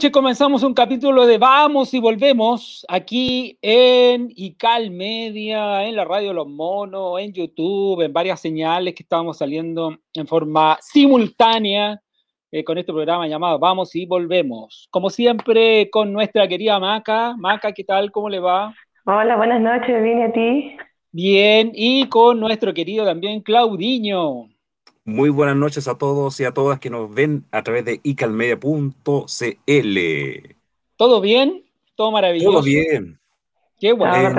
Noches, comenzamos un capítulo de Vamos y Volvemos aquí en ICAL Media, en la radio Los Monos, en YouTube, en varias señales que estábamos saliendo en forma simultánea eh, con este programa llamado Vamos y Volvemos. Como siempre, con nuestra querida Maca. Maca, ¿qué tal? ¿Cómo le va? Hola, buenas noches, vine a ti. Bien, y con nuestro querido también Claudiño. Muy buenas noches a todos y a todas que nos ven a través de icalmedia.cl. ¿Todo bien? ¿Todo maravilloso? Todo bien. Qué bueno. Ah,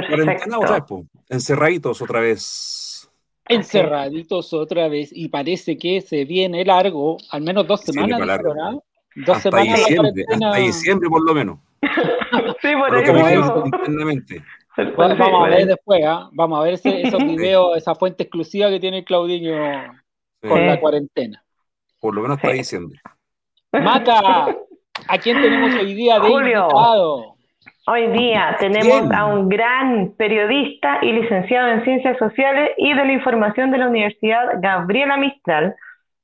otra vez, Encerraditos otra vez. Encerraditos otra vez. Y parece que se viene largo, al menos dos semanas. ¿no? Dos hasta semanas. Diciembre, hasta diciembre por lo menos. sí, por ahí internamente. vamos a ver después, ¿ah? vamos a ver esos videos, esa fuente exclusiva que tiene Con la cuarentena. Por lo menos está diciendo. Maca, ¿a quién tenemos hoy día de invitado? Hoy día tenemos a un gran periodista y licenciado en Ciencias Sociales y de la Información de la Universidad Gabriela Mistral,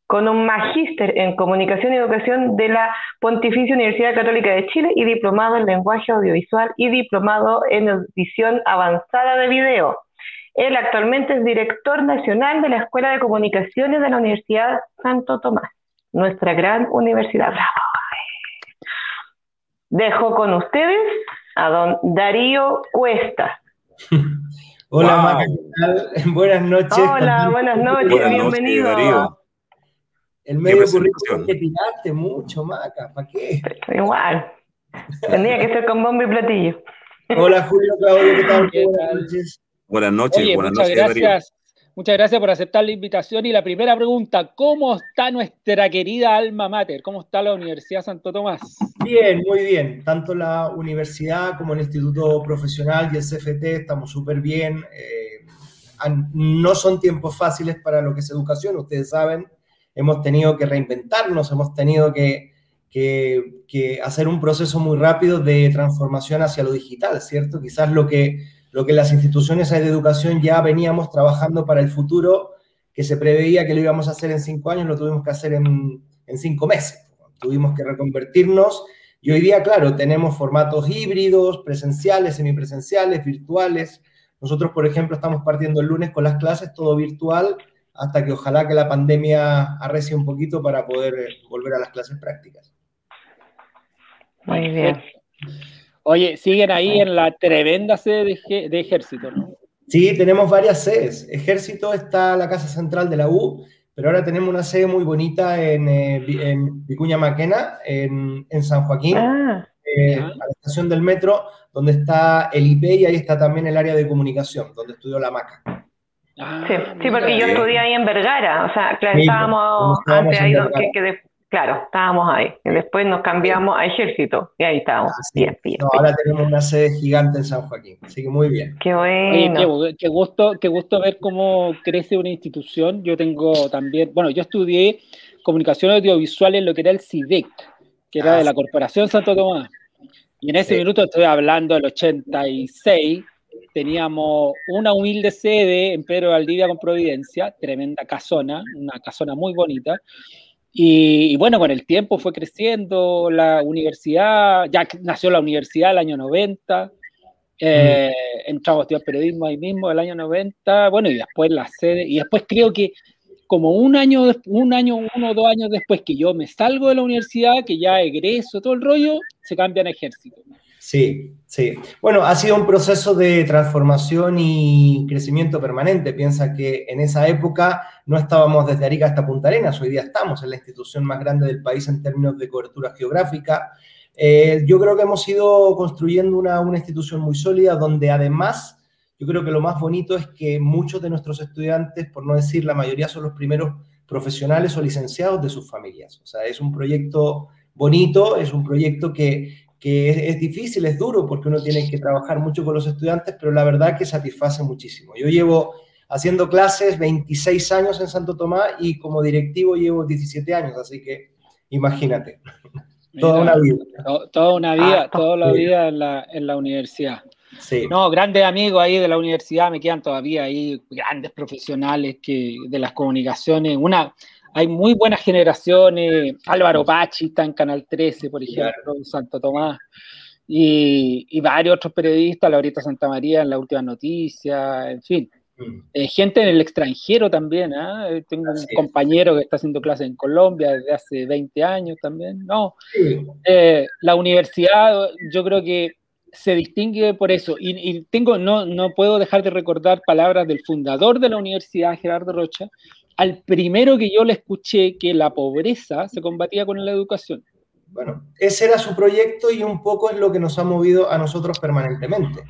con un magíster en Comunicación y Educación de la Pontificia Universidad Católica de Chile y diplomado en Lenguaje Audiovisual y diplomado en Edición Avanzada de Video. Él actualmente es director nacional de la Escuela de Comunicaciones de la Universidad Santo Tomás, nuestra gran universidad. Dejo con ustedes a don Darío Cuesta. Hola, Maca, ¿qué tal? Buenas noches. Hola, buenas noches, bienvenido. El medio currículum que tiraste mucho, Maca, ¿para qué? igual. Tendría que ser con bombo y platillo. Hola, Julio, Claudio, ¿qué tal? Buenas noches. Buenas noches, buenas muchas noches. Gracias. Muchas gracias por aceptar la invitación. Y la primera pregunta, ¿cómo está nuestra querida alma mater? ¿Cómo está la Universidad Santo Tomás? Bien, muy bien. Tanto la universidad como el Instituto Profesional y el CFT estamos súper bien. Eh, no son tiempos fáciles para lo que es educación, ustedes saben. Hemos tenido que reinventarnos, hemos tenido que, que hacer un proceso muy rápido de transformación hacia lo digital, ¿cierto? Quizás lo que lo que las instituciones de educación ya veníamos trabajando para el futuro, que se preveía que lo íbamos a hacer en cinco años, lo tuvimos que hacer en, cinco meses. Tuvimos que reconvertirnos y hoy día, claro, tenemos formatos híbridos, presenciales, semipresenciales, virtuales. Nosotros, por ejemplo, estamos partiendo el lunes con las clases, todo virtual, hasta que ojalá que la pandemia arrecie un poquito para poder volver a las clases prácticas. Muy bien. Oye, siguen ahí en la tremenda sede de, ejército, ¿no? Sí, tenemos varias sedes. Ejército está la casa central de la U, pero ahora tenemos una sede muy bonita en, eh, Vicuña Maquena, en, San Joaquín, ah. eh, a la estación del metro, donde está el IP y ahí está también el área de comunicación, donde estudió la MACA. Ah, sí, porque yo estudié ahí en Vergara, o sea, claro, estábamos, antes ahí, que, que, Claro, estábamos ahí. Y después nos cambiamos a ejército y ahí estábamos. ahora tenemos una sede gigante en San Joaquín, así que muy bien. Qué bueno. qué, gusto, qué gusto ver cómo crece una institución. Yo tengo también, bueno, yo estudié comunicación audiovisual en lo que era el CIDEC, que era de la ah, Corporación Santo Tomás. Y en ese minuto estoy hablando del 86, teníamos una humilde sede en Pedro Valdivia con Providencia, tremenda casona, una casona muy bonita. Y, bueno, con el tiempo fue creciendo la universidad, ya nació la universidad el año 90, eh, entramos a estudiar periodismo ahí mismo el año 90, bueno, y después la sede, y después creo que como un año, un año, uno o dos años después que yo me salgo de la universidad, que ya egreso, todo el rollo, se cambia en ejército. Sí, sí. Bueno, ha sido un proceso de transformación y crecimiento permanente. Piensa que en esa época no estábamos desde Arica hasta Punta Arenas, hoy día estamos en la institución más grande del país en términos de cobertura geográfica. Eh, yo creo que hemos ido construyendo una, una institución muy sólida donde además yo creo que lo más bonito es que muchos de nuestros estudiantes, por no decir la mayoría, son los primeros profesionales o licenciados de sus familias. O sea, es un proyecto bonito, es un proyecto que, que es, difícil, es duro, porque uno tiene que trabajar mucho con los estudiantes, pero la verdad que satisface muchísimo. Yo llevo haciendo clases 26 años en Santo Tomás y como directivo llevo 17 años, así que imagínate. toda una vida. toda una vida, ah, toda la vida en la, en la universidad. Sí. No, grandes amigos ahí de la universidad, me quedan todavía ahí grandes profesionales que, de las comunicaciones. Una, hay muy buenas generaciones. Álvaro Pachi está en Canal 13, por ejemplo, Santo Tomás. Y, varios otros periodistas, Laurita Santa María en la última noticia, en fin. Mm. Eh, gente en el extranjero también, ¿ah? eh, tengo un compañero que está haciendo clases en Colombia desde hace 20 años también, ¿no? Eh, la universidad, yo creo que se distingue por eso. Y, tengo, no, no puedo dejar de recordar palabras del fundador de la universidad, Gerardo Rocha, al primero que yo le escuché que la pobreza se combatía con la educación. Bueno, ese era su proyecto y un poco es lo que nos ha movido a nosotros permanentemente.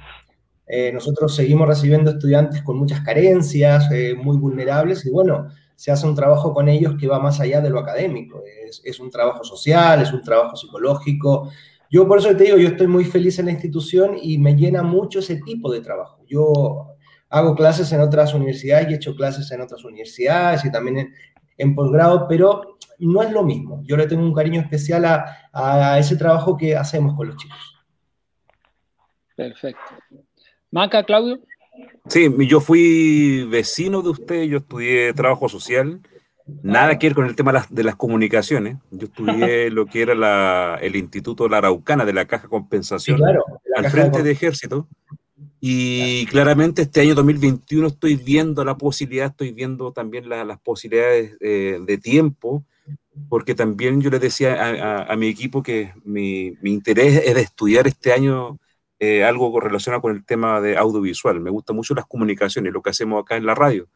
Eh, nosotros seguimos recibiendo estudiantes con muchas carencias, eh, muy vulnerables, y bueno, se hace un trabajo con ellos que va más allá de lo académico. Es, es, un trabajo social, es un trabajo psicológico, yo por eso te digo, yo estoy muy feliz en la institución y me llena mucho ese tipo de trabajo. Yo hago clases en otras universidades y he hecho clases en otras universidades y también en, posgrado, pero no es lo mismo. Yo le tengo un cariño especial a, a ese trabajo que hacemos con los chicos. Perfecto. Maca, Claudio. Sí, yo fui vecino de usted, yo estudié trabajo social Nada que ver con el tema de las, comunicaciones. Yo estudié lo que era el Instituto La Araucana de la Caja Compensación al frente de, Ejército. Y claramente este año 2021 estoy viendo la posibilidad, estoy viendo también las posibilidades eh, de tiempo, porque también yo les decía a, mi equipo que mi, interés es de estudiar este año eh, algo relacionado con el tema de audiovisual. Me gustan mucho las comunicaciones, lo que hacemos acá en la radio.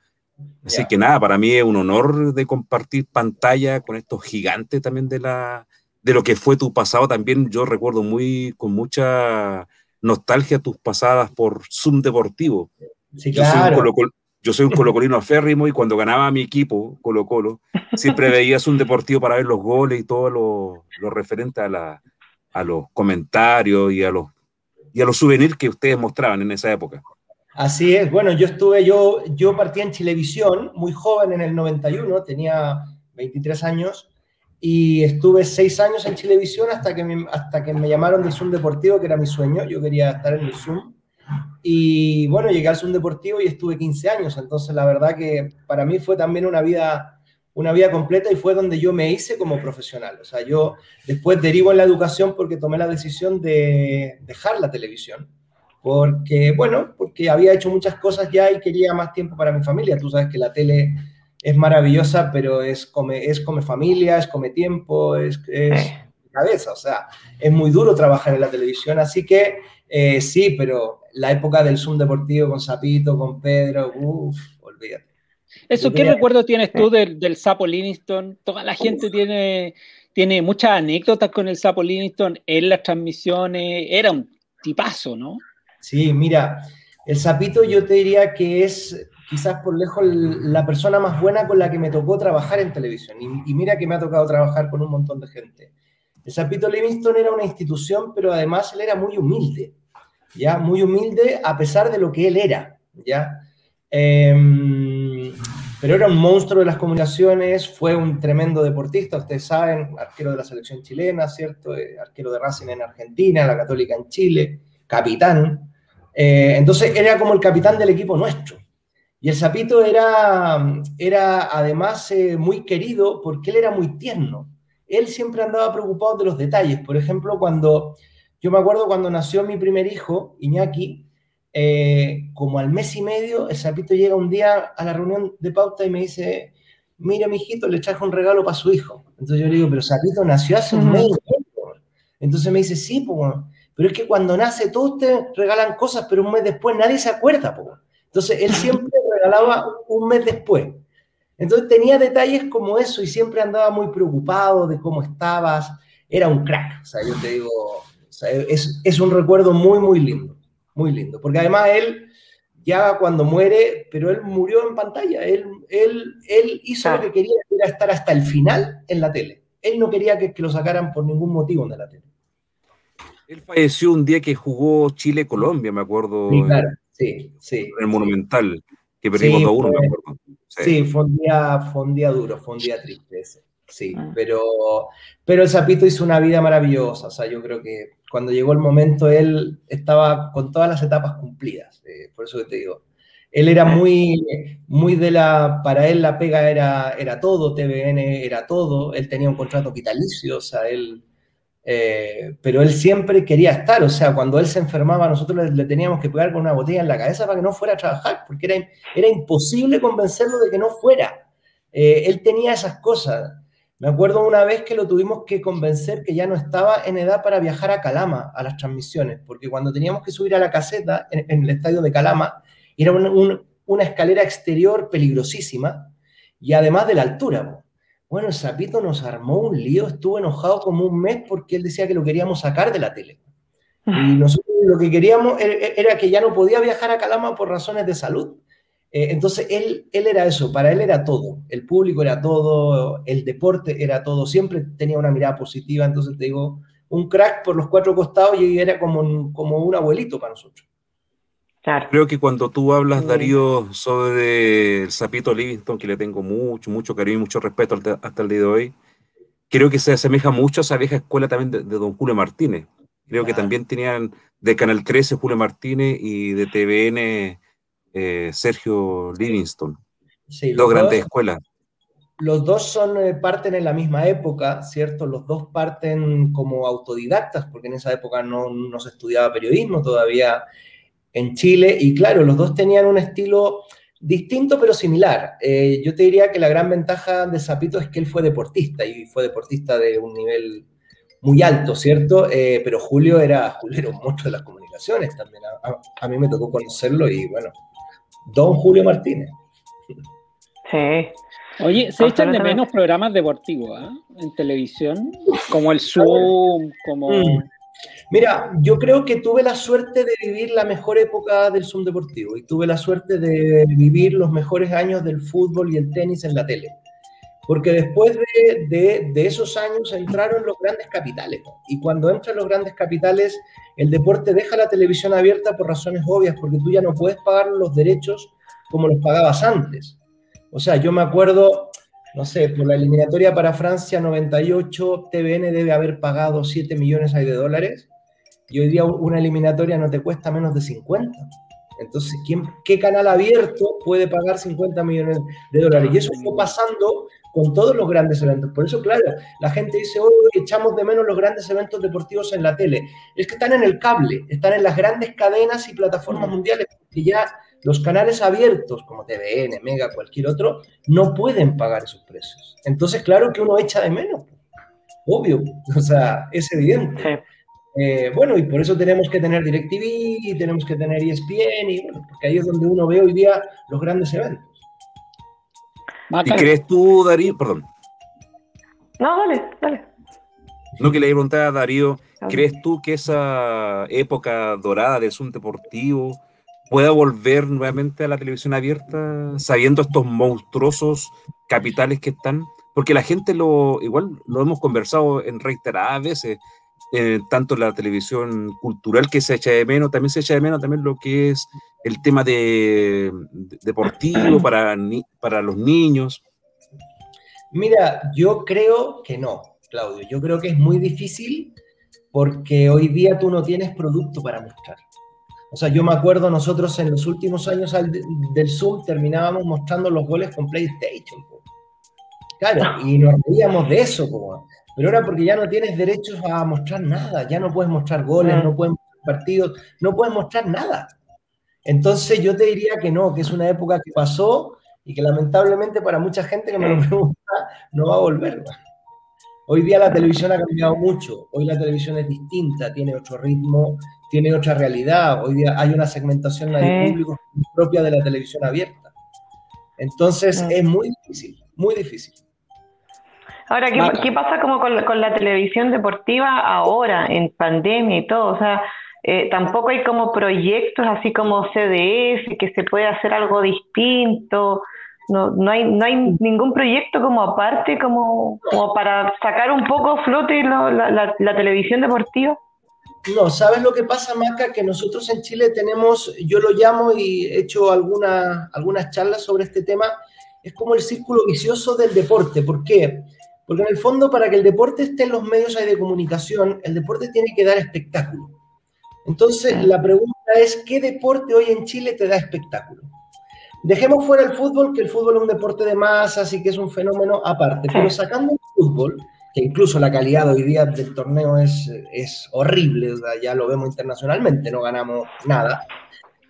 Así que nada, para mí es un honor de compartir pantalla con estos gigantes también de la de lo que fue tu pasado. También yo recuerdo muy con mucha nostalgia tus pasadas por Zoom Deportivo. yo, soy un yo soy un colocolino aférrimo y cuando ganaba mi equipo, Colo Colo, siempre veía Zoom Deportivo para ver los goles y todo lo, lo referente a, la, a los comentarios y a los, y a los souvenirs que ustedes mostraban en esa época. Así es, bueno, yo estuve, yo, yo partí en Chilevisión muy joven en el 91, tenía 23 años y estuve seis años en Chilevisión hasta que, me, hasta que me llamaron del Zoom Deportivo, que era mi sueño, yo quería estar en el Zoom. Y bueno, llegué al Zoom Deportivo y estuve 15 años, entonces la verdad que para mí fue también una vida, una vida completa y fue donde yo me hice como profesional. O sea, yo después derivo en la educación porque tomé la decisión de dejar la televisión porque, bueno, porque había hecho muchas cosas ya y quería más tiempo para mi familia. Tú sabes que la tele es maravillosa, pero es come, es come familia, es come tiempo, es, es cabeza, o sea, es muy duro trabajar en la televisión, así que eh, sí, pero la época del Zoom deportivo con Zapito, con Pedro, uff, olvídate. ¿Eso qué recuerdo tienes tú del, del Sapo Livingston? Toda la gente tiene, tiene muchas anécdotas con el Sapo Livingston en las transmisiones, era un tipazo, ¿no? Sí, mira, el sapito yo te diría que es quizás por lejos la persona más buena con la que me tocó trabajar en televisión. Y, mira que me ha tocado trabajar con un montón de gente. El sapito Livingston era una institución, pero además él era muy humilde, ¿ya? Muy humilde a pesar de lo que él era, ¿ya? Em, pero era un monstruo de las comunicaciones, fue un tremendo deportista, ustedes saben, arquero de la selección chilena, ¿cierto? Eh, arquero de Racing en Argentina, la Católica en Chile, capitán, eh, entonces era como el capitán del equipo nuestro. Y el sapito era, era además eh, muy querido porque él era muy tierno. Él siempre andaba preocupado de los detalles. Por ejemplo, cuando yo me acuerdo cuando nació mi primer hijo, Iñaki, eh, como al mes y medio, el sapito llega un día a la reunión de pauta y me dice, mira, mi hijito, le traje un regalo para su hijo. Entonces yo le digo, pero sapito nació hace un mes. Entonces me dice, sí, pues pero es que cuando nace todos te regalan cosas, pero un mes después nadie se acuerda. Entonces él siempre regalaba un mes después. Entonces tenía detalles como eso y siempre andaba muy preocupado de cómo estabas. Era un crack, o sea, yo te digo, es, es, un recuerdo muy, muy lindo, muy lindo. Porque además él, ya cuando muere, pero él murió en pantalla, él, él, él hizo lo que quería, era estar hasta el final en la tele. Él no quería que, que lo sacaran por ningún motivo de la tele. Él falleció un día que jugó Chile-Colombia, me acuerdo. Sí, claro, sí, sí. En el Monumental, que perdimos 2-1, me acuerdo. Sí, fue, un día, fue un día duro, fue un día triste ese. Sí, ah. pero, pero el Zapito hizo una vida maravillosa. O sea, yo creo que cuando llegó el momento, él estaba con todas las etapas cumplidas. Eh, por eso te digo, Él era muy, muy de la, para él la pega era, era todo, TVN era todo, él tenía un contrato vitalicio, o sea, él, eh, pero él siempre quería estar, o sea, cuando él se enfermaba, nosotros le, teníamos que pegar con una botella en la cabeza para que no fuera a trabajar, porque era, era imposible convencerlo de que no fuera. Eh, él tenía esas cosas. Me acuerdo una vez que lo tuvimos que convencer que ya no estaba en edad para viajar a Calama a las transmisiones, porque cuando teníamos que subir a la caseta en, el estadio de Calama, era una escalera exterior peligrosísima y además de la altura. Bueno, el sapito nos armó un lío, estuvo enojado como un mes porque él decía que lo queríamos sacar de la tele. Y nosotros lo que queríamos era que ya no podía viajar a Calama por razones de salud. Eh, entonces, él, él era eso, para él era todo, el público era todo, el deporte era todo, siempre tenía una mirada positiva, entonces te digo, un crack por los cuatro costados y era como como un abuelito para nosotros. Creo que cuando tú hablas, Darío, sobre el Sapito Livingston, que le tengo mucho, mucho cariño y mucho respeto hasta el día de hoy, creo que se asemeja mucho a esa vieja escuela también de, don Julio Martínez. Creo que también tenían de Canal 13 Julio Martínez y de TVN eh, Sergio Livingston. dos grandes escuelas. Los dos son, eh, parten en la misma época, ¿cierto? Los dos parten como autodidactas, porque en esa época no, no se estudiaba periodismo todavía en Chile y claro, los dos tenían un estilo distinto pero similar. Eh, yo te diría que la gran ventaja de Zapito es que él fue deportista y fue deportista de un nivel muy alto, ¿cierto? Eh, pero Julio era, Julio era un monstruo de las comunicaciones también. A, mí me tocó conocerlo y bueno, don Julio Martínez. Sí. Oye, se echan de menos programas deportivos ¿eh? en televisión, como el Zoom, como... Mm. Mira, yo creo que tuve la suerte de vivir la mejor época del Zoom deportivo y tuve la suerte de vivir los mejores años del fútbol y el tenis en la tele. Porque después de, esos años entraron los grandes capitales. Y cuando entran los grandes capitales, el deporte deja la televisión abierta por razones obvias, porque tú ya no puedes pagar los derechos como los pagabas antes. O sea, yo me acuerdo, no sé, por la eliminatoria para Francia 98, TVN debe haber pagado 7 millones de dólares y hoy día una eliminatoria no te cuesta menos de 50. Entonces, ¿quién, ¿qué canal abierto puede pagar 50 millones de dólares? Y eso fue pasando con todos los grandes eventos. Por eso, claro, la gente dice, hoy echamos de menos los grandes eventos deportivos en la tele. Es que están en el cable, están en las grandes cadenas y plataformas mundiales, que ya los canales abiertos, como TVN, Mega, cualquier otro, no pueden pagar esos precios. Entonces, claro que uno echa de menos. Obvio, o sea, es evidente. Eh, bueno, y por eso tenemos que tener DirecTV, y tenemos que tener ESPN, y bueno, porque ahí es donde uno ve hoy día los grandes eventos. ¿Y crees tú, Darío? Perdón. No, dale, dale. No, que le preguntar a Darío, ¿crees tú que esa época dorada del Zoom deportivo pueda volver nuevamente a la televisión abierta, sabiendo estos monstruosos capitales que están? Porque la gente lo, igual lo hemos conversado en reiteradas veces, eh, tanto la televisión cultural que se echa de menos, también se echa de menos también lo que es el tema de, deportivo para, para los niños. Mira, yo creo que no, Claudio. Yo creo que es muy difícil porque hoy día tú no tienes producto para mostrar. O sea, yo me acuerdo nosotros en los últimos años del Zoom terminábamos mostrando los goles con PlayStation. Claro, y nos reíamos de eso. Como, pero ahora porque ya no tienes derechos a mostrar nada, ya no puedes mostrar goles, no puedes mostrar partidos, no puedes mostrar nada. Entonces yo te diría que no, que es una época que pasó y que lamentablemente para mucha gente que me lo pregunta no va a volver. Hoy día la televisión ha cambiado mucho, hoy la televisión es distinta, tiene otro ritmo, tiene otra realidad, hoy día hay una segmentación de público propia de la televisión abierta. Entonces es muy difícil, muy difícil. Ahora, ¿qué, pasa como con, la televisión deportiva ahora, en pandemia y todo? O sea, eh, tampoco hay como proyectos así como CDF, que se puede hacer algo distinto. No, no, hay, no hay ningún proyecto como aparte, como, como para sacar un poco flote la, la, televisión deportiva. No, ¿sabes lo que pasa, Maca? Que nosotros en Chile tenemos, yo lo llamo y he hecho alguna, algunas charlas sobre este tema, es como el círculo vicioso del deporte. ¿Por qué? Porque en el fondo, para que el deporte esté en los medios de comunicación, el deporte tiene que dar espectáculo. Entonces, la pregunta es, ¿qué deporte hoy en Chile te da espectáculo? Dejemos fuera el fútbol, que el fútbol es un deporte de masas y que es un fenómeno aparte, pero sacando el fútbol, que incluso la calidad hoy día del torneo es, es horrible, ya lo vemos internacionalmente, no ganamos nada.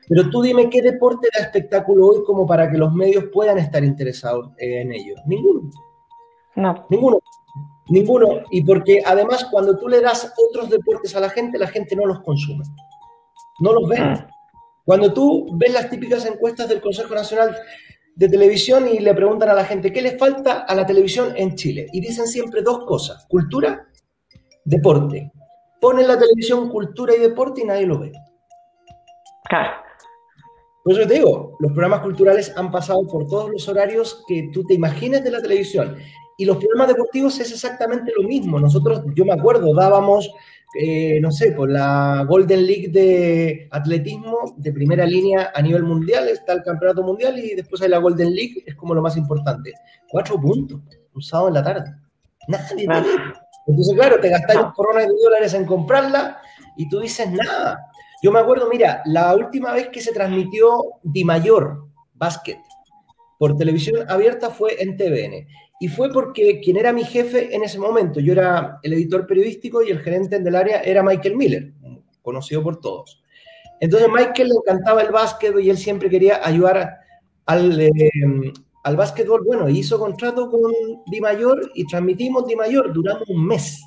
Pero tú dime qué deporte da espectáculo hoy como para que los medios puedan estar interesados en ello. Ninguno. No. Ninguno. Ninguno. Y porque además cuando tú le das otros deportes a la gente, la gente no los consume. No los ve. Ah. Cuando tú ves las típicas encuestas del Consejo Nacional de Televisión y le preguntan a la gente qué le falta a la televisión en Chile, y dicen siempre dos cosas, cultura, deporte. Ponen la televisión cultura y deporte y nadie lo ve. Claro. Por eso te digo, los programas culturales han pasado por todos los horarios que tú te imagines de la televisión. Y los programas deportivos es exactamente lo mismo. Nosotros, yo me acuerdo, dábamos, eh, no sé, por la Golden League de atletismo de primera línea a nivel mundial, está el campeonato mundial y después hay la Golden League, es como lo más importante. Cuatro puntos, un sábado en la tarde. Nadie te Entonces, claro, te gastas un corona de dólares en comprarla y tú dices nada. Yo me acuerdo, mira, la última vez que se transmitió Di Mayor Basket por televisión abierta fue en TVN. Y fue porque quien era mi jefe en ese momento, yo era el editor periodístico y el gerente del área era Michael Miller, conocido por todos. Entonces Michael le encantaba el básquet y él siempre quería ayudar al, eh, al básquetbol. Bueno, hizo contrato con Di Mayor y transmitimos Di Mayor, duramos un mes,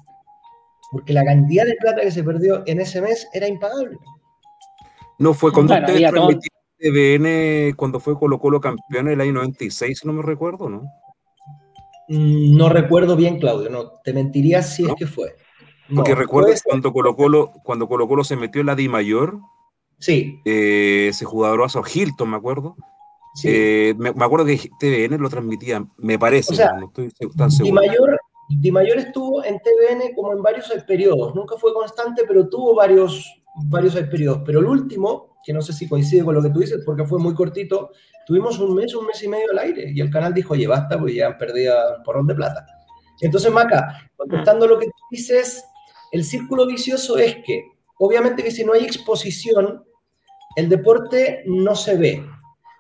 porque la cantidad de plata que se perdió en ese mes era impagable. No fue cuando ustedes TVN, cuando fue Colo Colo campeón en el año 96, si no me recuerdo, ¿no? Mm, no recuerdo bien, Claudio, no, te mentiría si es que fue. Porque recuerdo cuando Colo Colo, cuando Colo Colo se metió en la Di Mayor, sí. Eh, ese jugadorazo Hilton, me acuerdo. Sí. Eh, me, acuerdo que TVN lo transmitía, me parece, no estoy tan seguro. Di Mayor, Di Mayor estuvo en TVN como en varios periodos, nunca fue constante, pero tuvo varios, varios periodos, pero el último, que no sé si coincide con lo que tú dices, porque fue muy cortito, tuvimos un mes, un mes y medio al aire, y el canal dijo, oye, basta, porque ya han perdido un porrón de plata. Entonces, Maca, contestando lo que tú dices, el círculo vicioso es que, obviamente que si no hay exposición, el deporte no se ve.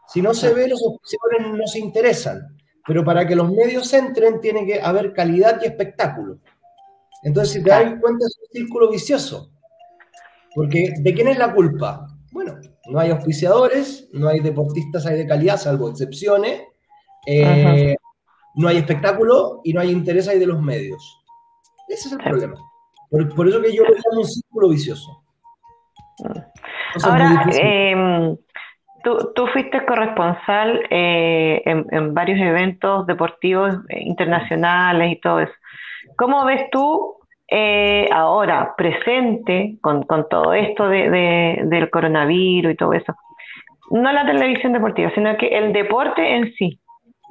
Si no se ve, los observadores no se interesan. Pero para que los medios entren, tiene que haber calidad y espectáculo. Entonces, si te das cuenta, es un círculo vicioso. Porque ¿de quién es la culpa? Bueno, no hay auspiciadores, no hay deportistas hay de calidad, salvo excepciones, eh, no hay espectáculo y no hay interés ahí de los medios. Ese es el problema. Por, eso que yo lo llamo un círculo vicioso. Ahora, em, tú, fuiste corresponsal eh, en, varios eventos deportivos eh, internacionales y todo eso. ¿Cómo ves tú eh, ahora presente con, todo esto de, del coronavirus y todo eso, no la televisión deportiva, sino que el deporte en sí,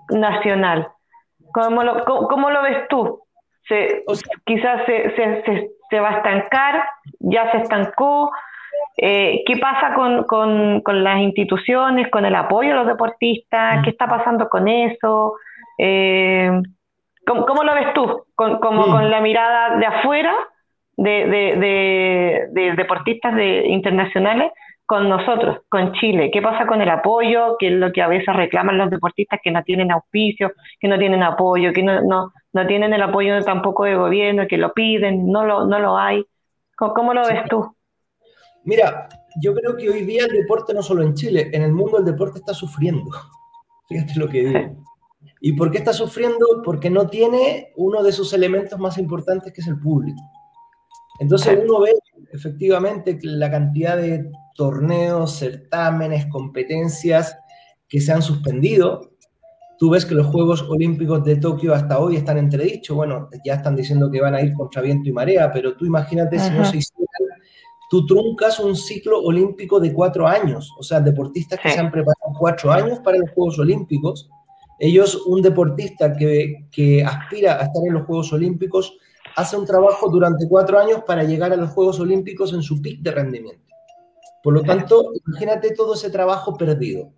nacional, ¿cómo lo, cómo, lo ves tú? Se, quizás se, se, se, va a estancar, ya se estancó. Eh, ¿Qué pasa con, con, con, las instituciones, con el apoyo a los deportistas? ¿Qué está pasando con eso? Eh, ¿Cómo, lo ves tú? Con, como con la mirada de afuera, de, deportistas de, internacionales, con nosotros, con Chile. ¿Qué pasa con el apoyo? ¿Qué es lo que a veces reclaman los deportistas que no tienen auspicio, que no tienen apoyo, que no, no, tienen el apoyo tampoco de gobierno, que lo piden, no lo, no lo hay? ¿Cómo, lo ves tú? Mira, yo creo que hoy día el deporte, no solo en Chile, en el mundo el deporte está sufriendo. Fíjate lo que digo. ¿Y por qué está sufriendo? Porque no tiene uno de sus elementos más importantes, que es el público. Entonces uno ve efectivamente la cantidad de torneos, certámenes, competencias que se han suspendido. Tú ves que los Juegos Olímpicos de Tokio hasta hoy están entredichos. Bueno, ya están diciendo que van a ir contra viento y marea, pero tú imagínate si no se hicieran, tú truncas un ciclo olímpico de cuatro años. O sea, deportistas que se han preparado cuatro años para los Juegos Olímpicos ellos, un deportista que, que aspira a estar en los Juegos Olímpicos, hace un trabajo durante cuatro años para llegar a los Juegos Olímpicos en su pic de rendimiento. Por lo tanto, imagínate todo ese trabajo perdido.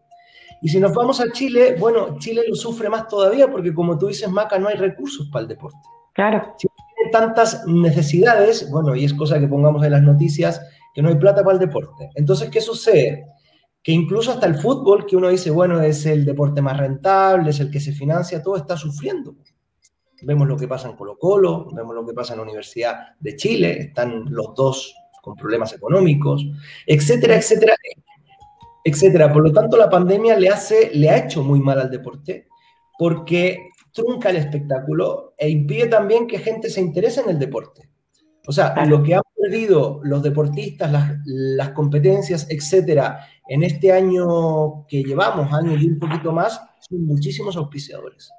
Y si nos vamos a Chile, bueno, Chile lo sufre más todavía porque como tú dices, Maca, no hay recursos para el deporte. Claro. Chile tiene tantas necesidades, bueno, y es cosa que pongamos en las noticias, que no hay plata para el deporte. Entonces, ¿qué sucede? Que incluso hasta el fútbol, que uno dice, bueno, es el deporte más rentable, es el que se financia, todo está sufriendo. Vemos lo que pasa en Colo Colo, vemos lo que pasa en la Universidad de Chile, están los dos con problemas económicos, etcétera, etcétera, etcétera. Por lo tanto, la pandemia le, hace, le ha hecho muy mal al deporte porque trunca el espectáculo e impide también que gente se interese en el deporte. O sea, lo que han perdido los deportistas, las, competencias, etcétera, en este año que llevamos, año y un poquito más, son muchísimos auspiciadores.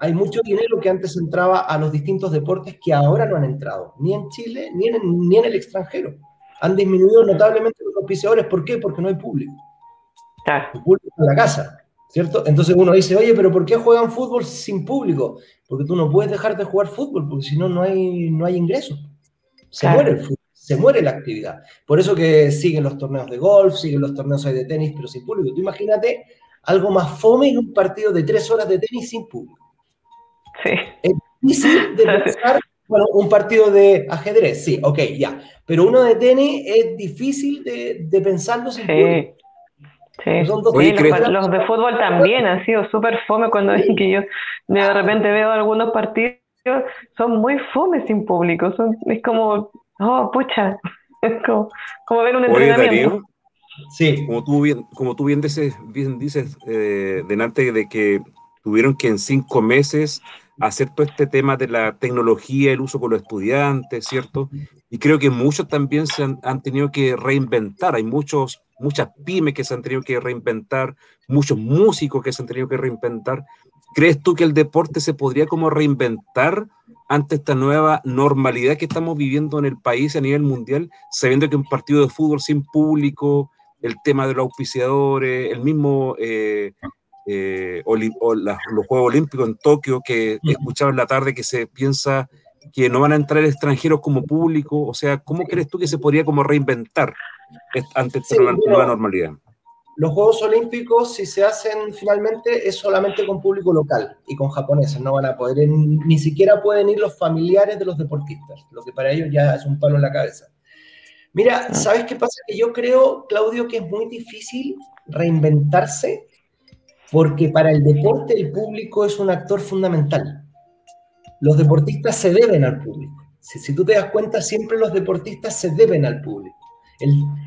Hay mucho dinero que antes entraba a los distintos deportes que ahora no han entrado, ni en Chile ni en, ni en el extranjero. Han disminuido notablemente los auspiciadores. ¿Por qué? Porque no hay público. El público está en la casa. ¿cierto? Entonces uno dice, oye, pero ¿por qué juegan fútbol sin público? Porque tú no puedes dejar de jugar fútbol, porque si no, no hay, no hay ingresos. Se muere el fútbol, se muere la actividad. Por eso que siguen los torneos de golf, siguen los torneos de tenis, pero sin público. Tú imagínate algo más fome que un partido de tres horas de tenis sin público. Sí. Es difícil de pensar, bueno, un partido de ajedrez, sí, ok, ya. Pero uno de tenis es difícil de, de pensarlo sin público. Sí, los, de fútbol también han sido súper fome cuando que yo de repente veo algunos partidos, son muy fome sin público, son, es como, oh, pucha, es como, como ver un entrenamiento. sí. Como tú bien, como tú bien dices, bien dices eh, delante de que tuvieron que en cinco meses hacer todo este tema de la tecnología, el uso con los estudiantes, ¿cierto? Y creo que muchos también se han, han tenido que reinventar. Hay muchos muchas pymes que se han tenido que reinventar, muchos músicos que se han tenido que reinventar. ¿Crees tú que el deporte se podría como reinventar ante esta nueva normalidad que estamos viviendo en el país a nivel mundial, sabiendo que un partido de fútbol sin público, el tema de los auspiciadores, el mismo eh, eh, los Juegos Olímpicos en Tokio, que escuchaba en la tarde que se piensa que no van a entrar extranjeros como público, o sea, ¿cómo crees tú que se podría como reinventar ante esta nueva normalidad? Los Juegos Olímpicos, si se hacen finalmente, es solamente con público local y con japoneses. No van a poder, ni siquiera pueden ir los familiares de los deportistas, lo que para ellos ya es un palo en la cabeza. Mira, ah. ¿sabes qué pasa? Que yo creo, Claudio, que es muy difícil reinventarse porque para el deporte el público es un actor fundamental. Los deportistas se deben al público. Si, si tú te das cuenta, siempre los deportistas se deben al público.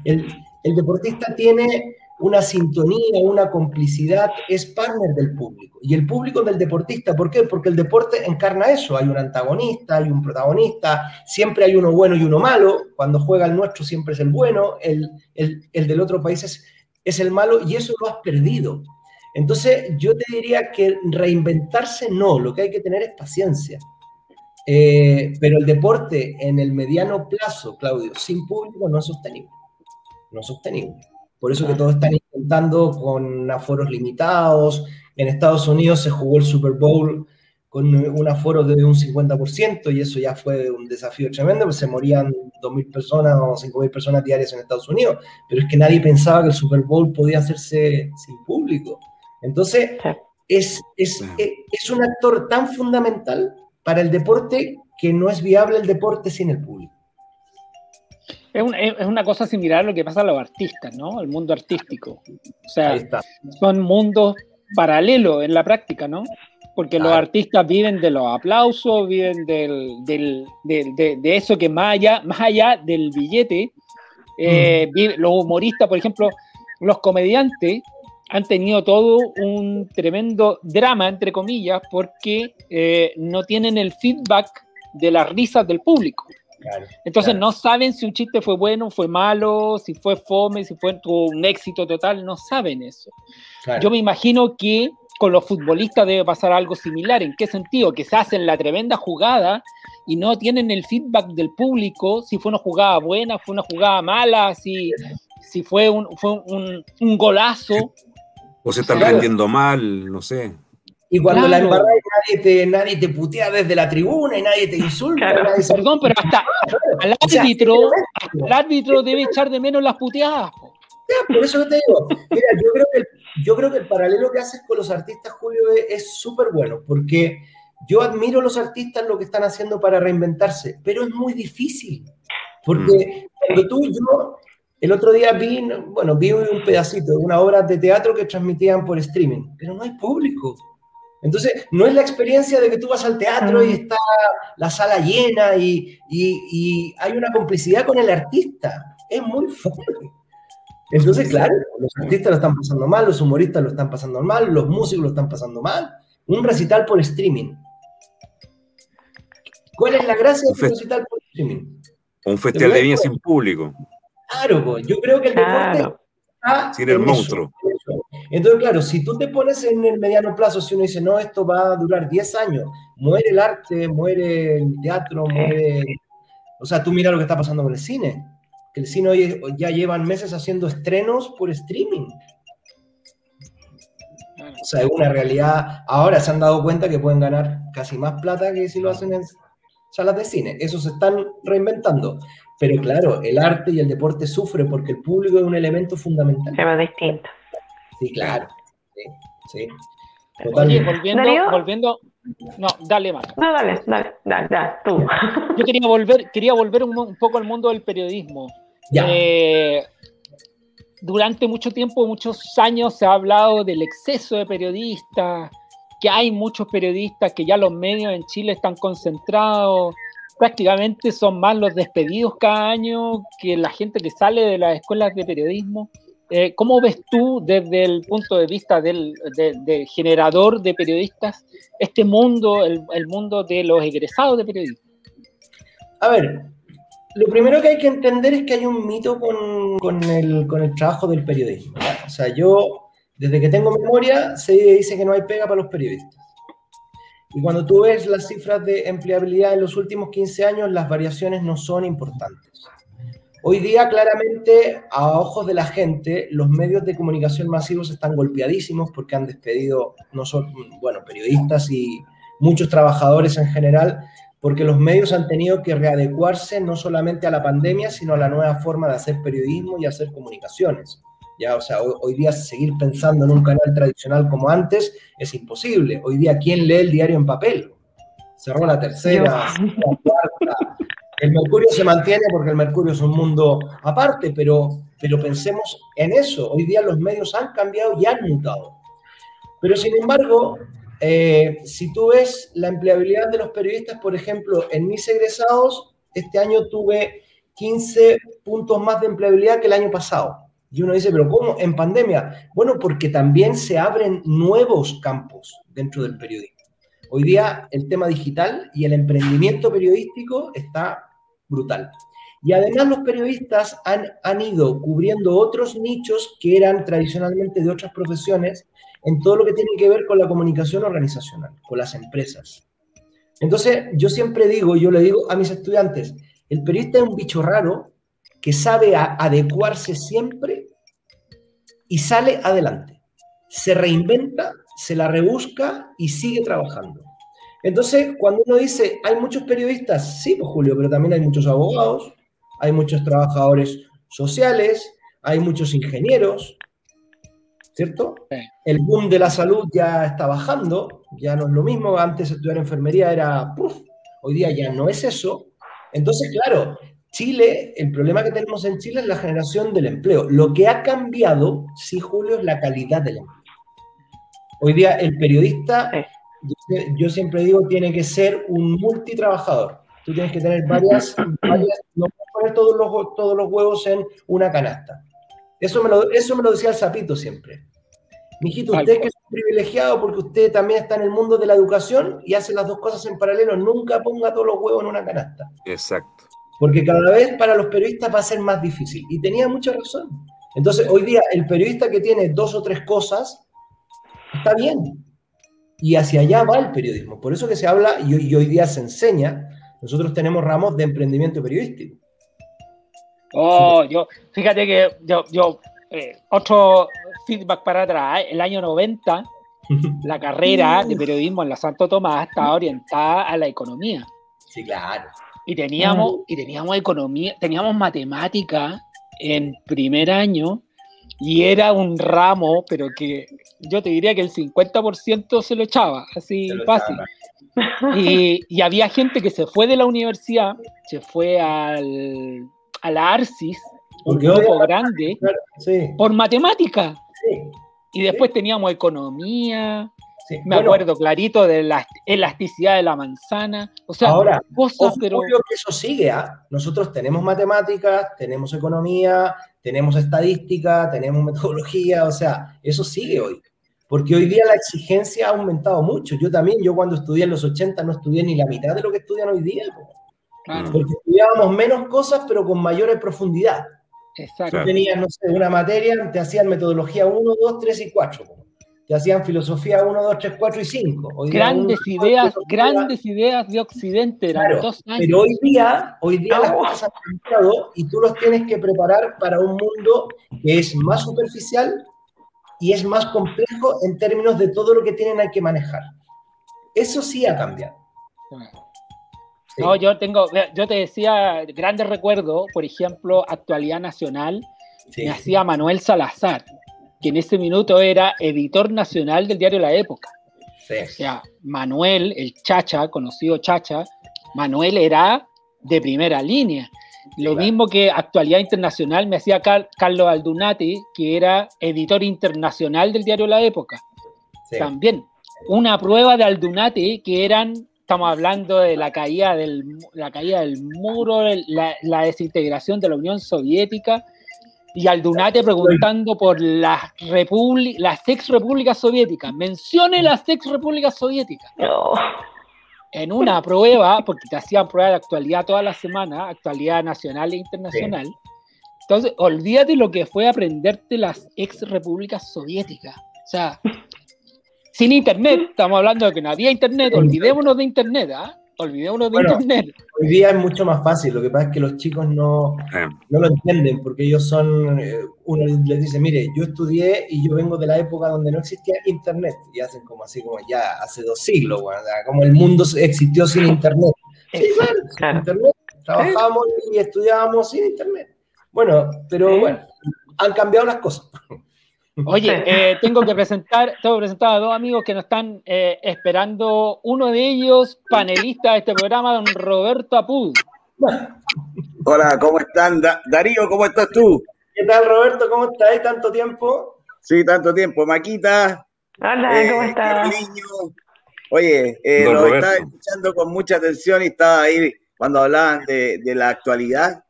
El, deportista tiene una sintonía, una complicidad, es partner del público. Y el público del deportista, ¿por qué? Porque el deporte encarna eso. Hay un antagonista, hay un protagonista, siempre hay uno bueno y uno malo. Cuando juega el nuestro siempre es el bueno, el, del otro país es, es el malo y eso lo has perdido. Entonces yo te diría que reinventarse no, lo que hay que tener es paciencia. Eh, pero el deporte en el mediano plazo, Claudio, sin público no es sostenible. No es sostenible. Por eso que todos están intentando con aforos limitados. En Estados Unidos se jugó el Super Bowl con un aforo de un 50% y eso ya fue un desafío tremendo, pues se morían 2.000 personas o 5.000 personas diarias en Estados Unidos, pero es que nadie pensaba que el Super Bowl podía hacerse sin público. Entonces, es, es, es un actor tan fundamental para el deporte que no es viable el deporte sin el público. Es, una cosa similar a lo que pasa a los artistas, ¿no? El mundo artístico. O sea, son mundos paralelos en la práctica, ¿no? Porque los artistas viven de los aplausos, viven del, de, eso que más allá, más allá del billete, eh, mm. los humoristas, por ejemplo, los comediantes han tenido todo un tremendo drama, entre comillas, porque eh, no tienen el feedback de las risas del público. Entonces no saben si un chiste fue bueno, fue malo, si fue fome, si fue un éxito total, no saben eso. Yo me imagino que con los futbolistas debe pasar algo similar. ¿En qué sentido? Que se hacen la tremenda jugada y no tienen el feedback del público, si fue una jugada buena, fue una jugada mala, si, si fue un, fue un, un golazo. O se están rendiendo mal, no sé. Y cuando la nadie te, nadie te putea desde la tribuna y nadie te insulta. Perdón, pero hasta al árbitro, el árbitro debe echar de menos las puteadas. por eso te digo, mira, yo creo, que el, yo creo que el paralelo que haces con los artistas, Julio, es súper bueno, porque yo admiro a los artistas lo que están haciendo para reinventarse, pero es muy difícil, porque mm. cuando tú y yo El otro día vi, bueno, vi un pedacito de una obra de teatro que transmitían por streaming, pero no hay público. Entonces, no es la experiencia de que tú vas al teatro y está la sala llena y, y, hay una complicidad con el artista. Es muy fuerte. Entonces, claro, los artistas lo están pasando mal, los humoristas lo están pasando mal, los músicos lo están pasando mal. Un recital por streaming. ¿Cuál es la gracia de un recital por streaming? Un festival de viña sin público. Claro, pues, yo creo que el deporte está sin el monstruo. Entonces, claro, si tú te pones en el mediano plazo, si uno dice, no, esto va a durar 10 años, muere el arte, muere el teatro, muere... O sea, tú mira lo que está pasando con el cine. Que el cine hoy ya llevan meses haciendo estrenos por streaming. O sea, es una realidad. Ahora se han dado cuenta que pueden ganar casi más plata que si lo hacen en salas de cine. Eso se están reinventando. Pero claro, el arte y el deporte sufren porque el público es un elemento fundamental. Se va distinto. Sí, claro. Sí, sí. Oye, volviendo, volviendo, no, dale más. No, dale, dale, dale, dale tú. Yo quería volver, quería volver un, poco al mundo del periodismo. Eh, durante mucho tiempo, muchos años, se ha hablado del exceso de periodistas, que hay muchos periodistas, que ya los medios en Chile están concentrados, prácticamente son más los despedidos cada año que la gente que sale de las escuelas de periodismo. Eh, ¿Cómo ves tú desde el punto de vista del, generador de periodistas este mundo, el, mundo de los egresados de periodismo? A ver, lo primero que hay que entender es que hay un mito con, el, con el trabajo del periodismo. O sea, yo, desde que tengo memoria, se dice que no hay pega para los periodistas. Y cuando tú ves las cifras de empleabilidad en los últimos 15 años, las variaciones no son importantes. Hoy día, claramente, a ojos de la gente, los medios de comunicación masivos están golpeadísimos porque han despedido no solo, bueno, periodistas y muchos trabajadores en general, porque los medios han tenido que readecuarse no solamente a la pandemia, sino a la nueva forma de hacer periodismo y hacer comunicaciones. Ya, o sea, hoy, día seguir pensando en un canal tradicional como antes es imposible. Hoy día, ¿quién lee el diario en papel? Cerró la tercera, la cuarta. El Mercurio se mantiene porque el Mercurio es un mundo aparte, pero, pero pensemos en eso. Hoy día los medios han cambiado y han mutado. Pero sin embargo, eh, si tú ves la empleabilidad de los periodistas, por ejemplo, en mis egresados, este año tuve 15 puntos más de empleabilidad que el año pasado. Y uno dice, pero ¿cómo? En pandemia. Bueno, porque también se abren nuevos campos dentro del periodismo. Hoy día el tema digital y el emprendimiento periodístico está brutal. Y además los periodistas han, han ido cubriendo otros nichos que eran tradicionalmente de otras profesiones en todo lo que tiene que ver con la comunicación organizacional, con las empresas. Entonces, yo siempre digo, yo le digo a mis estudiantes, el periodista es un bicho raro que sabe adecuarse siempre y sale adelante. Se reinventa, se la rebusca y sigue trabajando. Entonces, cuando uno dice, hay muchos periodistas, sí, pues Julio, pero también hay muchos abogados, hay muchos trabajadores sociales, hay muchos ingenieros, ¿cierto? El boom de la salud ya está bajando, ya no es lo mismo, antes estudiar enfermería era, hoy día ya no es eso. Entonces, claro, Chile, el problema que tenemos en Chile es la generación del empleo. Lo que ha cambiado, sí, Julio, es la calidad del empleo. Hoy día el periodista, yo, siempre digo, tiene que ser un multitrabajador. Tú tienes que tener varias, varias no puedes poner todos los, todos los huevos en una canasta. Eso me lo, eso me lo decía el Zapito siempre. Mijito, usted que es un privilegiado porque usted también está en el mundo de la educación y hace las dos cosas en paralelo, nunca ponga todos los huevos en una canasta. Exacto porque cada vez para los periodistas va a ser más difícil. Y tenía mucha razón. Entonces, hoy día el periodista que tiene dos o tres cosas está bien. Y hacia allá va el periodismo. Por eso que se habla y hoy, día se enseña. Nosotros tenemos ramos de emprendimiento periodístico. Oh, yo, fíjate que yo, yo eh, otro feedback para atrás, el año 90, la carrera de periodismo en la Santo Tomás estaba orientada a la economía. Sí, claro. Y teníamos, y teníamos economía, teníamos matemática en primer año y era un ramo, pero que yo te diría que el 50% se lo echaba, así fácil. Y, y, había gente que se fue de la universidad, se fue al, a la ARCIS un grupo grande por matemática. Y después teníamos economía, me acuerdo clarito de la elasticidad de la manzana. O sea, ahora, cosas, pero. que eso sigue, ¿ah? Nosotros tenemos matemáticas, tenemos economía, tenemos estadística, tenemos metodología, o sea, eso sigue hoy. Porque hoy día la exigencia ha aumentado mucho. Yo también, yo cuando estudié en los 80 no estudié ni la mitad de lo que estudian hoy día. Porque estudiábamos menos cosas, pero con mayor profundidad. Exacto. Tú tenías, no sé, una materia, te hacían metodología 1, 2, 3 y 4 te hacían filosofía 1, 2, 3, 4 y 5. grandes ideas, grandes ideas de Occidente, claro, Pero hoy día, hoy día las cosas han cambiado y tú los tienes que preparar para un mundo que es más superficial y es más complejo en términos de todo lo que tienen que manejar. Eso sí ha cambiado. No, yo tengo, yo te decía, grandes recuerdos, por ejemplo, Actualidad Nacional, me hacía Manuel Salazar que en ese minuto era editor nacional del diario La Época. O sea, Manuel, el Chacha, conocido Chacha, Manuel era de primera línea. Lo mismo que Actualidad Internacional me hacía Carlos Aldunati, que era editor internacional del diario La Época. También una prueba de Aldunati que eran, estamos hablando de la caída del, la caída del muro, la, la desintegración de la Unión Soviética, y Aldunate preguntando por las, las ex repúblicas soviéticas. Mencione las ex repúblicas soviéticas. En una prueba, porque te hacían prueba de actualidad toda la semana, actualidad nacional e internacional. Entonces, olvídate lo que fue aprenderte las ex repúblicas soviéticas. O sea, sin internet, estamos hablando de que no había internet, olvidémonos de internet, ¿ah? Olvidémonos de internet. Hoy día es mucho más fácil, lo que pasa es que los chicos no, no lo entienden, porque ellos son, eh, uno les dice, mire, yo estudié y yo vengo de la época donde no existía internet, y hacen como así, como ya hace dos siglos, como el mundo existió sin internet. Sí, claro, internet, trabajábamos y estudiábamos sin internet. Bueno, pero bueno, han cambiado las cosas. Oye, eh, tengo que presentar, tengo que presentar a dos amigos que nos están eh, esperando. Uno de ellos, panelista de este programa, don Roberto Apud. Hola, ¿cómo están? Darío, ¿cómo estás tú? ¿Qué tal, Roberto? ¿Cómo estás? ¿Tanto tiempo? Sí, tanto tiempo. Maquita. Hola, ¿cómo eh, estás? Oye, lo estaba escuchando con mucha atención y estaba ahí cuando hablaban de, la actualidad.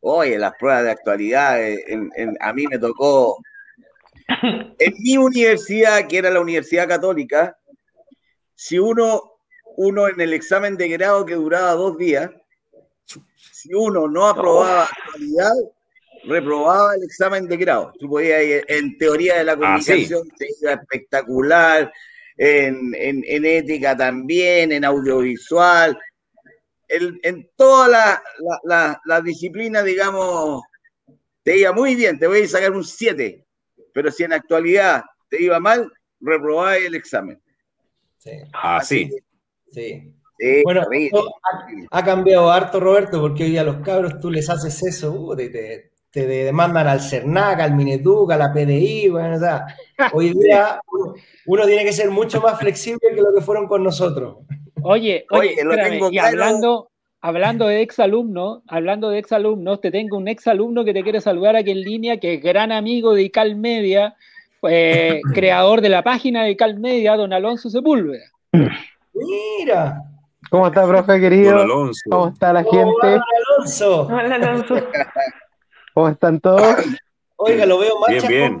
Oye, las pruebas de actualidad, a mí me tocó en mi universidad, que era la Universidad Católica, si uno, uno en el examen de grado que duraba dos días, si uno no aprobaba actualidad, reprobaba el examen de grado. Tú podías ir en teoría de la ah, comunicación, te iba espectacular, en, ética también, en audiovisual, en, todas las la, disciplinas, digamos, te iba muy bien, te voy a sacar un 7 pero si en actualidad te iba mal, reprobáis el examen. Sí. Ah, sí. Sí. bueno, ha, cambiado harto, Roberto, porque hoy a los cabros tú les haces eso, uh, te, demandan al CERNAC, al Mineduc, a la PDI, bueno, o sea, hoy día uno, tiene que ser mucho más flexible que lo que fueron con nosotros. Oye, oye, y hablando, hablando de exalumnos, hablando de exalumnos, te tengo un exalumno que te quiere saludar aquí en línea, que es gran amigo de ICAL Media, eh, creador de la página de ICAL Media, don Alonso Sepúlveda. Mira. ¿Cómo está, profe querido? ¿Cómo está la gente? Hola, Alonso. Hola, Alonso. ¿Cómo están todos? Oiga, lo veo más bien,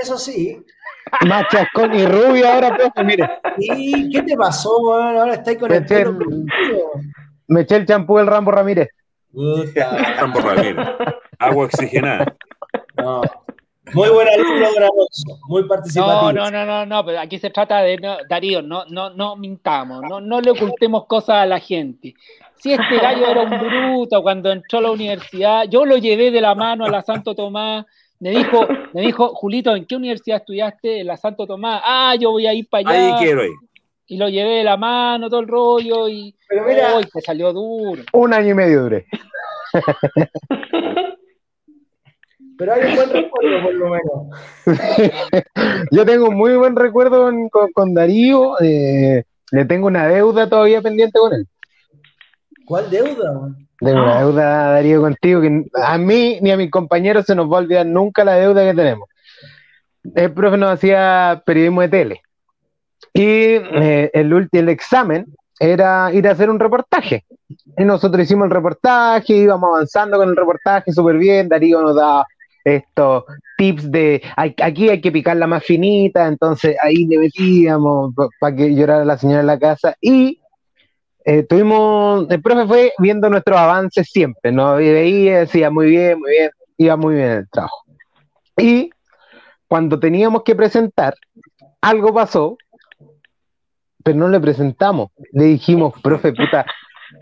eso sí. Más chascón y rubio ahora, profe, mire. ¿Y qué te pasó, Ahora estáis con el pelo me eché el champú del Rambo Ramírez. Rambo Ramírez. Agua oxigenada. No. Muy buen alumno, Alonso, muy participativo. No, no, no, no, pero aquí se trata de, Darío, no, no, no mintamos, no, no le ocultemos cosas a la gente. Si este gallo era un bruto cuando entró a la universidad, yo lo llevé de la mano a la Santo Tomás, me dijo, me dijo, Julito, ¿en qué universidad estudiaste? En la Santo Tomás. Ah, yo voy a ir para allá. Ahí quiero ir y lo llevé de la mano, todo el rollo, y Pero mira, te salió duro. Un año y medio duré. Pero hay un buen recuerdo, por lo menos. Yo tengo un muy buen recuerdo con, Darío. Eh, le tengo una deuda todavía pendiente con él. ¿Cuál deuda? De una deuda, Darío, contigo, que a mí ni a mis compañeros se nos va a olvidar nunca la deuda que tenemos. El profe nos hacía periodismo de tele. Y eh, el, el examen era ir a hacer un reportaje. Y nosotros hicimos el reportaje, íbamos avanzando con el reportaje súper bien. Darío nos da estos tips de aquí hay que picarla más finita, entonces ahí le metíamos para que llorara la señora en la casa. Y eh, tuvimos, el profe fue viendo nuestros avances siempre, ¿no? veía, decía muy bien, muy bien, iba muy bien el trabajo. Y cuando teníamos que presentar, algo pasó, pero no le presentamos. Le dijimos, profe, puta,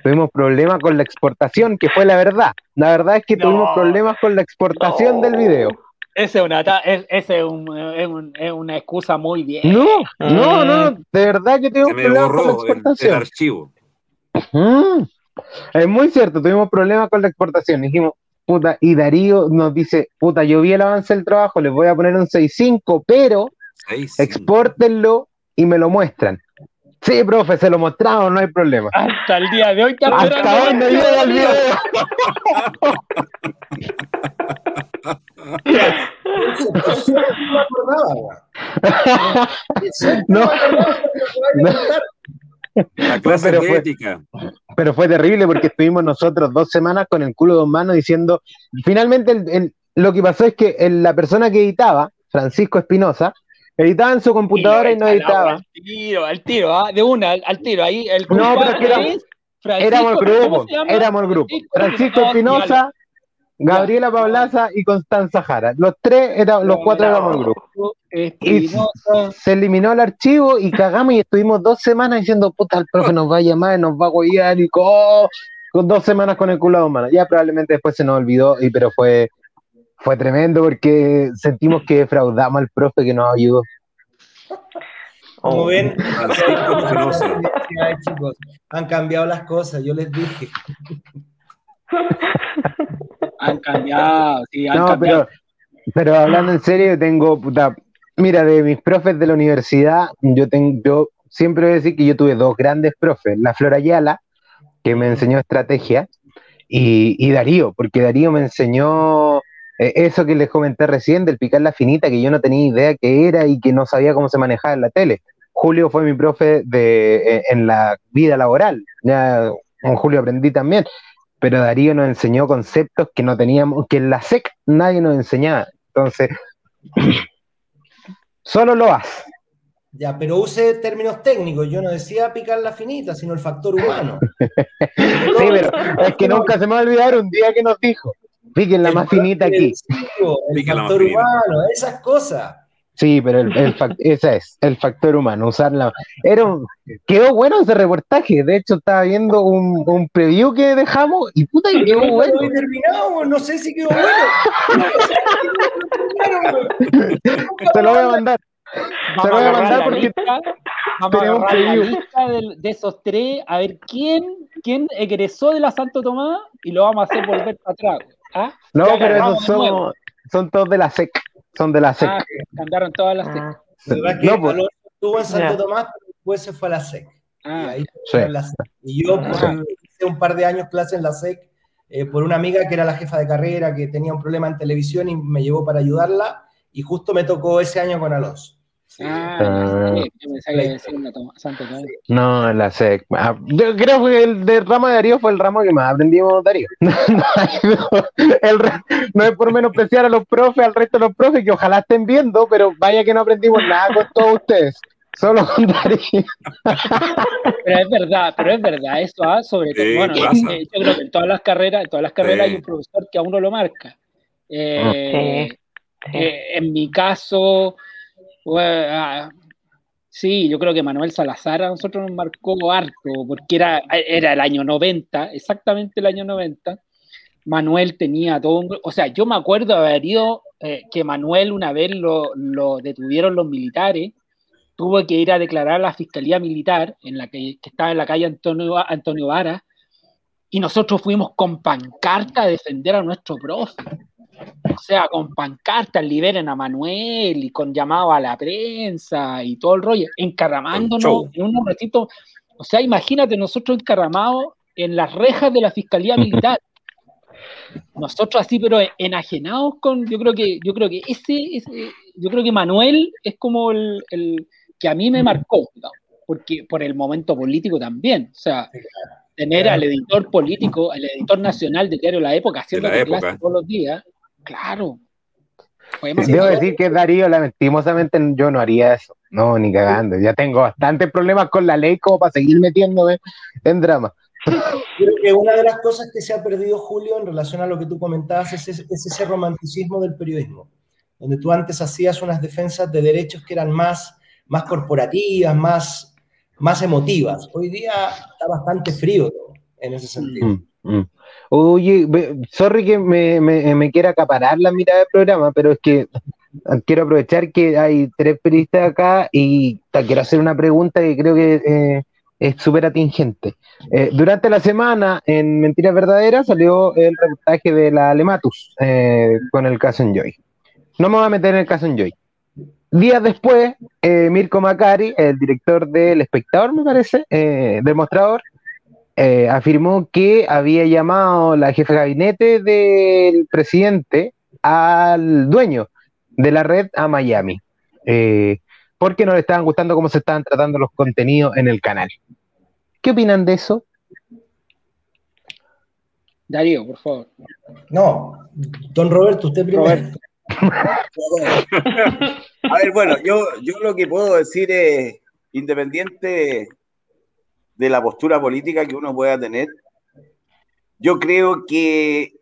tuvimos problemas con la exportación, que fue la verdad. La verdad es que tuvimos problemas con la exportación del video. Ese es una, es, ese es, un, es, una excusa muy bien. No, no, no, de verdad que tuvimos problemas con la exportación. El, archivo. Es muy cierto, tuvimos problemas con la exportación. Dijimos, puta, y Darío nos dice, puta, yo vi el avance del trabajo, les voy a poner un 6.5, pero exportenlo y me lo muestran. Sí, profe, se lo mostramos, no hay problema. Hasta el día de hoy, Hasta dónde llega el video. no, la clase pero fue, pero fue terrible porque estuvimos nosotros dos semanas con el culo de dos manos diciendo. Finalmente, lo que pasó es que la persona que editaba, Francisco Espinosa, editaba en su computadora y, no editaba. Al tiro, al tiro, ¿ah? de una, al, tiro. Ahí el no, pero que éramos el grupo, éramos el grupo. Francisco Espinosa, Gabriela Pablaza y Constanza Jara. Los tres, eran, los cuatro éramos el grupo. Y se eliminó el archivo y cagamos y estuvimos dos semanas diciendo, puta, el profe nos va a llamar, nos va a guiar y con dos semanas con el culo humano. Ya probablemente después se nos olvidó, y, pero fue, fue tremendo porque sentimos que defraudamos al profe que nos ayudó. Como ven, han cambiado las cosas, yo les dije. han cambiado, sí, han cambiado. Pero, hablando en serio, tengo, puta, mira, de mis profes de la universidad, yo tengo, yo siempre voy a decir que yo tuve dos grandes profes, la Flora Ayala, que me enseñó estrategia, y, y Darío, porque Darío me enseñó eh, eso que les comenté recién del picar la finita, que yo no tenía idea qué era y que no sabía cómo se manejaba en la tele. Julio fue mi profe de, eh, en la vida laboral, ya con Julio aprendí también, pero Darío nos enseñó conceptos que no teníamos, que en la SEC nadie nos enseñaba. Entonces, solo lo hace. Ya, pero use términos técnicos. Yo no decía picar la finita, sino el factor humano. sí, pero es que nunca se me va a olvidar un día que nos dijo, piquen la más finita aquí. El, factor humano, esas cosas. Sí, pero el, ese es, el factor humano, usarla. Era quedó bueno ese reportaje. De hecho, estaba viendo un, un preview que dejamos y puta, que quedó bueno. No terminado, no sé si quedó bueno. Te lo voy a mandar. Se lo voy a mandar porque tenemos preview. La lista de, de, esos tres, a ver quién, quién egresó de la Santo Tomás y lo vamos a hacer volver para atrás. ¿Ah? No, pero esos son, son todos de la SEC. Son de la SEC. Ah, cambiaron todas las SEC. Ah. no, pues. estuvo en Santo Tomás, pero después se fue a la SEC. Ah, y, ahí sí. la SEC. y yo pues, hice un par de años clase en la SEC eh, por una amiga que era la jefa de carrera, que tenía un problema en televisión y me llevó para ayudarla. Y justo me tocó ese año con Alonso. Ah, no, la SEC. Ah, yo creo que el de ramo de Darío fue el ramo que más aprendimos Darío. no, es por menospreciar a los profes, al resto de los profes, que ojalá estén viendo, pero vaya que no aprendimos nada con todos ustedes. Solo con Darío. pero es verdad, pero es verdad, eso ¿ah? sobre todo. bueno, eh, yo creo que en todas las carreras, en todas las carreras hay un profesor que a uno lo marca. Eh, eh, en mi caso, Ah, sí, yo creo que Manuel Salazar a nosotros nos marcó harto, porque era, era el año 90, exactamente el año 90. Manuel tenía todo un... O sea, yo me acuerdo haber ido, eh, que Manuel una vez lo, detuvieron los militares, tuvo que ir a declarar a la Fiscalía Militar, en la que, estaba en la calle Antonio, Antonio Vara, y nosotros fuimos con pancarta a defender a nuestro profe. O sea, con pancartas liberen a Manuel y con llamado a la prensa y todo el rollo, encarramándonos en un ratito. O sea, imagínate nosotros encarramados en las rejas de la Fiscalía Militar. Nosotros así, pero enajenados con, yo creo que, yo creo que ese, yo creo que Manuel es como el, que a mí me marcó, porque por el momento político también. O sea, tener al editor político, al editor nacional de Diario La Época haciendo clases todos los días, claro. Debo decir que Darío, lastimosamente, yo no haría eso. No, ni cagando. Ya tengo bastantes problemas con la ley como para seguir metiéndome en drama. Creo que una de las cosas que se ha perdido, Julio, en relación a lo que tú comentabas, es, ese romanticismo del periodismo, donde tú antes hacías unas defensas de derechos que eran más, más corporativas, más, más emotivas. Hoy día está bastante frío en ese sentido. Mm, mm. Oye, sorry que me, me, quiera acaparar la mirada del programa, pero es que quiero aprovechar que hay tres periodistas acá y quiero hacer una pregunta que creo que eh, es súper atingente. Eh, durante la semana, en Mentiras Verdaderas, salió el reportaje de la Alematus eh, con el caso Enjoy. No me voy a meter en el caso Enjoy. Días después, Mirko Macari, el director del Espectador, me parece, del mostrador, eh, afirmó que había llamado la jefa de gabinete del presidente al dueño de la red a Miami, eh, porque no le estaban gustando cómo se estaban tratando los contenidos en el canal. ¿Qué opinan de eso? Darío, por favor. No, don Roberto, usted primero. a ver, bueno, yo, yo lo que puedo decir es, independiente de la postura política que uno pueda tener. Yo creo que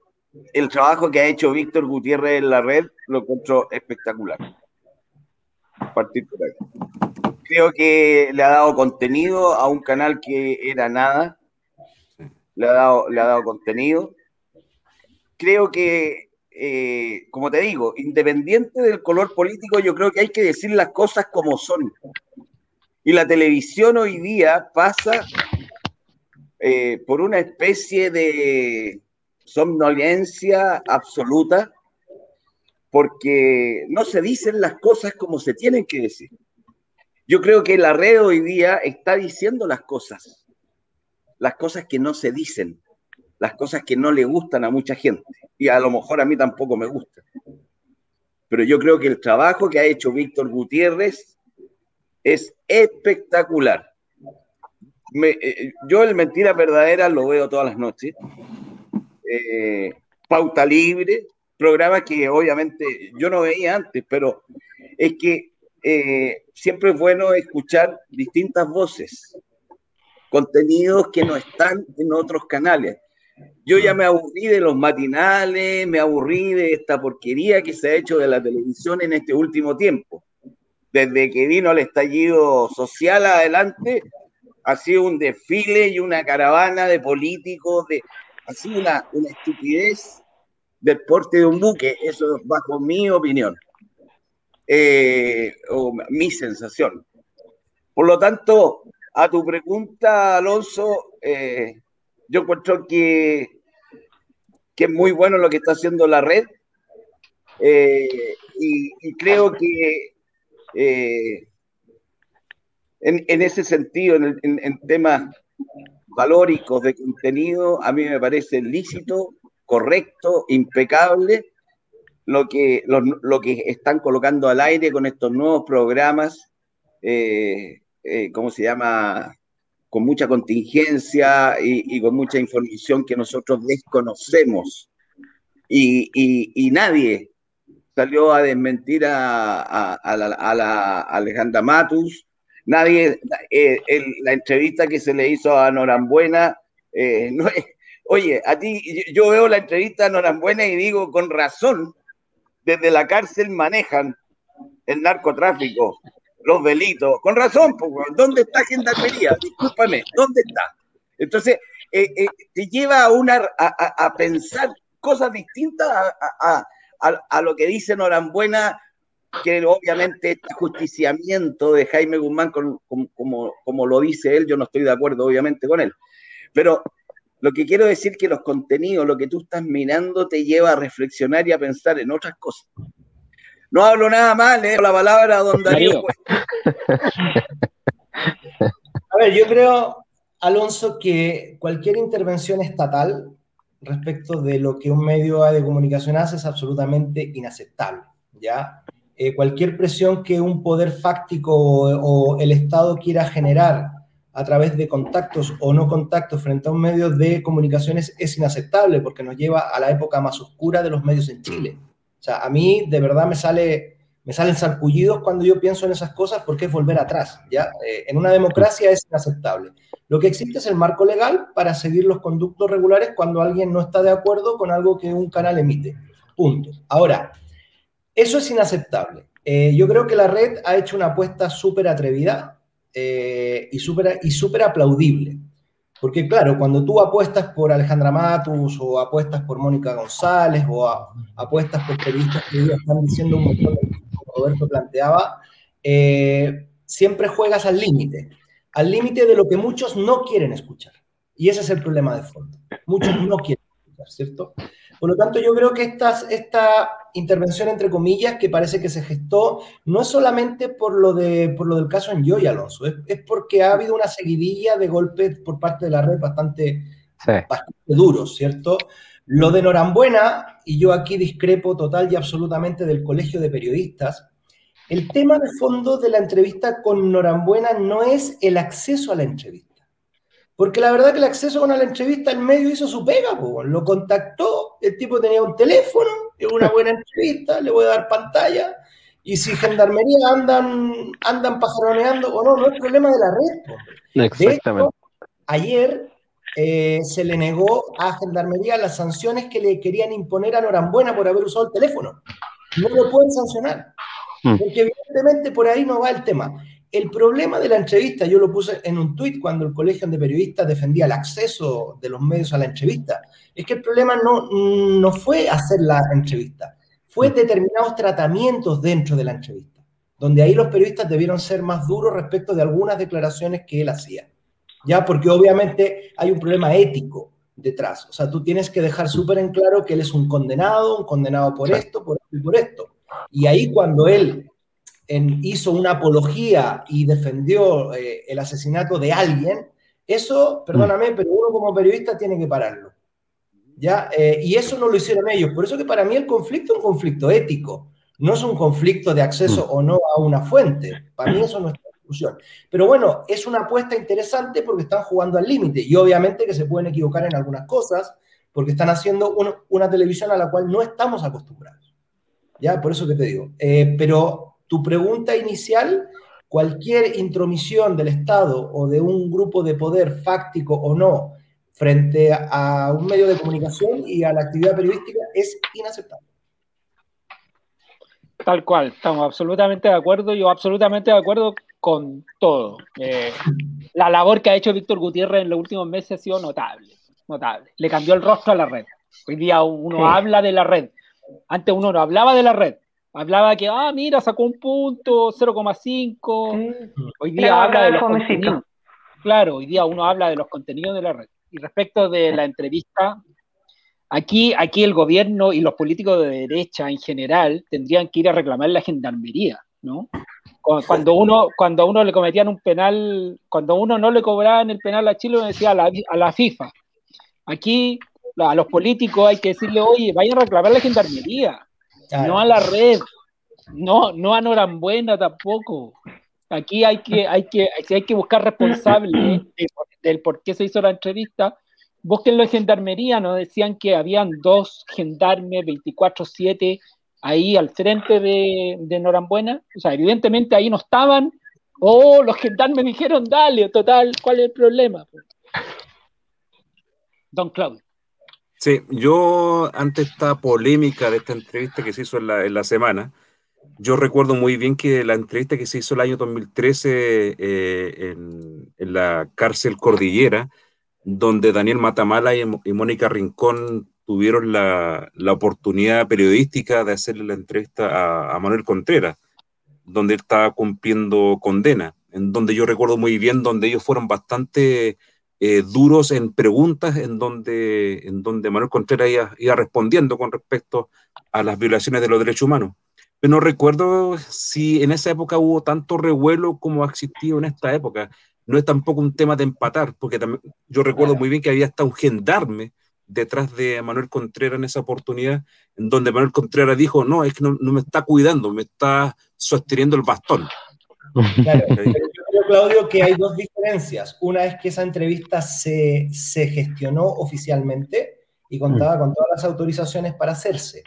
el trabajo que ha hecho Víctor Gutiérrez en la red lo encuentro espectacular. Partir Creo que le ha dado contenido a un canal que era nada. Le ha dado, le ha dado contenido. Creo que, eh, como te digo, independiente del color político, yo creo que hay que decir las cosas como son. Y la televisión hoy día pasa eh, por una especie de somnolencia absoluta porque no se dicen las cosas como se tienen que decir. Yo creo que la red hoy día está diciendo las cosas, las cosas que no se dicen, las cosas que no le gustan a mucha gente. Y a lo mejor a mí tampoco me gusta. Pero yo creo que el trabajo que ha hecho Víctor Gutiérrez es espectacular. Eh, yo el Mentira Verdadera lo veo todas las noches. Eh, pauta Libre, programa que obviamente yo no veía antes, pero es que eh, siempre es bueno escuchar distintas voces, contenidos que no están en otros canales. Yo ya me aburrí de los matinales, me aburrí de esta porquería que se ha hecho de la televisión en este último tiempo desde que vino el estallido social adelante, ha sido un desfile y una caravana de políticos, de, ha sido una, una estupidez del porte de un buque, eso bajo mi opinión, eh, o mi sensación. Por lo tanto, a tu pregunta, Alonso, eh, yo encuentro que, que es muy bueno lo que está haciendo la red eh, y, creo que eh, en, ese sentido, en, temas valóricos de contenido, a mí me parece lícito, correcto, impecable lo que, lo, que están colocando al aire con estos nuevos programas, eh, eh, ¿cómo se llama? Con mucha contingencia y, con mucha información que nosotros desconocemos. y nadie, salió a desmentir a, la, Alejandra Matus. Nadie, eh, la entrevista que se le hizo a Norambuena, eh, oye, a ti, yo veo la entrevista a Norambuena y digo, con razón, desde la cárcel manejan el narcotráfico, los delitos, con razón, ¿dónde está Gendarmería? Discúlpame, ¿dónde está? Entonces, eh, te lleva a, una, a, pensar cosas distintas a, a, lo que dice Norambuena, que obviamente este justiciamiento de Jaime Guzmán, como, como, lo dice él, yo no estoy de acuerdo obviamente con él. Pero lo que quiero decir que los contenidos, lo que tú estás mirando, te lleva a reflexionar y a pensar en otras cosas. No hablo nada mal, le la palabra a don Darío. A ver, yo creo, Alonso, que cualquier intervención estatal respecto de lo que un medio de comunicación hace es absolutamente inaceptable, ¿ya? Eh, cualquier presión que un poder fáctico o, el Estado quiera generar a través de contactos o no contactos frente a un medio de comunicaciones es inaceptable porque nos lleva a la época más oscura de los medios en Chile. O sea, a mí de verdad me sale me salen sarpullidos cuando yo pienso en esas cosas porque es volver atrás, ¿ya? Eh, en una democracia es inaceptable. Lo que existe es el marco legal para seguir los conductos regulares cuando alguien no está de acuerdo con algo que un canal emite. Punto. Ahora, eso es inaceptable. Eh, yo creo que la red ha hecho una apuesta súper atrevida eh, y súper y super aplaudible. Porque claro, cuando tú apuestas por Alejandra Matus o apuestas por Mónica González o apuestas por periodistas que están diciendo un montón de Roberto planteaba, eh, siempre juegas al límite, al límite de lo que muchos no quieren escuchar. Y ese es el problema de fondo. Muchos no quieren escuchar, ¿cierto? Por lo tanto, yo creo que esta intervención, entre comillas, que parece que se gestó, no es solamente por lo, de, por lo del caso en Yo y Alonso, es, porque ha habido una seguidilla de golpes por parte de la red bastante, bastante duros, ¿cierto? Lo de Norambuena, y yo aquí discrepo total y absolutamente del Colegio de Periodistas, el tema de fondo de la entrevista con Norambuena no es el acceso a la entrevista. Porque la verdad que el acceso con la entrevista, el medio hizo su pega, lo contactó, el tipo tenía un teléfono, es una buena entrevista, le voy a dar pantalla, y si gendarmería andan, andan pajaroneando o no, no es problema de la red. Exactamente. ayer eh, se le negó a gendarmería las sanciones que le querían imponer a Norambuena por haber usado el teléfono. No lo pueden sancionar, mm. porque evidentemente por ahí no va el tema. El problema de la entrevista, yo lo puse en un tuit cuando el Colegio de Periodistas defendía el acceso de los medios a la entrevista, es que el problema no, no fue hacer la entrevista, fue determinados tratamientos dentro de la entrevista, donde ahí los periodistas debieron ser más duros respecto de algunas declaraciones que él hacía, ya porque obviamente hay un problema ético detrás, o sea, tú tienes que dejar súper en claro que él es un condenado, un condenado por esto, por esto y por esto. Y ahí cuando él hizo una apología y defendió eh, el asesinato de alguien, eso, perdóname, pero uno como periodista tiene que pararlo. ¿ya? Eh, y eso no lo hicieron ellos. Por eso que para mí el conflicto es un conflicto ético, no es un conflicto de acceso o no a una fuente. Para mí eso no es Pero bueno, es una apuesta interesante porque están jugando al límite y obviamente que se pueden equivocar en algunas cosas porque están haciendo una televisión a la cual no estamos acostumbrados. ¿Ya? Por eso que te digo. Eh, pero tu pregunta inicial, cualquier intromisión del Estado o de un grupo de poder fáctico o no frente a un medio de comunicación y a la actividad periodística es inaceptable. Tal cual, estamos absolutamente de acuerdo, yo absolutamente de acuerdo con todo. Eh, la labor que ha hecho Víctor Gutiérrez en los últimos meses ha sido notable, notable. Le cambió el rostro a la red. Hoy día uno habla de la red. Antes uno no hablaba de la red. Hablaba que, ah, mira, sacó un punto, 0,5. Hoy día habla de los contenidos. Claro, hoy día uno habla de los contenidos de la red. Y respecto de la entrevista, aquí, aquí el gobierno y los políticos de derecha en general tendrían que ir a reclamar la gendarmería, ¿no? Cuando uno, cuando uno le cometían un penal, cuando uno no le cobraban el penal a Chile, decía a la, a la FIFA. Aquí a los políticos hay que decirle, oye, vayan a reclamar la gendarmería no a la red, no, no a Norambuena tampoco. Aquí hay que, hay que, hay que buscar responsables del por qué se hizo la entrevista. Búsquenlo en gendarmería, nos decían que habían dos gendarmes 24-7 ahí al frente de, Norambuena. O sea, evidentemente ahí no estaban. Oh, los gendarmes dijeron, dale, total, ¿cuál es el problema? Don Claudio. Sí, yo ante esta polémica de esta entrevista que se hizo en la, semana, yo recuerdo muy bien que la entrevista que se hizo el año 2013 eh, en, la cárcel Cordillera, donde Daniel Matamala y, Mónica Rincón tuvieron la, la, oportunidad periodística de hacerle la entrevista a, Manuel Contreras, donde él estaba cumpliendo condena, en donde yo recuerdo muy bien, donde ellos fueron bastante eh, duros en preguntas en donde, en donde Manuel Contreras iba, respondiendo con respecto a las violaciones de los derechos humanos. Pero no recuerdo si en esa época hubo tanto revuelo como ha existido en esta época. No es tampoco un tema de empatar, porque yo recuerdo muy bien que había hasta un gendarme detrás de Manuel Contreras en esa oportunidad, en donde Manuel Contreras dijo, no, es que no, me está cuidando, me está sosteniendo el bastón. Claro, yo creo, Claudio, que hay dos diferencias. Una es que esa entrevista se, se gestionó oficialmente y contaba mm. con todas las autorizaciones para hacerse.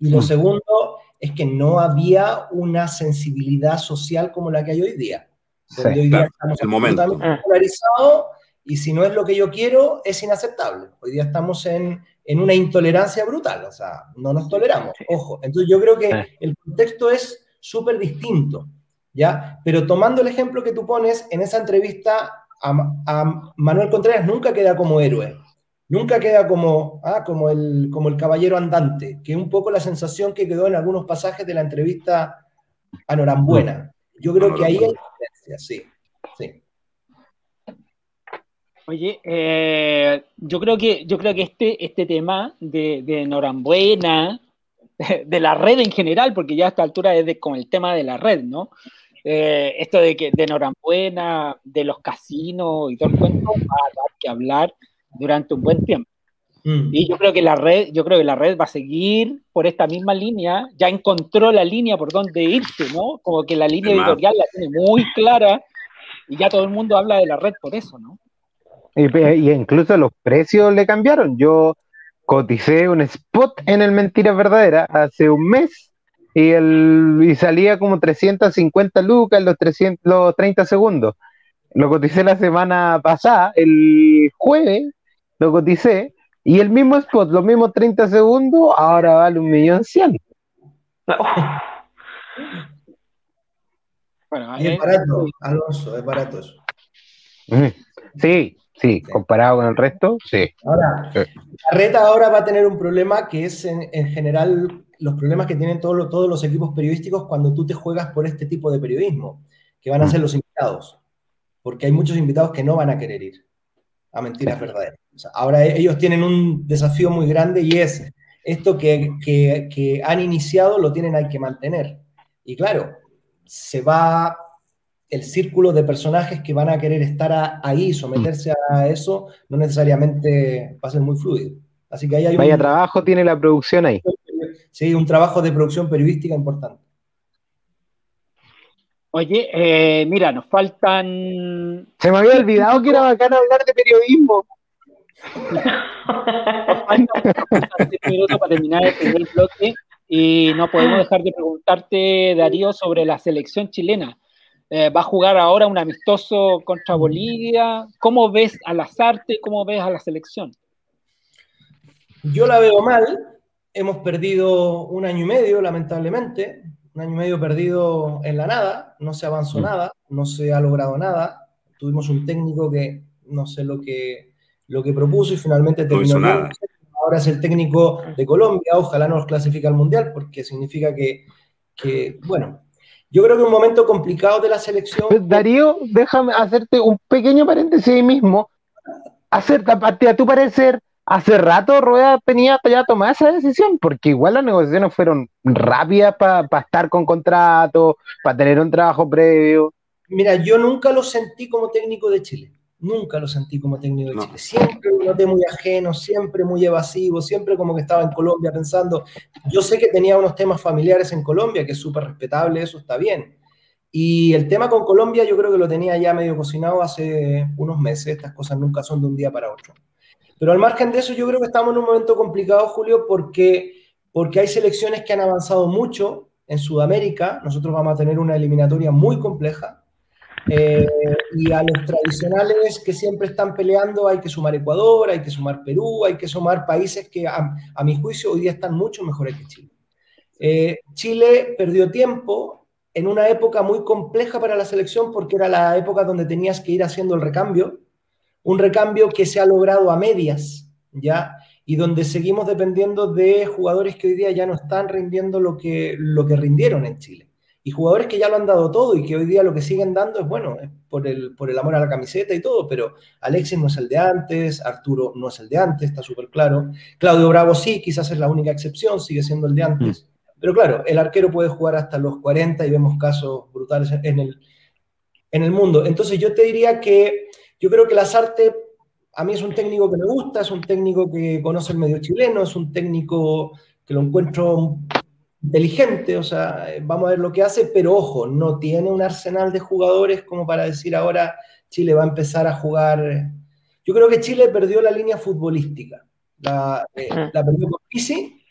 Y lo mm. segundo es que no había una sensibilidad social como la que hay hoy día. Hoy día estamos el momento. polarizados y si no es lo que yo quiero, es inaceptable. Hoy día estamos en, en una intolerancia brutal, o sea, no nos toleramos, ojo. Entonces yo creo que el contexto es súper distinto, ¿ya? Pero tomando el ejemplo que tú pones, en esa entrevista a, a Manuel Contreras nunca queda como héroe, nunca queda como, ah, como, el, como el caballero andante, que es un poco la sensación que quedó en algunos pasajes de la entrevista a Norambuena. Yo creo que ahí hay diferencia, sí, sí. Oye, eh, yo creo que yo creo que este, este tema de, de Norambuena, de, la red en general, porque ya a esta altura es de, como el tema de la red, ¿no? Eh, esto de que de Norambuena, de los casinos y todo el cuento, va a dar que hablar durante un buen tiempo. Mm. Y yo creo que la red, yo creo que la red va a seguir por esta misma línea, ya encontró la línea por donde irse, ¿no? Como que la línea editorial la tiene muy clara y ya todo el mundo habla de la red por eso, ¿no? Y, incluso los precios le cambiaron. Yo coticé un spot en el Mentiras Verdadera hace un mes y, el, y salía como 350 lucas los, 300, los 30 segundos. Lo coticé la semana pasada, el jueves, lo coticé y el mismo spot, los mismos 30 segundos, ahora vale un millón cien. Bueno, es barato, Alonso, es barato eso. Sí, Sí, comparado con el resto, sí. Ahora, la reta ahora va a tener un problema que es en, general los problemas que tienen todos, todos los equipos periodísticos cuando tú te juegas por este tipo de periodismo, que van a mm. ser los invitados, porque hay muchos invitados que no van a querer ir a mentiras verdaderas. Ahora ellos tienen un desafío muy grande y es esto que, que, que han iniciado lo tienen hay que mantener. Y claro, se va el círculo de personajes que van a querer estar ahí, someterse a eso, no necesariamente va a ser muy fluido. Así que ahí hay Vaya trabajo tiene la producción ahí. Sí, un trabajo de producción periodística importante. Oye, eh, mira, nos faltan. Se me había olvidado que era bacán hablar de periodismo. Para terminar el primer bloque y no podemos dejar de preguntarte, Darío, sobre la selección chilena. Eh, va a jugar ahora un amistoso contra Bolivia. ¿Cómo ves a las artes? ¿Cómo ves a la selección? Yo la veo mal. Hemos perdido un año y medio, lamentablemente. Un año y medio perdido en la nada. No se avanzó mm. nada, no se ha logrado nada. Tuvimos un técnico que no sé lo que, lo que propuso y finalmente terminó. No ahora es el técnico de Colombia. Ojalá nos clasifique al mundial porque significa que, que bueno, yo creo que un momento complicado de la selección. Pues, Darío, déjame hacerte un pequeño paréntesis ahí mismo. Hacer, a tu parecer, hace rato Rueda tenía ya tomada esa decisión, porque igual las negociaciones fueron rápidas para estar con contrato, para tener un trabajo previo. Mira, yo nunca lo sentí como técnico de Chile. Nunca lo sentí como técnico de Chile. Siempre lo noté muy ajeno, siempre muy evasivo, siempre como que estaba en Colombia pensando. Yo sé que tenía unos temas familiares en Colombia, que es súper respetable, eso está bien. Y el tema con Colombia yo creo que lo tenía ya medio cocinado hace unos meses. Estas cosas nunca son de un día para otro. Pero al margen de eso, yo creo que estamos en un momento complicado, Julio, porque, porque hay selecciones que han avanzado mucho en Sudamérica. Nosotros vamos a tener una eliminatoria muy compleja eh, y a los tradicionales que siempre están peleando hay que sumar Ecuador, hay que sumar Perú, hay que sumar países que a, mi juicio hoy día están mucho mejores que Chile. Eh, Chile perdió tiempo en una época muy compleja para la selección porque era la época donde tenías que ir haciendo el recambio, un recambio que se ha logrado a medias, ¿ya? Y donde seguimos dependiendo de jugadores que hoy día ya no están rindiendo lo que, lo que rindieron en Chile y jugadores que ya lo han dado todo y que hoy día lo que siguen dando es, bueno, por el, por el amor a la camiseta y todo, pero Alexis no es el de antes, Arturo no es el de antes, está súper claro. Claudio Bravo sí, quizás es la única excepción, sigue siendo el de antes. Mm. Pero claro, el arquero puede jugar hasta los 40 y vemos casos brutales en el, en el mundo. Entonces yo te diría que yo creo que Lazarte a mí es un técnico que me gusta, es un técnico que conoce el medio chileno, es un técnico que lo encuentro inteligente, o sea, vamos a ver lo que hace, pero ojo, no tiene un arsenal de jugadores como para decir ahora Chile va a empezar a jugar. Yo creo que Chile perdió la línea futbolística, la, eh, perdió con Pisi,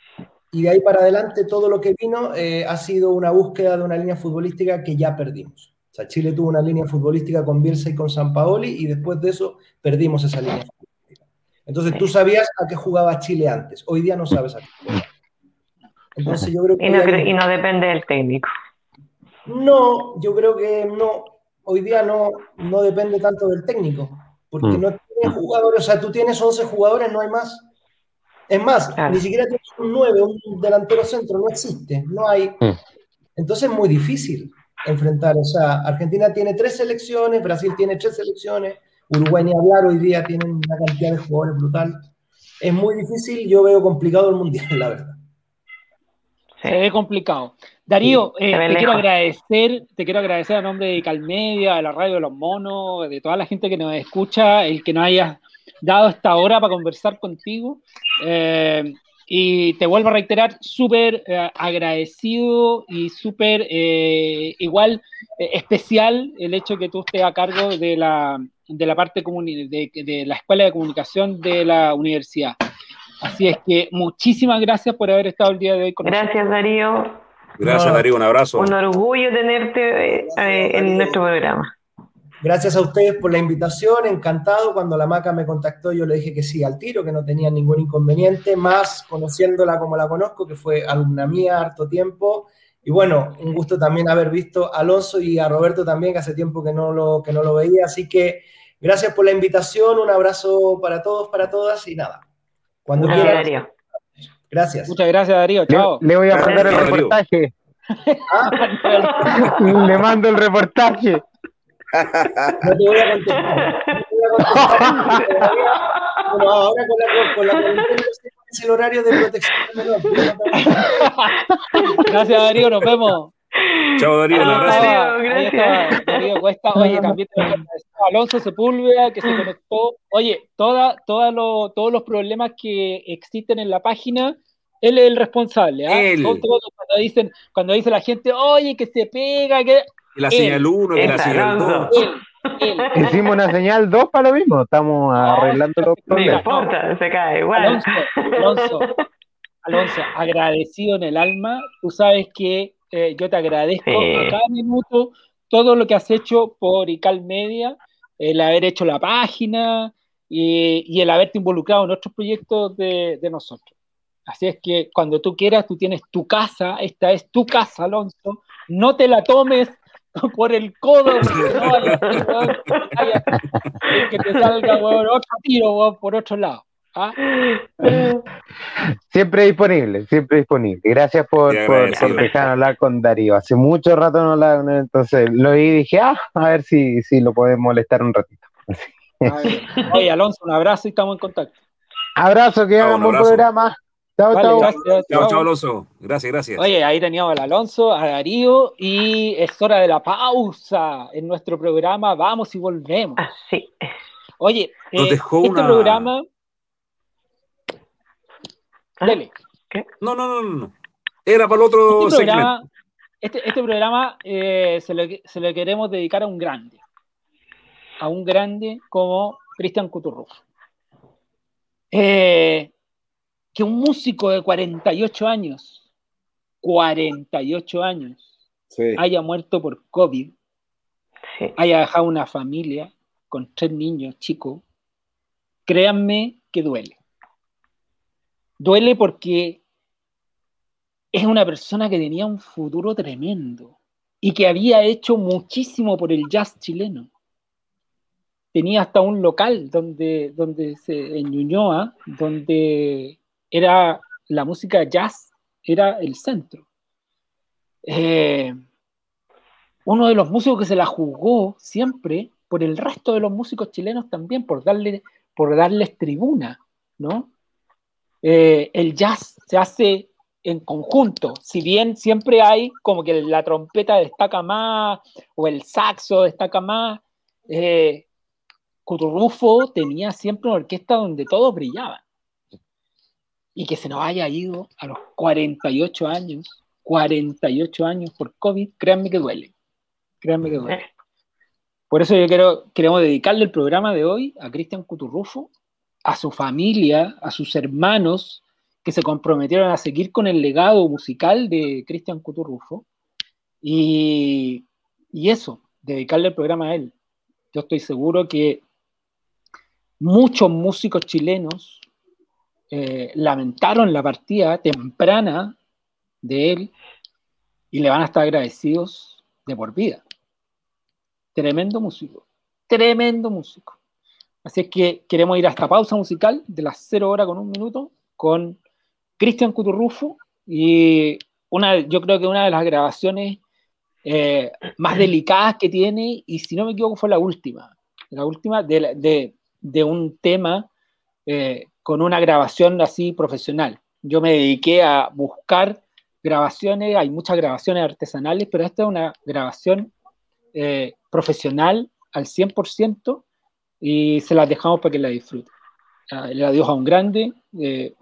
y de ahí para adelante todo lo que vino eh, ha sido una búsqueda de una línea futbolística que ya perdimos. O sea, Chile tuvo una línea futbolística con Bielsa y con San Paoli y después de eso perdimos esa línea futbolística. Entonces tú sabías a qué jugaba Chile antes, hoy día no sabes a qué juega. Entonces yo creo que... Y no, y no depende del técnico. No, yo creo que no. Hoy día no, no depende tanto del técnico, porque mm. no tiene jugadores, o sea, tú tienes 11 jugadores, no hay más. Es más, ni siquiera tienes un 9, un delantero centro, no existe, no hay. Mm. Entonces es muy difícil enfrentar, o sea, Argentina tiene tres selecciones, Brasil tiene tres selecciones, Uruguay ni hablar, hoy día tienen una cantidad de jugadores brutal. Es muy difícil, yo veo complicado el Mundial, la verdad. Se ve complicado. Darío, eh, te quiero agradecer, te quiero agradecer a nombre de Calmedia, de la radio de los monos, de toda la gente que nos escucha, el que nos haya dado esta hora para conversar contigo. Eh, y te vuelvo a reiterar, súper eh, agradecido y súper igual especial el hecho que tú estés a cargo de la, de la parte de, de la Escuela de Comunicación de la universidad. Así es que muchísimas gracias por haber estado el día de hoy con nosotros. Gracias, Darío. Gracias, Darío. Un abrazo. Un orgullo tenerte eh, en nuestro programa. Gracias a ustedes por la invitación, encantado. Cuando la Maca me contactó, yo le dije que sí al tiro, que no tenía ningún inconveniente, más conociéndola como la conozco, que fue alumna mía harto tiempo. Y bueno, un gusto también haber visto a Alonso y a Roberto también, que hace tiempo que no lo, que no lo veía. Así que gracias por la invitación, un abrazo para todos, para todas y nada, cuando quiera. Darío. Gracias. Muchas gracias, Darío. Chao. Le, voy a mandar el reportaje. le mando el reportaje. No te voy a contestar. No te voy a contestar. Pero ahora con la, con la es el horario de protección menor. Gracias, Darío. Nos vemos. Chao Darío, un abrazo. gracias. Darío Cuesta, oye, también Alonso Sepúlveda que se conectó. Oye, toda, toda lo, todos los problemas que existen en la página, él es el responsable. ¿ah? cuando, dicen, cuando dice la gente, oye, que se pega, que. la señal 1, que la señal 2. Hicimos una señal 2 para lo mismo, estamos arreglando los problemas. No importa, se cae igual. Alonso, Alonso, Alonso, agradecido en el alma, tú sabes que eh, yo te agradezco a cada minuto todo lo que has hecho por ICAL Media, el haber hecho la página y, el haberte involucrado en otros proyectos de, nosotros. Así es que cuando tú quieras, tú tienes tu casa, esta es tu casa, Alonso, no te la tomes por el codo, que te salga otro tiro por otro lado. ¿Ah? Siempre disponible, siempre disponible. Gracias por, por, dejar hablar con Darío. Hace mucho rato no hablaba con él, entonces lo vi y dije, ah, a ver si, si lo podemos molestar un ratito. Oye, Alonso, un abrazo y estamos en contacto. Abrazo, que hagan un buen programa. Chao, chao. chao, chao, Alonso. Gracias, gracias. Oye, ahí teníamos al Alonso, a Darío, y es hora de la pausa en nuestro programa. Vamos y volvemos. Así Oye, eh, este programa Ah, no, no, no, no. Era para el otro este programa, este, este, programa eh, se, le, queremos dedicar a un grande. A un grande como Cristian Cuturruf. Eh, que un músico de 48 años, 48 años, haya muerto por COVID, haya dejado una familia con tres niños chicos, créanme que duele. Duele porque es una persona que tenía un futuro tremendo y que había hecho muchísimo por el jazz chileno. Tenía hasta un local donde, donde se, en Ñuñoa, donde era la música jazz, era el centro. Eh, uno de los músicos que se la jugó siempre por el resto de los músicos chilenos también, por, darle, por darles tribuna, ¿no? Eh, el jazz se hace en conjunto. Si bien siempre hay como que la trompeta destaca más o el saxo destaca más, eh, Cuturrufo tenía siempre una orquesta donde todos brillaban. Y que se nos haya ido a los 48 años, 48 años por COVID, créanme que duele. Créanme que duele. Por eso yo quiero, queremos dedicarle el programa de hoy a Cristian Cuturrufo, a su familia, a sus hermanos que se comprometieron a seguir con el legado musical de Cristian Cuturrufo. Y, y eso, dedicarle el programa a él. Yo estoy seguro que muchos músicos chilenos eh, lamentaron la partida temprana de él y le van a estar agradecidos de por vida. Tremendo músico, tremendo músico. Así es que queremos ir a esta pausa musical de las 0 horas con un minuto con Cristian Cuturrufo y una, yo creo que una de las grabaciones eh, más delicadas que tiene, y si no me equivoco fue la última, la última de, de, un tema eh, con una grabación así profesional. Yo me dediqué a buscar grabaciones, hay muchas grabaciones artesanales, pero esta es una grabación eh, profesional al 100% y se las dejamos para que la disfruten. Uh, le adiós a un grande, eh,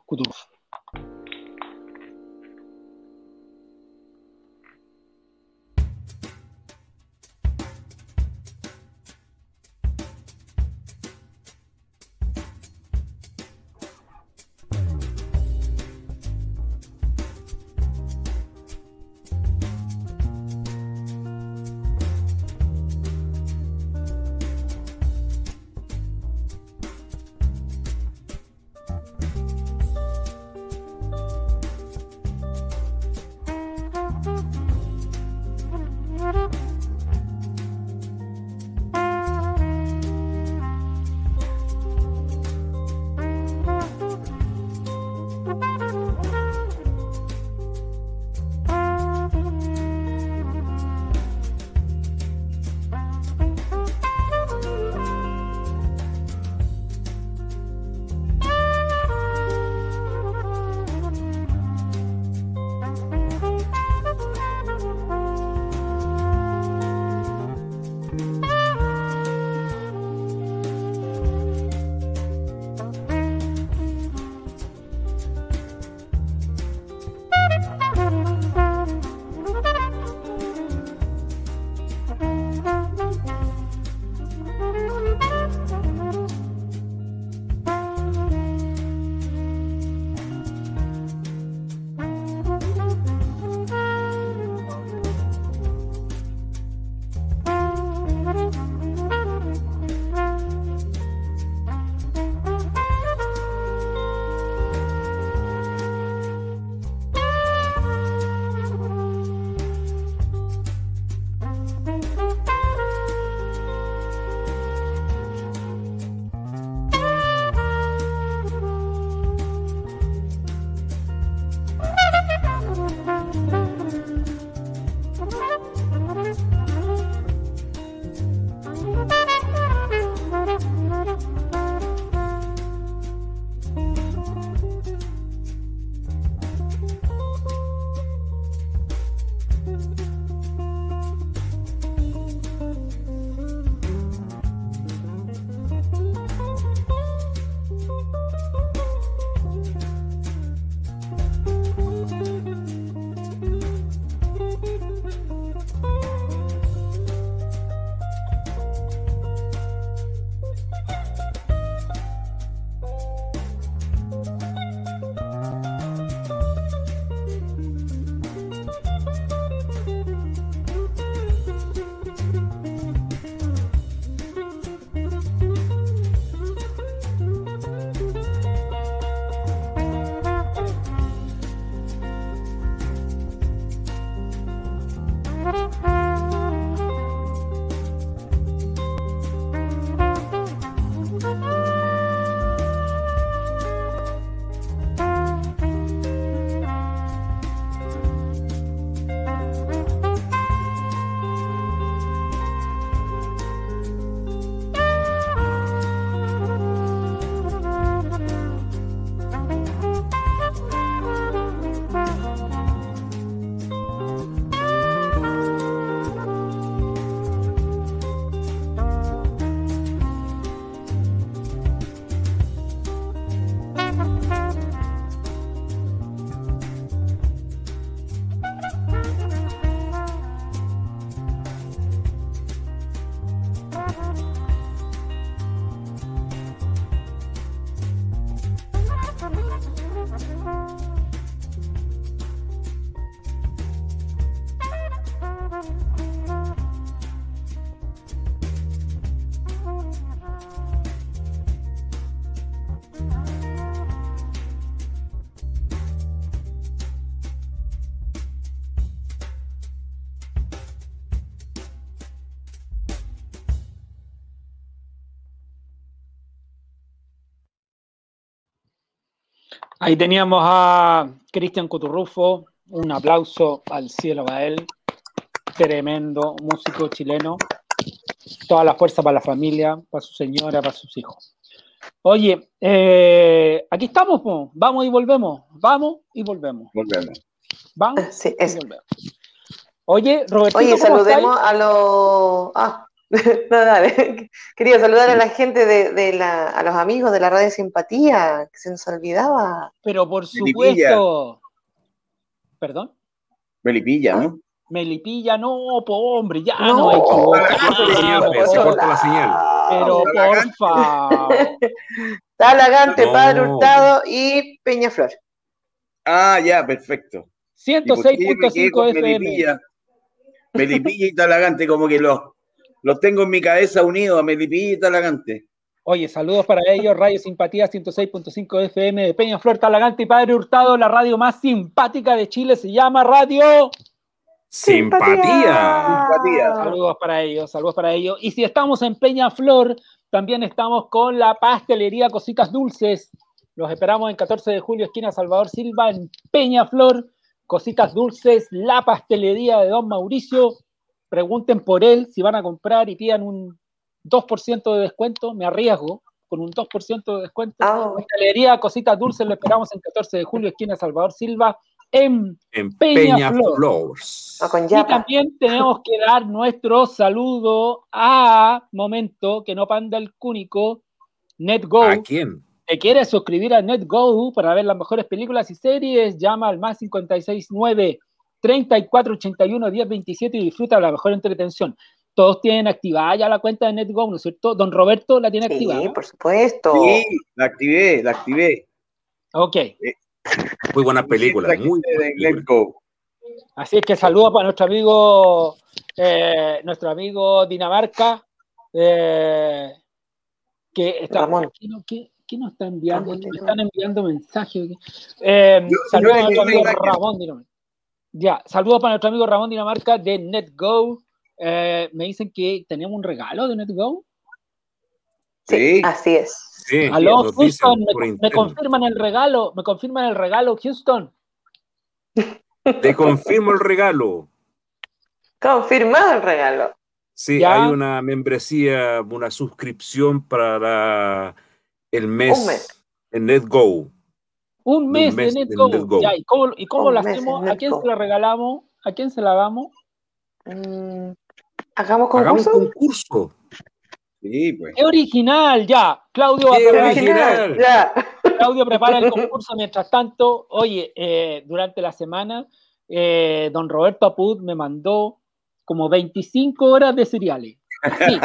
Ahí teníamos a Cristian Coturrufo, un aplauso al cielo para él, tremendo músico chileno, toda la fuerza para la familia, para su señora, para sus hijos. Oye, eh, aquí estamos, vamos y volvemos, vamos y volvemos. Volvemos. Vamos sí, y volvemos. Oye, Roberto. Oye, saludemos a los... Ah, no, dale. Quería saludar a la gente de, la, a los amigos de la radio Simpatía, que se nos olvidaba. Pero por supuesto. ¿Perdón? Melipilla, ¿no? Melipilla, no, po, hombre, ya no, no hay Se corta la señal. Pero porfa. Talagante, Padre Hurtado y Peñaflor. Ah, ya, perfecto. 106.5 FM. Melipilla y Talagante, como que los, los tengo en mi cabeza unidos a Melipilla y Talagante. Oye, saludos para ellos, Radio Simpatía 106.5 FM de Peñaflor, Talagante y Padre Hurtado, la radio más simpática de Chile, se llama Radio Simpatía. Simpatía. Saludos para ellos, saludos para ellos. Y si estamos en Peñaflor, también estamos con la pastelería Cositas Dulces. Los esperamos en 14 de julio, esquina Salvador Silva, en Peñaflor. Cositas Dulces, la pastelería de Don Mauricio. Pregunten por él si van a comprar y pidan un 2% de descuento. Me arriesgo con un 2% de descuento. Ah. Pastelería Cositas Dulces, lo esperamos en 14 de julio, esquina Salvador Silva, en, Peñaflor. y también tenemos que dar nuestro saludo a Momento, que no panda el cúnico, NetGo. ¿A quién? ¿Te quieres suscribir a NetGo para ver las mejores películas y series? Llama al más 569 3481 1027 y disfruta de la mejor entretención. Todos tienen activada ya la cuenta de NetGo, ¿no es cierto? Don Roberto la tiene activada. Sí, por supuesto. Sí, la activé, la activé. Ok. Eh, muy buena película, muy Así es que saludos para nuestro amigo, eh, nuestro amigo Dinamarca, eh, que está, Ramón. ¿Quién, nos está enviando? Me están enviando mensajes. Eh, saludos para nuestro amigo Ramón Dinamarca. Ya, saludos para nuestro amigo Ramón Dinamarca de NetGo. me dicen que tenemos un regalo de NetGo. Sí, así es. Sí, Aló, Houston, me, confirman el regalo, me confirman el regalo, Houston. Te confirmo el regalo. Confirmado el regalo. Sí, hay una membresía, una suscripción para el mes, en NetGo. Un mes, de NetGo. ¿y cómo, y cómo la hacemos? ¿A quién se la regalamos? ¿A quién se la damos? Mm, ¿Hagamos concurso? Hagamos concurso. Pues. Es original, ya. Claudio, Claudio prepara el concurso. Mientras tanto, oye, eh, durante la semana, eh, don Roberto Apud me mandó como 25 horas de seriales. Sí,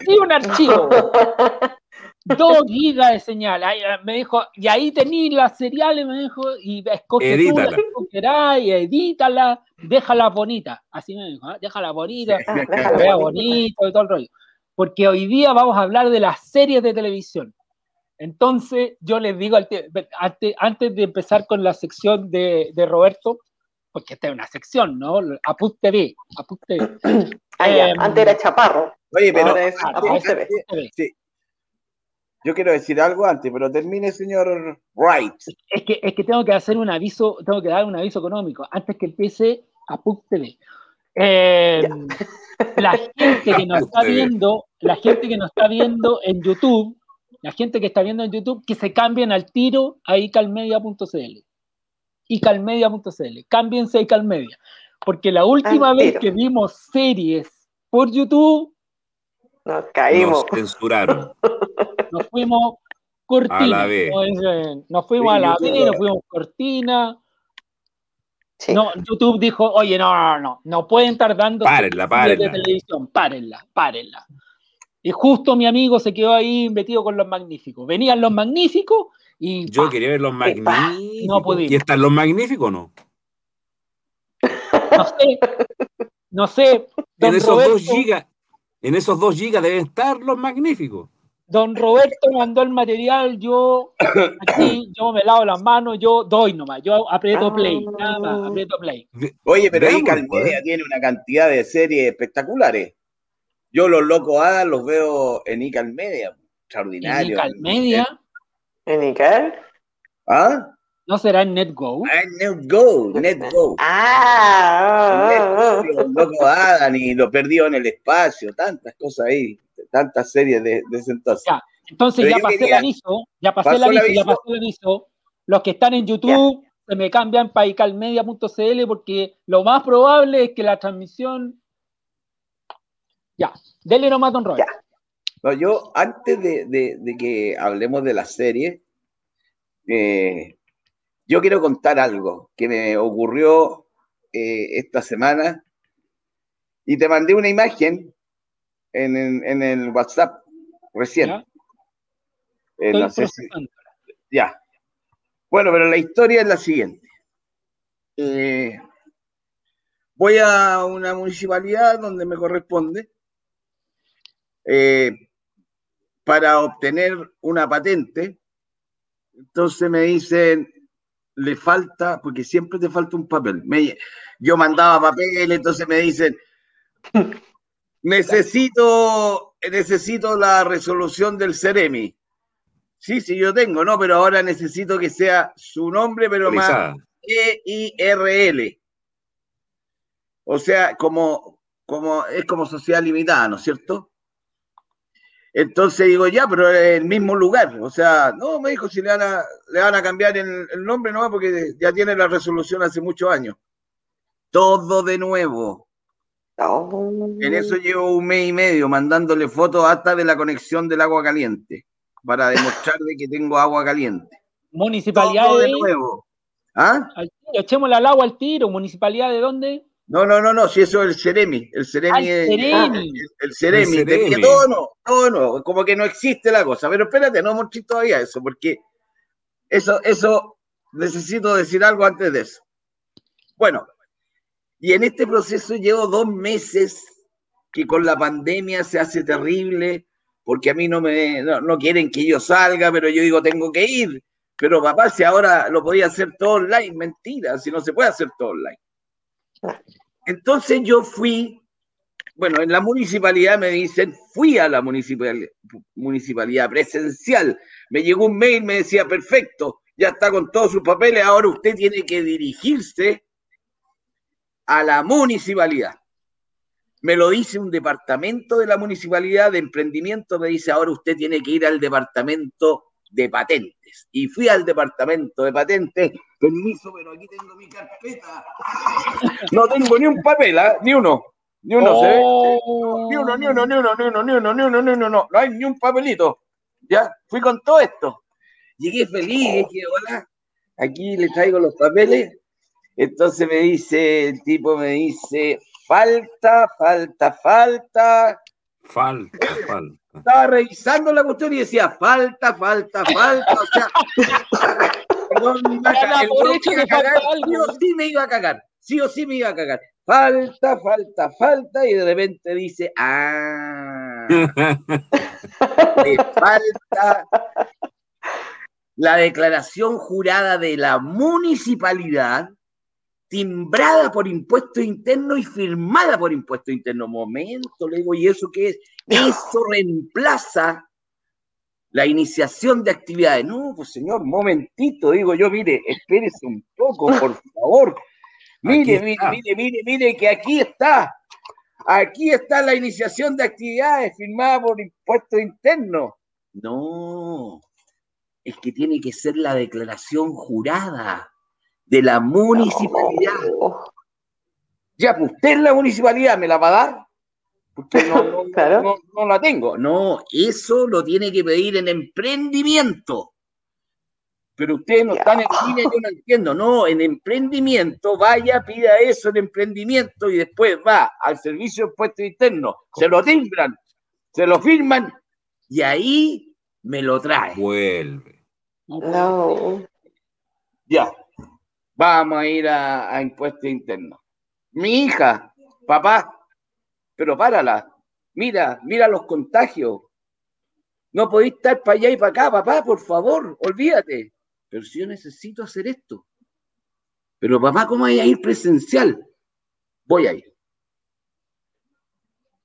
sí un archivo. Dos gigas de señal. me dijo, y ahí tenéis las seriales, me dijo, y escoge tú las que y edítala, déjala bonita. Así me dijo, ¿eh? déjala bonita, ah, déjala vea bonito y todo el rollo porque hoy día vamos a hablar de las series de televisión. Entonces, yo les digo, antes de empezar con la sección de, Roberto, porque esta es una sección, ¿no? Aput TV. TV. Ah, antes era Chaparro. Oye, pero. Sí. Yo quiero decir algo antes, pero termine, señor Wright. Es que, es que tengo que hacer un aviso, tengo que dar un aviso económico antes que empiece TV. Eh, la gente que nos está viendo, la gente que nos está viendo en YouTube, la gente que está viendo en YouTube, que se cambien al tiro a icalmedia.cl. icalmedia.cl. Cámbiense a icalmedia. Porque la última vez que vimos series por YouTube, nos caímos. Nos censuraron. Nos fuimos cortina. Nos fuimos a la B, nos fuimos cortina no, YouTube dijo, oye, no, no, no, no pueden estar dando párenla, párenla. de televisión, párenla, párenla. Y justo mi amigo se quedó ahí metido con los magníficos. Venían los magníficos y. Yo quería ver los magníficos. No ¿Y están los magníficos o no? No sé. No sé. En esos, dos gigas, en esos dos gigas deben estar los magníficos. Don Roberto mandó el material, yo aquí, yo me lavo las manos, yo doy nomás, yo aprieto play, nada más, aprieto play. Oye, pero ahí Calmedia tiene una cantidad de series espectaculares. Yo los locos hadas los veo en Icalmedia, extraordinario. ¿En Icalmedia? ¿En Ical? ¿Ah? ¿No será en NetGo? Ah, en NetGo, NetGo. Ah, oh, oh, oh. loco Adam y lo perdió en el espacio, tantas cosas ahí, tantas series de, de ese entonces. Ya, entonces ya pasé el aviso, ya pasé el aviso, ya pasé el aviso. Los que están en YouTube se me cambian para icalmedia.cl porque lo más probable es que la transmisión. Ya, denle nomás, don Roy. No, yo, antes de, que hablemos de la serie, eh, yo quiero contar algo que me ocurrió eh, esta semana y te mandé una imagen en, el WhatsApp recién. ¿Ya? Eh, ya. Bueno, pero la historia es la siguiente. Eh, voy a una municipalidad donde me corresponde eh, para obtener una patente. Entonces me dicen, le falta, porque siempre te falta un papel. yo mandaba papel, entonces me dicen, necesito, necesito la resolución del CEREMI. Sí, sí, yo tengo, ¿no? Pero ahora necesito que sea su nombre, pero más E-I-R-L. O sea, como, como, es como sociedad limitada, ¿no es cierto? Entonces digo, ya, pero es el mismo lugar. O sea, no, me dijo si le van a, le van a cambiar el, nombre nomás porque ya tiene la resolución hace muchos años. Todo de nuevo. En eso llevo un mes y medio mandándole fotos hasta de la conexión del agua caliente para demostrar de que tengo agua caliente. Municipalidad de, nuevo. ¿Ah? echémosle al agua al tiro. ¿Municipalidad de dónde? No, no, no, no, si eso es el Ceremi. El Ceremi es. Ceremi. el, Ceremi. El todo no, todo no. Como que no existe la cosa. Pero espérate, no mostré todavía eso, porque eso, eso, necesito decir algo antes de eso. Bueno, y en este proceso llevo dos meses que con la pandemia se hace terrible porque a mí no me no, quieren que yo salga, pero yo digo, tengo que ir. Pero papá, si ahora lo podía hacer todo online, mentira, si no se puede hacer todo online. Entonces yo fui, bueno, en la municipalidad me dicen, fui a la municipalidad, municipalidad presencial. Me llegó un mail, me decía, perfecto, ya está con todos sus papeles, ahora usted tiene que dirigirse a la municipalidad me lo dice un departamento de la municipalidad de emprendimiento, me dice, ahora usted tiene que ir al departamento de patentes. Y fui al departamento de patentes, permiso, pero aquí tengo mi carpeta. No tengo ni un papel, ¿ah? ni uno. Ni uno, ¿se ve? Ni uno, ni uno, ni uno, ni uno, ni uno, ni uno, ni uno, no. No hay ni un papelito. Ya, fui con todo esto. Llegué feliz, dije, hola, aquí le traigo los papeles. Entonces me dice, el tipo me dice, falta, falta, falta. Falta, falta. Estaba revisando la cuestión y decía, falta, falta, falta. O sea, perdón, sí o sí me iba a cagar. Sí o sí me iba a cagar. Falta, falta, falta. Y de repente dice, ah. falta la declaración jurada de la municipalidad timbrada por impuesto interno y firmada por impuesto interno. Momento, le digo, ¿y eso qué es? Eso reemplaza la iniciación de actividades. No, pues señor, momentito, digo yo, mire, espérese un poco, por favor. Mire, mire, mire, mire, mire, que aquí está. Aquí está la iniciación de actividades firmada por impuesto interno. No, es que tiene que ser la declaración jurada de la municipalidad. Ya, pues usted la municipalidad me la va a dar, porque no, no, la tengo. No, eso lo tiene que pedir en emprendimiento. Pero ustedes no están en línea, yo no entiendo. No, en emprendimiento, vaya, pida eso en emprendimiento y después va al servicio de puesto interno, se lo timbran, se lo firman y ahí me lo trae. Vuelve. No. Ya, vamos a ir a, impuestos internos. Mi hija, papá, pero párala, mira, mira los contagios. No podéis estar para allá y para acá, papá, por favor, olvídate. Pero si yo necesito hacer esto. Pero papá, ¿cómo voy a ir presencial? Voy a ir.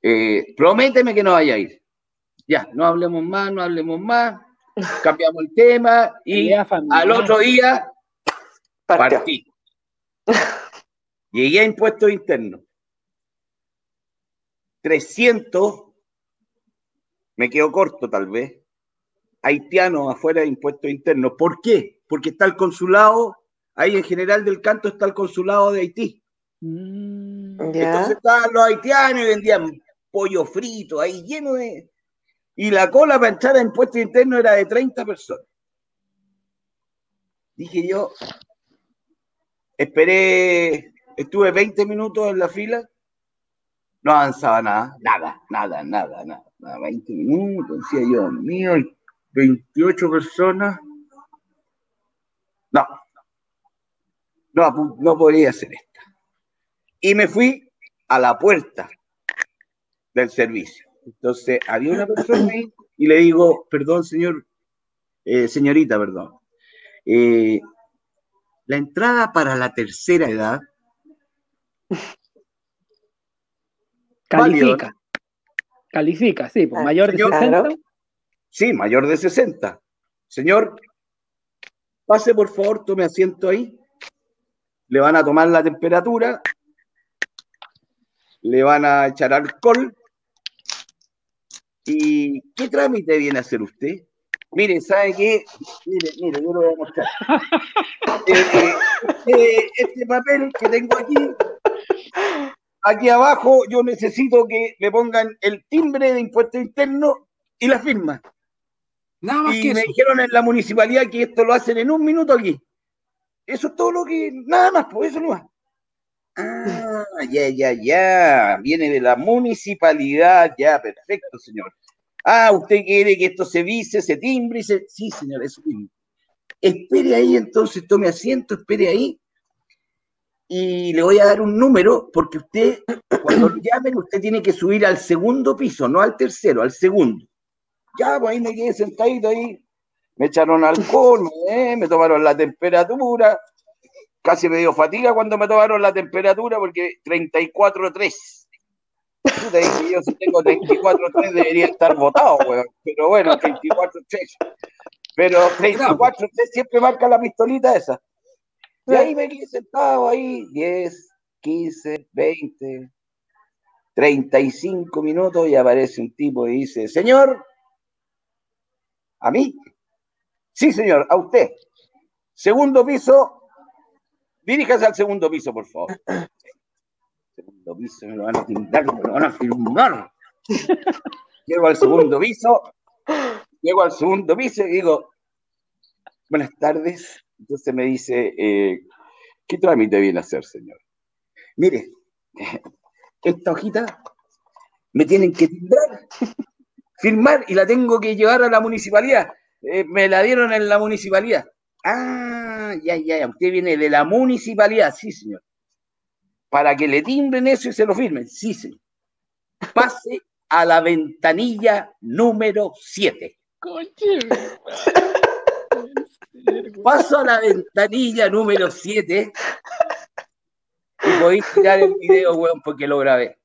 Eh, prométeme que no vaya a ir. Ya, no hablemos más, no hablemos más. Cambiamos el tema y al otro día Partí. Llegué a impuestos internos. 300, me quedo corto tal vez, haitianos afuera de impuestos internos. ¿Por qué? Porque está el consulado, ahí en general del canto está el consulado de Haití. Mm, Entonces estaban los haitianos y vendían pollo frito ahí lleno de... Y la cola para entrar a impuestos internos era de 30 personas. Dije yo, esperé, estuve 20 minutos en la fila, no avanzaba nada, nada, nada, nada, nada, nada 20 minutos, decía yo, mío, 28 personas. No, no, no podría hacer esta. Y me fui a la puerta del servicio. Entonces, había una persona ahí y le digo, perdón, señor, eh, señorita, perdón. Eh, la entrada para la tercera edad. Califica. Califica, sí, pues, mayor de 60. Sí, mayor de 60. Señor, pase por favor, tome asiento ahí. Le van a tomar la temperatura. Le van a echar alcohol. ¿Y qué trámite viene a hacer usted? Mire, ¿sabe qué? Mire, mire, yo lo voy a mostrar. Eh, eh, eh, este papel que tengo aquí, aquí abajo, yo necesito que le pongan el timbre de impuesto interno y la firma. Nada más y me dijeron en la municipalidad que esto lo hacen en un minuto aquí. Eso es todo lo que. Nada más, pues eso no va. Ah, ya, ya, ya. Viene de la municipalidad. Ya, perfecto, señor. Ah, usted quiere que esto se vise, se timbre y se. Sí, señor, eso mismo. Espere ahí, entonces, tome asiento, espere ahí. Y le voy a dar un número, porque usted, cuando lo llamen, usted tiene que subir al segundo piso, no al tercero, al segundo. Ya, pues ahí me quedé sentadito ahí. Me echaron alcohol, me, tomaron la temperatura. Casi me dio fatiga cuando me tomaron la temperatura, porque 34.3 yo si tengo 34-3 debería estar votado, weón. Pero bueno, 34-3. Pero 34-3 siempre marca la pistolita esa. Y ahí me quedé sentado ahí, 10, 15, 20, 35 minutos y aparece un tipo y dice, señor, ¿a mí? Sí, señor, a usted. Segundo piso, diríjase al segundo piso, por favor piso, me lo van a timbrar, me lo van a firmar. llego al segundo piso, llego al segundo piso y digo, buenas tardes. Entonces me dice, eh, ¿qué trámite viene a hacer, señor? Mire, esta hojita me tienen que timbrar, firmar y la tengo que llevar a la municipalidad. Eh, me la dieron en la municipalidad. Ah, ya, ya, ya, usted viene de la municipalidad, sí, señor para que le timbren eso y se lo firmen. Sí, sí. Pase a la ventanilla número 7. Paso a la ventanilla número 7 y podéis tirar el video, weón, porque lo grabé.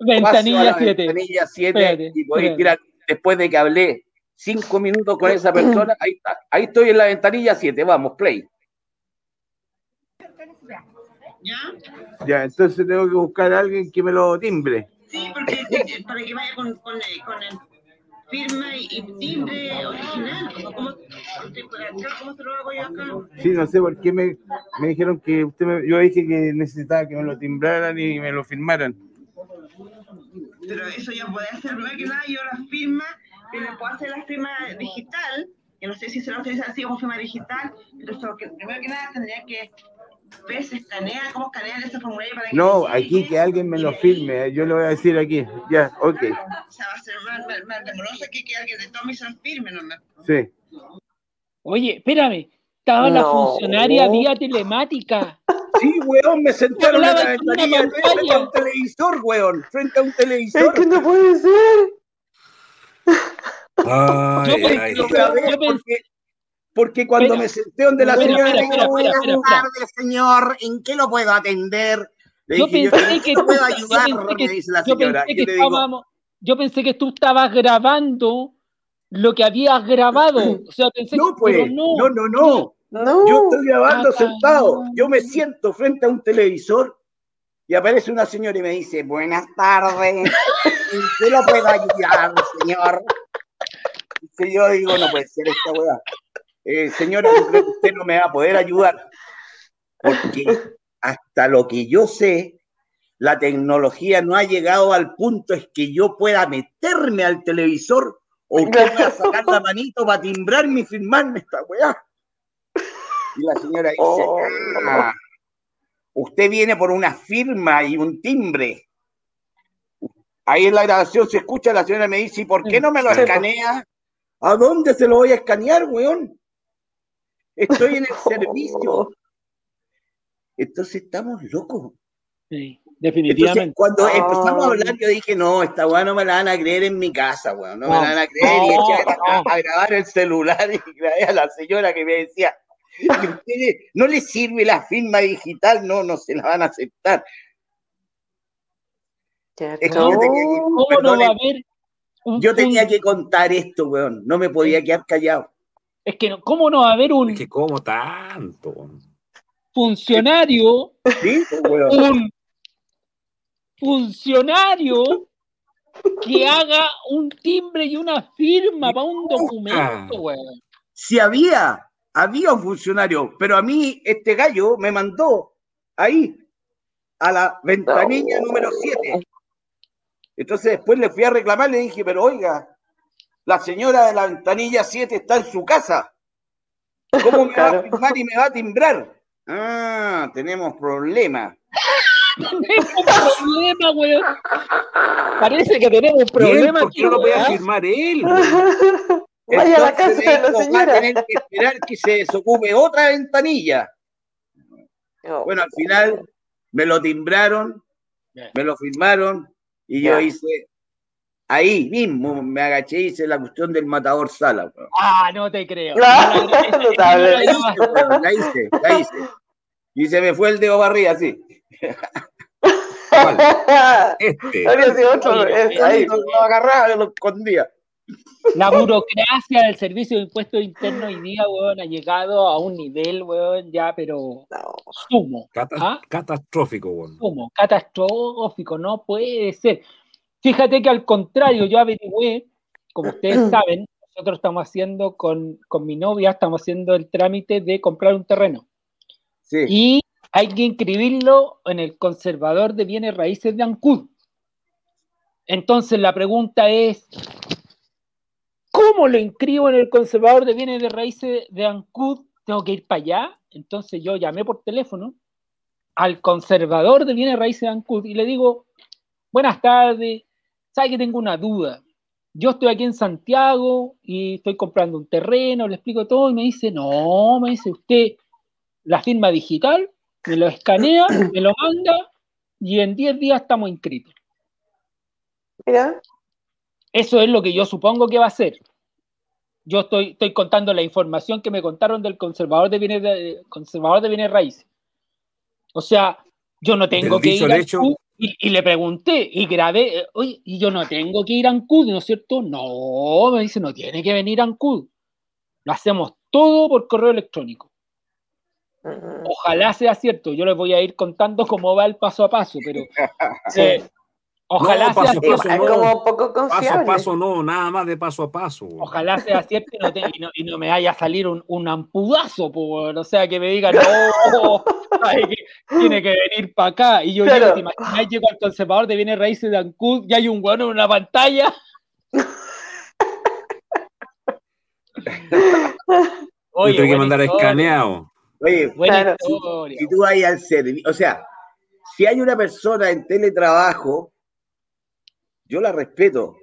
Ventanilla 7. Ventanilla 7 y podéis tirar, después de que hablé cinco minutos con esa persona, ahí está. Ahí estoy en la ventanilla 7, vamos, play. ¿Ya? Ya, entonces tengo que buscar a alguien que me lo timbre. Sí, porque para que vaya con, con, con el firma y, timbre original. ¿Cómo, ¿Cómo se lo hago yo acá? Sí, no sé por qué me, me dijeron que usted me, yo dije que necesitaba que me lo timbraran y me lo firmaran. Pero eso ya puede hacer, no que nada, yo la firma, pero puedo hacer la firma digital, que no sé si se lo utiliza así como firma digital, pero primero que nada tendría que ves, escanea, cómo escanean ese formulario para que No, aquí que alguien me lo firme, yo lo voy a decir aquí. Ya, ok. O sea, va a ser más, más, demoroso que, que alguien de tome y se firme, ¿no? Sí. Oye, espérame, estaba la funcionaria vía telemática. Sí, weón, me sentaron en la ventanilla frente a un televisor, weón, frente a un televisor. Es que no puede ser. Ay, yo, ay, yo, pensé, porque cuando me senté donde la señora me dijo, buenas tardes, señor, ¿en qué lo puedo atender? Le yo dije, pensé yo, que tú, puedo ayudar, yo pensé que, me dice la señora. Yo pensé, que estábamos, yo pensé que tú estabas grabando lo que habías grabado. O sea, pensé no, pues, no, no, no, no. Yo estoy grabando sentado, yo me siento frente a un televisor y aparece una señora y me dice, buenas tardes, ¿usted lo puede ayudar, señor? Y yo digo, no puede ser esta weá. Eh, señora, usted no me va a poder ayudar? Porque hasta lo que yo sé, la tecnología no ha llegado al punto es que yo pueda meterme al televisor o usted pueda sacar la manito para timbrarme y firmarme esta weá. Y la señora dice, oh. ah, usted viene por una firma y un timbre. Ahí en la grabación se escucha, la señora me dice, ¿y por qué no me lo escanea? ¿A dónde se lo voy a escanear, weón? Estoy en el servicio. Entonces estamos locos. Sí, definitivamente. cuando empezamos a hablar, yo dije, no, esta weá no me la van a creer en mi casa, weón. No, me la van a creer. y eché a, grabar el celular y grabé a la señora que me decía, no le sirve la firma digital, no, no se la van a aceptar. ¿Cómo no va a haber Yo tenía que contar esto, weón. No me podía quedar callado. Es que, ¿cómo no va a haber un. Es que, ¿cómo tanto? Funcionario. ¿Sí? Pues, un funcionario que haga un timbre y una firma para un documento, weón. Si había, había un funcionario, pero a mí este gallo me mandó ahí, a la ventanilla número 7. Entonces después le fui a reclamar, le dije, pero oiga, la señora de la ventanilla 7 está en su casa. ¿Cómo me va a firmar y me va a timbrar? Ah, tenemos problemas. tenemos problema, weón. Parece que tenemos un problema. ¿Por qué no lo puede firmar él? Vaya a la casa de la señora. Va a tener que esperar que se desocupe otra ventanilla. Oh. Bueno, al final me lo timbraron, me lo firmaron y yo hice Ahí mismo me agaché y hice la cuestión del matador Sala. Ah, no te creo. la, hice, la hice, Y se me fue el dedo barriga así. Este. ahí. Lo agarraba y lo escondía. La burocracia del servicio de impuestos internos hoy día, weón, ha llegado a un nivel, weón, ya, pero sumo. ¿ah? Catastrófico, weón. Sumo, catastrófico, no puede ser. Fíjate que al contrario, yo averigüé, como ustedes saben, nosotros estamos haciendo con, mi novia, estamos haciendo el trámite de comprar un terreno. Y hay que inscribirlo en el conservador de bienes raíces de Ancud. Entonces la pregunta es, ¿cómo lo inscribo en el conservador de bienes de raíces de Ancud? Tengo que ir para allá. Entonces yo llamé por teléfono al conservador de bienes raíces de Ancud y le digo, buenas tardes, ¿sabe que tengo una duda? Yo estoy aquí en Santiago y estoy comprando un terreno, le explico todo y me dice, no, me dice usted, la firma digital, me lo escanea, me lo manda y en 10 días estamos inscritos. Mira. Eso es lo que yo supongo que va a ser. Yo estoy, estoy contando la información que me contaron del conservador de bienes, de, conservador de bienes raíces. O sea, yo no tengo que ir a y, le pregunté y grabé, eh, oye, y yo no tengo que ir a Ancud, ¿no es cierto? No, me dice, no tiene que venir a Ancud. Lo hacemos todo por correo electrónico. Ojalá sea cierto, yo les voy a ir contando cómo va el paso a paso, pero eh, Ojalá sea paso a paso, como poco confiable. Paso a paso no, nada más de paso a paso. Ojalá sea cierto y no, y no, me vaya a salir un, un ampudazo, por, o sea, que me digan, no, tiene que venir para acá. Y yo llego, llego al conservador de bienes raíces de Ancud y hay un bueno en una pantalla. Oye, tengo que mandar escaneado. Oye, si, tú vas al servicio, o sea, si hay una persona en teletrabajo yo la respeto,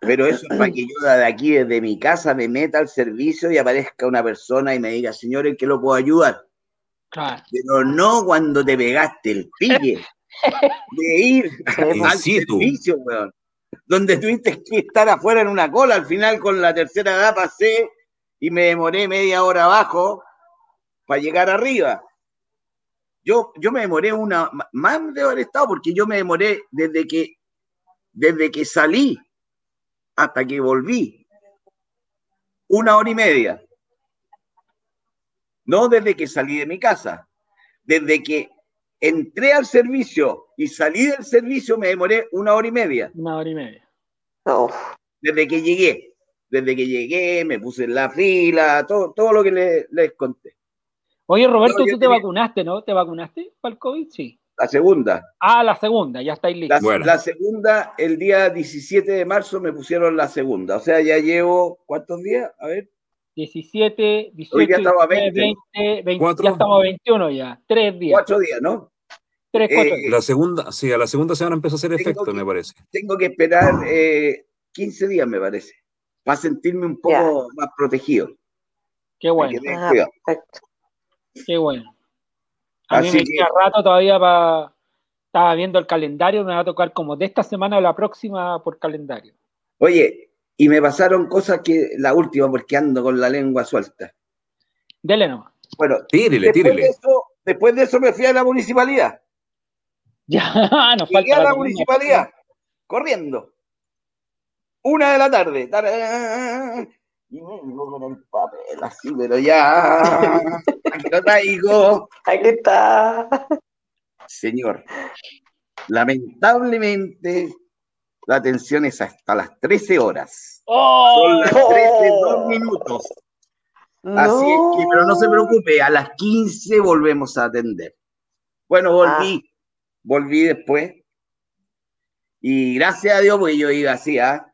pero eso es para que yo de aquí, desde mi casa, me meta al servicio y aparezca una persona y me diga, señor, ¿en qué lo puedo ayudar? Pero no cuando te pegaste el pique de ir al servicio, weón. Donde tuviste que estar afuera en una cola, al final con la tercera edad pasé y me demoré media hora abajo para llegar arriba. Yo, yo me demoré una, más de haber estado, porque yo me demoré desde que desde que salí hasta que volví, una hora y media. No desde que salí de mi casa. Desde que entré al servicio y salí del servicio me demoré una hora y media. Una hora y media. Desde que llegué. Desde que llegué, me puse en la fila, todo, todo lo que les, conté. Oye, Roberto, tú te vacunaste, ¿no? ¿Te vacunaste para el COVID? Sí. La segunda. Ah, la segunda, ya estáis listos. La, la, segunda, el día 17 de marzo me pusieron la segunda. O sea, ya llevo, ¿cuántos días? A ver. 17, 18, Hoy ya estamos a 20. 20, ya estamos a 21 ya. Tres días. Cuatro días, ¿no? Tres, cuatro eh, días. La segunda, sí, a la segunda semana empezó a hacer efecto, me parece. Tengo que esperar eh, 15 días, me parece, para sentirme un poco más protegido. Qué bueno. Ah, Qué bueno. A mí me queda rato todavía para. Estaba viendo el calendario, me va a tocar como de esta semana a la próxima por calendario. Oye, y me pasaron cosas que la última, porque ando con la lengua suelta. Dele nomás. Bueno, tírele, después, De eso, después de eso me fui a la municipalidad. Ya, nos Llegué falta. a la, municipalidad, corriendo. Una de la tarde. Y me con el papel así, pero ya. Aquí lo traigo. Aquí está. Señor, lamentablemente la atención es hasta las 13 horas. ¡Oh! Son las 13, dos minutos. Así es que, pero no se preocupe, a las 15 volvemos a atender. Bueno, volví, ah. volví después. Y gracias a Dios, pues yo iba así, ¿ah?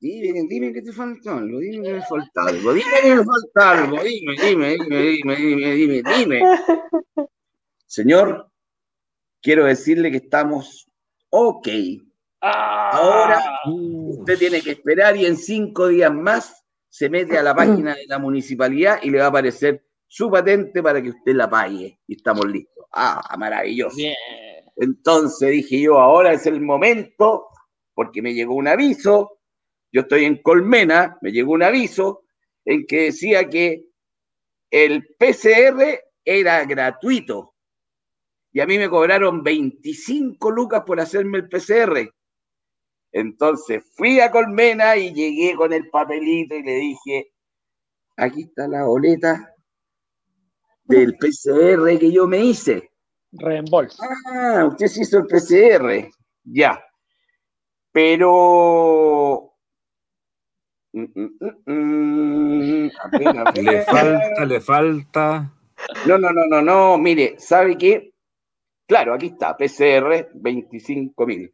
Dime, dime que te falta algo, dime que me falta algo, dime que me falta algo, dime, dime, dime, dime, dime, dime, dime. Señor, quiero decirle que estamos ok. Ahora usted tiene que esperar y en cinco días más se mete a la página de la municipalidad y le va a aparecer su patente para que usted la pague. Y estamos listos. Ah, maravilloso. Entonces dije yo, ahora es el momento, porque me llegó un aviso yo estoy en Colmena, me llegó un aviso en que decía que el PCR era gratuito y a mí me cobraron 25 lucas por hacerme el PCR. Entonces fui a Colmena y llegué con el papelito y le dije, aquí está la boleta del PCR que yo me hice. Reembolso. Ah, usted se hizo el PCR. Ya. Pero le falta, le falta. No, no, no, no, no. Mire, ¿sabe qué? Claro, aquí está, PCR 25.000.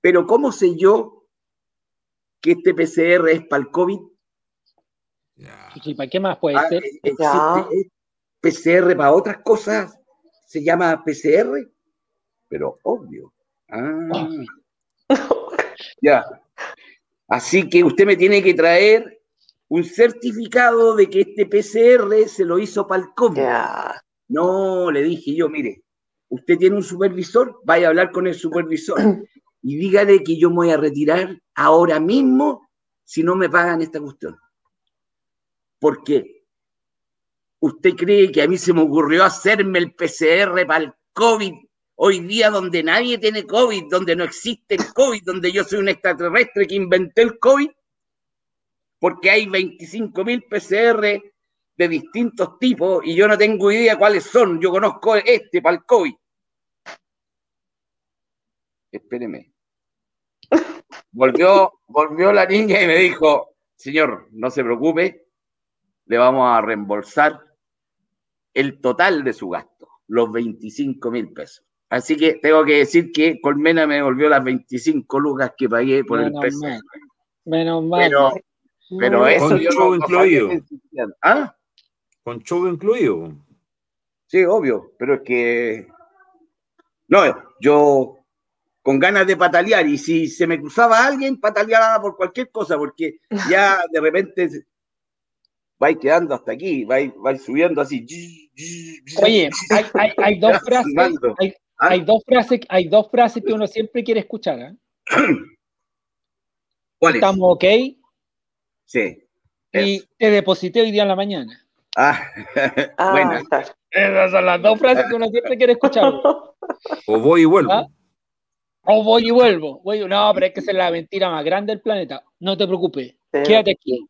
Pero ¿cómo sé yo que este PCR es para el COVID? ¿Para qué más puede ah, ser? PCR para otras cosas se llama PCR, pero obvio. Ah. ya. Así que usted me tiene que traer un certificado de que este PCR se lo hizo para el COVID. No, le dije yo, mire, usted tiene un supervisor, vaya a hablar con el supervisor y dígale que yo me voy a retirar ahora mismo si no me pagan esta cuestión. Porque usted cree que a mí se me ocurrió hacerme el PCR para el COVID Hoy día donde nadie tiene COVID, donde no existe el COVID, donde yo soy un extraterrestre que inventé el COVID, porque hay 25.000 PCR de distintos tipos y yo no tengo idea cuáles son. Yo conozco este para el COVID. Espéreme. Volvió, volvió la niña y me dijo, señor, no se preocupe, le vamos a reembolsar el total de su gasto, los 25 mil pesos. Así que tengo que decir que Colmena me devolvió las 25 lucas que pagué por el peso. Menos mal. Pero, eso Con show incluido. ¿Ah? Con show incluido. Sí, obvio, pero es que. No, yo con ganas de patalear y si se me cruzaba alguien, pataleaba por cualquier cosa, porque ya de repente vais quedando hasta aquí, vais, subiendo así. Oye, hay, dos frases. Hay, dos frases, hay dos frases que uno siempre quiere escuchar. ¿eh? ¿Estamos ok? Sí. Y te deposité hoy día en la mañana. Ah, ah Esas son las dos frases que uno siempre quiere escuchar. O voy y vuelvo. ¿Ah? O voy y vuelvo. Voy, no, pero es que es la mentira más grande del planeta. No te preocupes. Quédate aquí.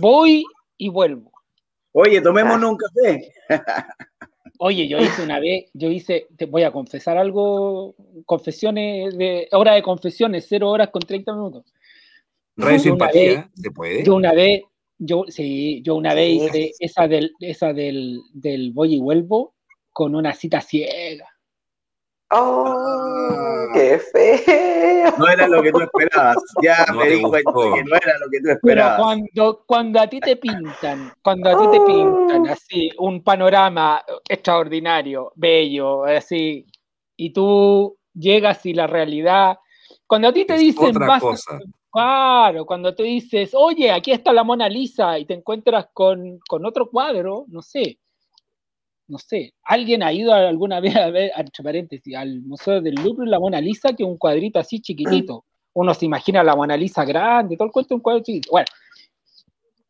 Voy y vuelvo. Oye, tomémonos un café. Oye, yo hice una vez, yo hice, te voy a confesar algo, confesiones de, hora de confesiones, cero horas con 30 minutos. Radio simpatía, ¿se puede? Yo una vez, yo, sí, yo una vez hice esa del, esa del, del voy y vuelvo con una cita ciega. ¡Oh! ¡Qué feo! No era lo que tú esperabas. Ya me di cuenta que no era lo que tú esperabas. Pero cuando, cuando a ti te pintan, cuando a ti te pintan así, un panorama extraordinario, bello, así, y tú llegas y la realidad. Cuando a ti te dicen. Otra cosa. Claro, cuando te dices, oye, aquí está la Mona Lisa y te encuentras con, con otro cuadro, no sé, no sé, alguien ha ido alguna vez a ver, entre paréntesis, al Museo del Louvre la Mona Lisa, que es un cuadrito así chiquitito. Uno se imagina la Mona Lisa grande, todo el cuento un cuadro chiquito. Bueno,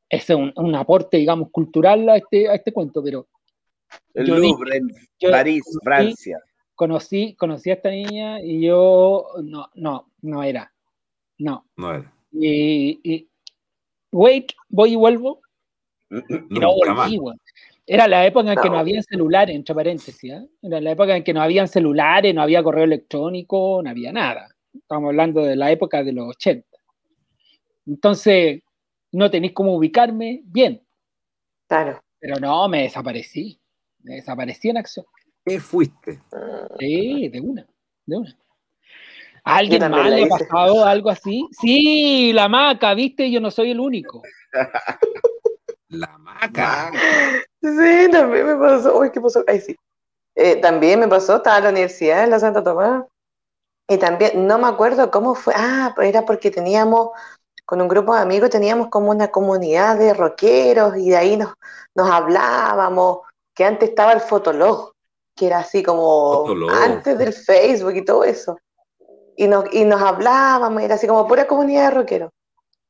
ese es un, aporte, digamos, cultural a este, a este cuento, pero... El Louvre, en París, Francia. Conocí, conocí a esta niña y yo, no, no, no era. No. No era. Y, wait, voy y vuelvo. No, volví, era la época en que no había celulares, entre paréntesis. ¿eh? Era la época en que no habían celulares, no había correo electrónico, no había nada. Estamos hablando de la época de los 80. Entonces, no tenéis cómo ubicarme bien. Claro. Pero no, me desaparecí. Me desaparecí en acción. ¿Qué fuiste? Sí, de una, de una. ¿A alguien más le ha pasado algo así? Sí, la maca, viste, yo no soy el único. La maca. Sí, también me pasó. Uy, ¿qué pasó? Ay, sí. Eh, también me pasó, estaba en la universidad en la Santa Tomás. Y también, no me acuerdo cómo fue. Ah, era porque teníamos, con un grupo de amigos, teníamos como una comunidad de rockeros y de ahí nos, nos hablábamos. Que antes estaba el Fotolog, que era así como antes del Facebook y todo eso. Y nos, y nos hablábamos, era así como pura comunidad de rockeros.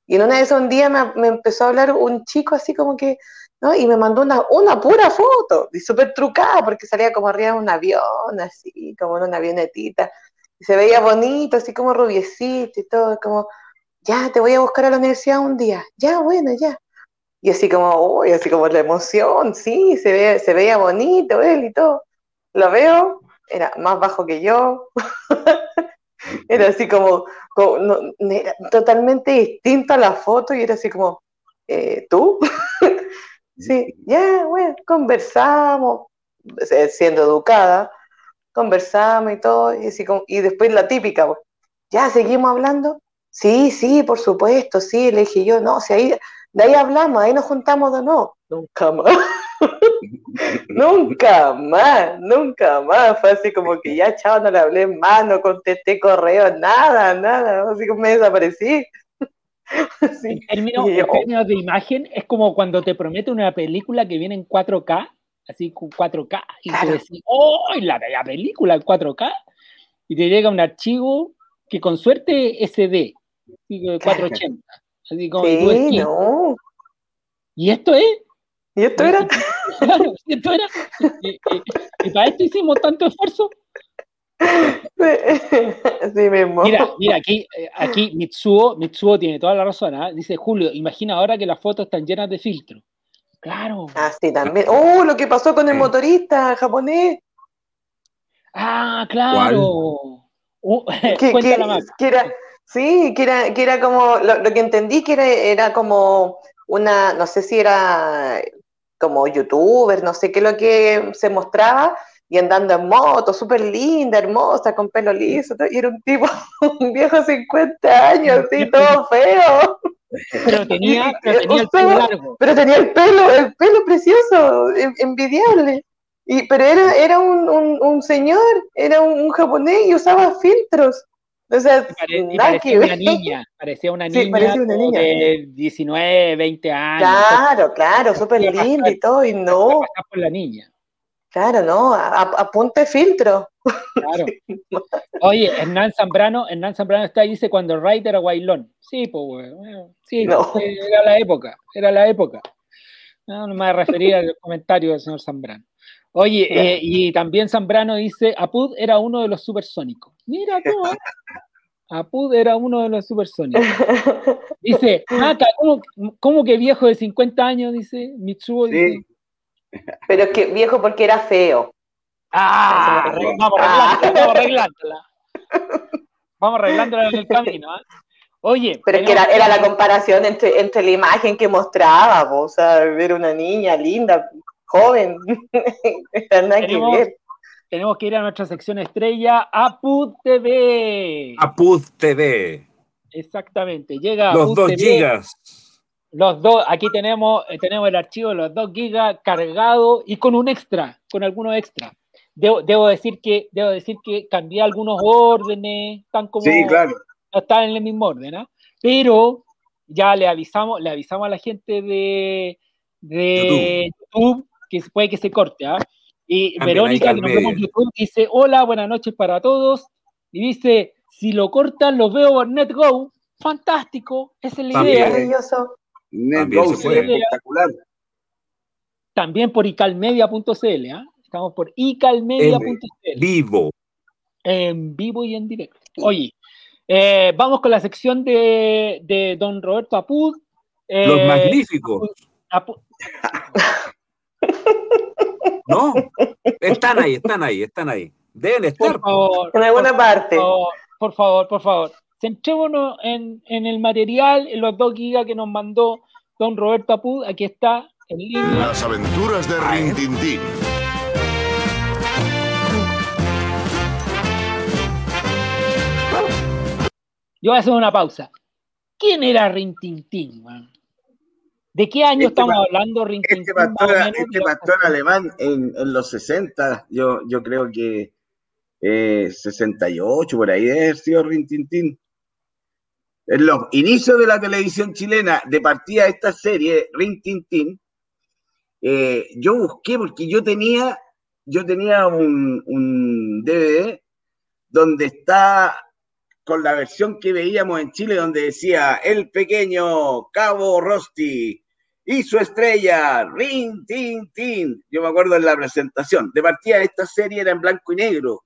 Y en una de esos un día me, empezó a hablar un chico así como que, ¿no? Y me mandó una, una pura foto, y súper trucada, porque salía como arriba de un avión, así, como en una avionetita. Y se veía bonito, así como rubiecito y todo, como, ya, te voy a buscar a la universidad un día. Ya, bueno, ya. Y así como, uy, así como la emoción, sí, se, ve, se veía bonito él y todo. Lo veo, era más bajo que yo. Era así como, totalmente distinta la foto y era así como, eh, ¿tú? sí, ya, bueno, conversamos, siendo educada, conversamos y todo, y, así y después la típica, ya, seguimos hablando. Sí, sí, por supuesto, sí, le dije yo, no, si ahí, de ahí hablamos, ahí nos juntamos de nuevo. Nunca más. nunca más, nunca más. Fue así como que ya, chao, no le hablé más, no contesté correo, nada, nada. Así que me desaparecí. En, términos, de imagen, es como cuando te promete una película que viene en 4K, así con 4K, y te decís, ¡oh, la, la película en 4K! Y te llega un archivo que con suerte SD, 480. Así como sí, no. ¿Y esto es? ¿Y esto era? Claro, ¿y esto era? ¿Y, para esto hicimos tanto esfuerzo? Sí, mismo. Mira, mira, aquí, eh, aquí Mitsuo, Mitsuo tiene toda la razón. ¿eh? Dice Julio, imagina ahora que las fotos están llenas de filtro. Claro. Ah, sí, también. Oh, lo que pasó con el motorista japonés. Ah, claro. Uh, que, que, era, sí, que era, que era como, lo, lo que entendí que era, era como una, no sé si era como youtuber, no sé qué lo que se mostraba, y andando en moto, súper linda, hermosa, con pelo liso, y era un tipo, un viejo de 50 años, así, todo feo. Pero tenía, pero tenía el pelo largo. Pero tenía el pelo, el pelo precioso, envidiable. Y, pero era, era un, un, señor, era un, japonés y usaba filtros. O sea, parecía una niña, parecía una niña, una niña. de 19, 20 años. Claro, claro, súper linda y todo, y no. Por la niña. Claro, no, apunte filtro. Claro. Oye, Hernán Zambrano, Hernán Zambrano está ahí, dice cuando Wright era Guailón. Sí, pues, bueno, sí, era la época, era la época. No, no me refería al comentario del señor Zambrano. Oye, eh, y también Zambrano dice, Apud era uno de los supersónicos. Mira tú, ¿eh? Apud era uno de los supersónicos. Dice, Maca, ¿cómo, que viejo de 50 años? Dice Mitsuo. Sí. Pero es que viejo porque era feo. Ah, vamos arreglándola, vamos arreglándola. Vamos arreglándola en el camino. ¿eh? Oye. Pero es que era, la comparación entre, entre la imagen que mostraba, o sea, ver una niña linda, joven. tenemos, que ver. Tenemos que ir a nuestra sección estrella, Apud TV. Apud TV. Exactamente, llega Los dos gigas. Los dos, aquí tenemos, eh, tenemos el archivo de los dos gigas cargado y con un extra, con algunos extras. Debo, decir que debo decir que cambié algunos órdenes, están como sí, claro. están en el mismo orden, ¿ah? pero ya le avisamos, le avisamos a la gente de, de YouTube. que puede que se corte, ¿ah? Y Verónica, que nos vemos en YouTube, dice, hola, buenas noches para todos, y dice, si lo cortan, los veo por NetGo, fantástico, esa es la idea. Maravilloso. NetGo, espectacular. También por icalmedia.cl, ¿ah? Estamos por icalmedia.cl. Vivo. En vivo y en directo. Oye, eh, vamos con la sección de, de don Roberto Apud. Eh, Los magníficos. no, están ahí, están ahí, están ahí. Deben estar. Por favor, en alguna parte. Por favor, por favor, Centrémonos en, en, el material, en los dos gigas que nos mandó don Roberto Apud. Aquí está en línea. Las aventuras de Rintintín. Yo voy a hacer una pausa. ¿Quién era Rintintín, ¿De qué año este estamos hablando, Rintintín? Este pastor, este pastor alemán en, en, los 60, yo, yo creo que eh, 68, por ahí debe haber sido Rintintín. En los inicios de la televisión chilena, de partida de esta serie, Rintintín, eh, yo busqué porque yo tenía, yo tenía un, un DVD donde está con la versión que veíamos en Chile donde decía el pequeño Cabo Rosti y su estrella, Rin, Tin, Tin. Yo me acuerdo en la presentación. De partida esta serie era en blanco y negro.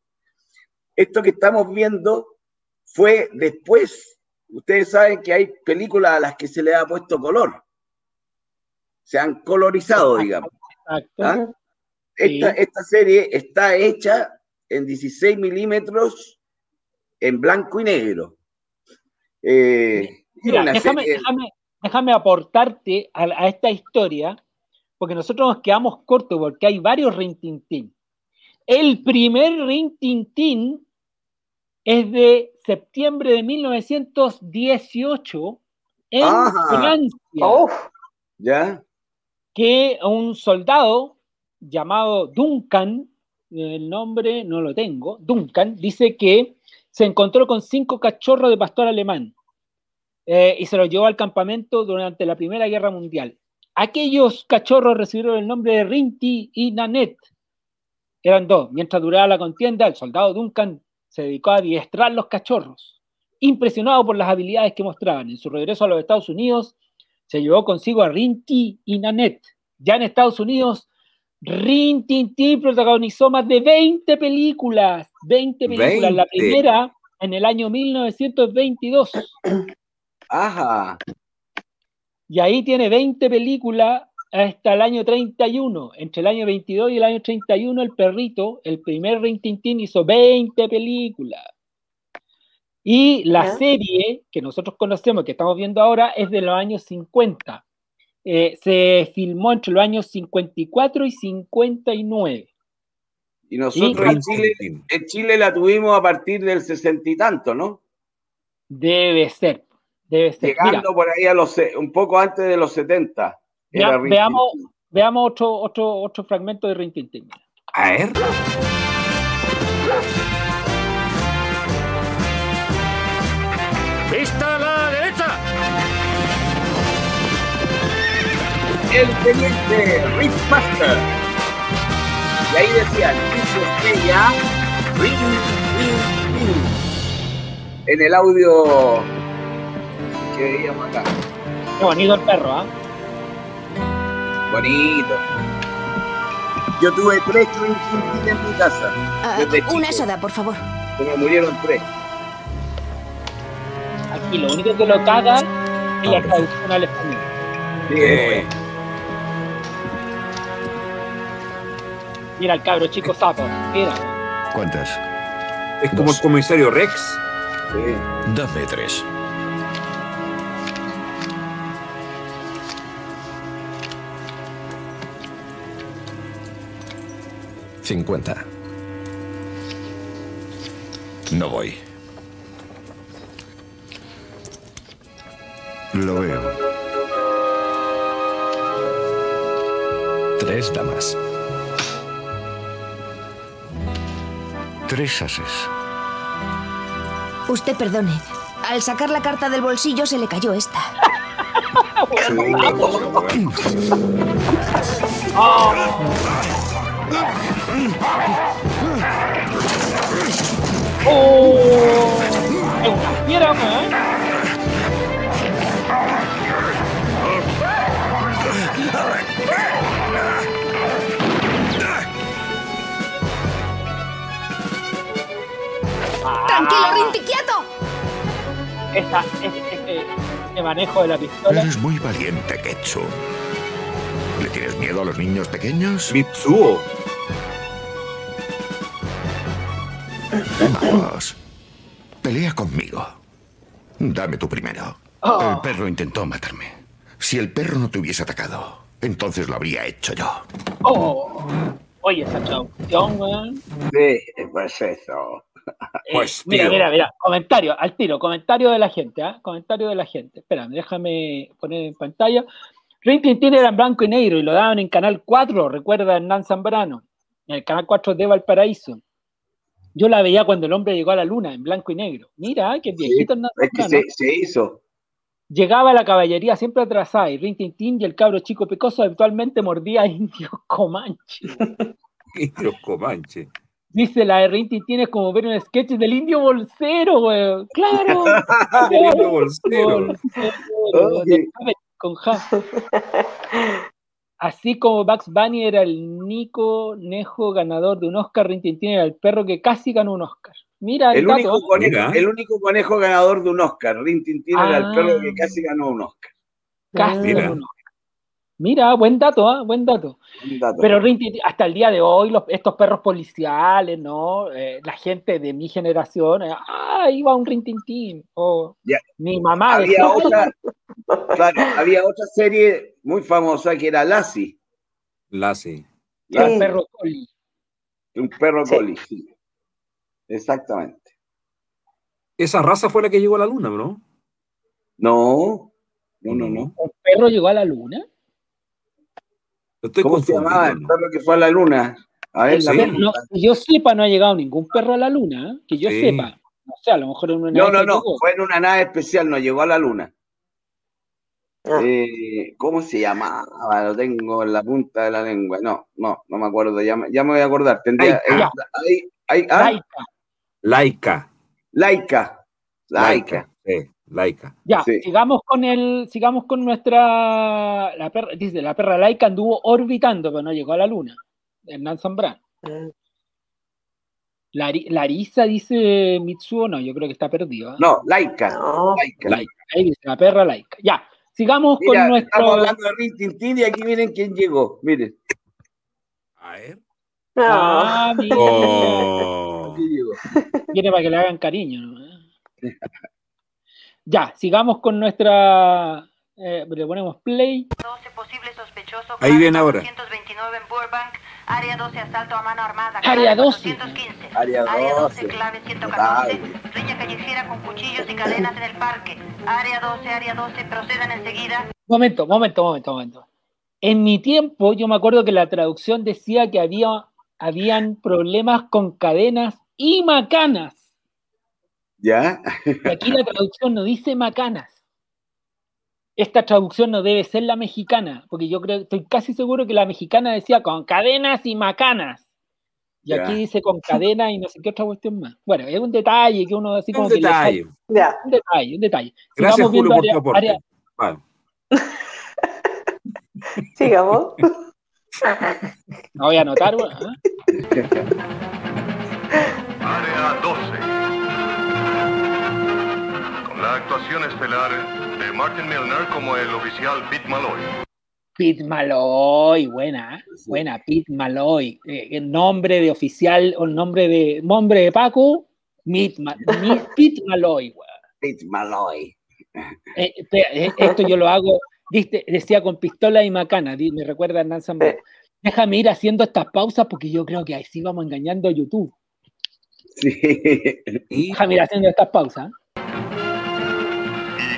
Esto que estamos viendo fue después. Ustedes saben que hay películas a las que se le ha puesto color. Se han colorizado, digamos. ¿Ah? Esta, esta serie está hecha en 16 milímetros en blanco y negro. Eh, déjame, aportarte a, esta historia, porque nosotros nos quedamos cortos porque hay varios Rintintín. El primer Rintintín es de septiembre de 1918 en Francia. ¿Ya? Que un soldado llamado Duncan, el nombre no lo tengo, Duncan, dice que se encontró con cinco cachorros de pastor alemán eh, y se los llevó al campamento durante la Primera Guerra Mundial. Aquellos cachorros recibieron el nombre de Rinti y Nanette. Eran dos. Mientras duraba la contienda, el soldado Duncan se dedicó a adiestrar los cachorros. Impresionado por las habilidades que mostraban, en su regreso a los Estados Unidos, se llevó consigo a Rinti y Nanette. Ya en Estados Unidos, Rin Tin Tin protagonizó más de 20 películas. 20 películas. La primera en el año 1922. Ajá. Y ahí tiene 20 películas hasta el año 31. Entre el año 22 y el año 31, el perrito, el primer Rin Tin Tin, hizo 20 películas. Y la serie que nosotros conocemos, que estamos viendo ahora, es de los años 50. Eh, se filmó entre los años 54 y 59. Y nosotros en, Chile, en Chile la tuvimos a partir del sesenta y tanto, ¿no? Debe ser, debe ser. Llegando por ahí a los, un poco antes de los 70. veamos, veamos otro, otro, otro fragmento de Rintintín. A ver. ¡Vista la derecha! el teniente Rick Master. Y ahí decían, su estrella, ring, ring, ring. En el audio que veíamos acá. Qué bonito el perro, ¿ah? Bonito. Yo tuve tres ring, en mi casa. Uh, una soda, por favor. Se me murieron tres. y lo único que lo caga es la traducción al español. Bien. Mira el cabro chico sapo, mira. ¿Cuántas? Es como el comisario Rex. Dame tres. Cincuenta. No voy. Lo veo. Tres damas. Tres ases. Usted perdone. Al sacar la carta del bolsillo se le cayó esta. ¡Oh! Fiera, ¿eh? ¡Tranquilo, Rinti, quieto! Esta, este, este manejo de la pistola. Eres muy valiente, Ketsu. ¿Le tienes miedo a los niños pequeños? Mitsuo. Vamos. Pelea conmigo. Dame tu primero. El perro intentó matarme. Si el perro no te hubiese atacado, entonces lo habría hecho yo. Oh. Oye, esa traducción, weón. Sí, pues eso. Pues, Eh, mira, tío. mira, mira, comentario, al tiro, comentario de la gente, ¿ah? Comentario de la gente. Espérame, déjame poner en pantalla. Rin Tin era en blanco y negro y lo daban en Canal 4, recuerda Hernán Zambrano, en el Canal 4 de Valparaíso. Yo la veía cuando el hombre llegó a la luna, en blanco y negro. Mira, qué viejito Es que se, se hizo. Llegaba la caballería siempre atrasada y Rin Tin Tin y el cabro chico pecoso habitualmente mordía a indios comanche. Indios Comanche. Dice la de Rin Tin Tin es como ver un sketch del indio bolsero, weón. Claro. El indio bolsero. Bolsero, Muppet con Ja. Así como Bugs Bunny era el Nico Nejo ganador de un Oscar, Rin Tin Tin era el perro que casi ganó un Oscar. Mira el, El único, conejo, Mira. el único conejo ganador de un Oscar. Rin Tin Tin era Ah. el perro que casi ganó un Oscar. Casi Mira. ganó un Oscar. Mira, buen dato, ¿ah? buen dato. Un dato. Pero hasta el día de hoy, los- estos perros policiales, ¿no? Eh, la gente de mi generación, eh, ah, iba un Rin Tin Tin. O Ya. mi mamá había decía, otra, claro, había otra serie muy famosa que era Lassie, Lassie. "Ah, Sí. perro coli. un perro Sí. collie. sí. Exactamente. Esa raza fue la que llegó a la luna, ¿no? No, no, no, no. ¿Un perro llegó a la luna? Estoy ¿Cómo se llamaba el perro que fue a la luna? A ver, Sí. la no, que yo sepa, no ha llegado ningún perro a la luna, ¿eh? que yo Sí. sepa. No sé, a lo mejor en una No, nave no, se no, equivocó. fue en una nave especial, no llegó a la luna. Ah. Eh, ¿Cómo se llamaba? Lo tengo en la punta de la lengua. No, no, no me acuerdo. Ya, me- ya me voy a acordar. Tendría. Laika. eh, ahí- ahí- ah. Laika. Laika. Laika. Sí, Laika. Ya, Sí. sigamos con el, sigamos con nuestra, la perra, dice, la perra Laika anduvo orbitando, pero no llegó a la luna. Hernán Zambrano. Mm. Lari- Larisa dice Mitsuo, no, yo creo que está perdido. ¿eh? No, Laika. No. Laika. Laika. Ahí dice la perra Laika. Ya, sigamos Mira, con nuestro. estamos hablando de Rin Tin Tin y aquí miren quién llegó. Miren. A ver. Ah, mira, Oh. Aquí llegó. viene para que le hagan cariño. ¿no? Ya, sigamos con nuestra. eh, le ponemos play. 12 posible sospechoso. Ahí viene ahora. 429 en Burbank. Área 12, asalto a mano armada. Área clave 12. 415. Área 12, 12. clave 114. Notable. Riña callejera con cuchillos y cadenas en el parque. Área 12, área 12, procedan enseguida. Momento, momento, momento, momento. En mi tiempo, yo me acuerdo que la traducción decía que había habían problemas con cadenas y macanas. ¿Ya? Y aquí la traducción no dice macanas. Esta traducción no debe ser la mexicana, porque yo creo, estoy casi seguro que la mexicana decía con cadenas y macanas. Y Ya. aquí dice con cadenas y no sé qué otra cuestión más. Bueno, es un detalle que uno así como Un que le falta- detalle. Un detalle, un detalle. Gracias, Sigamos Julio, viendo por tu área- aporte. área- Vale. Sigamos. no voy a anotar, bueno, ¿ah? Área 12. Actuación estelar de Martin Milner como el oficial Pete Malloy. Pete Malloy, buena, buena, Pete Malloy. Eh, el nombre de oficial o el nombre de nombre de Paco, Pete Malloy. Pete Malloy. Eh, eh, esto yo lo hago, decía con pistola y macana, me recuerda a Hernán Zambrano. Déjame ir haciendo estas pausas porque yo creo que así vamos engañando a YouTube. Sí. Déjame ir haciendo estas pausas.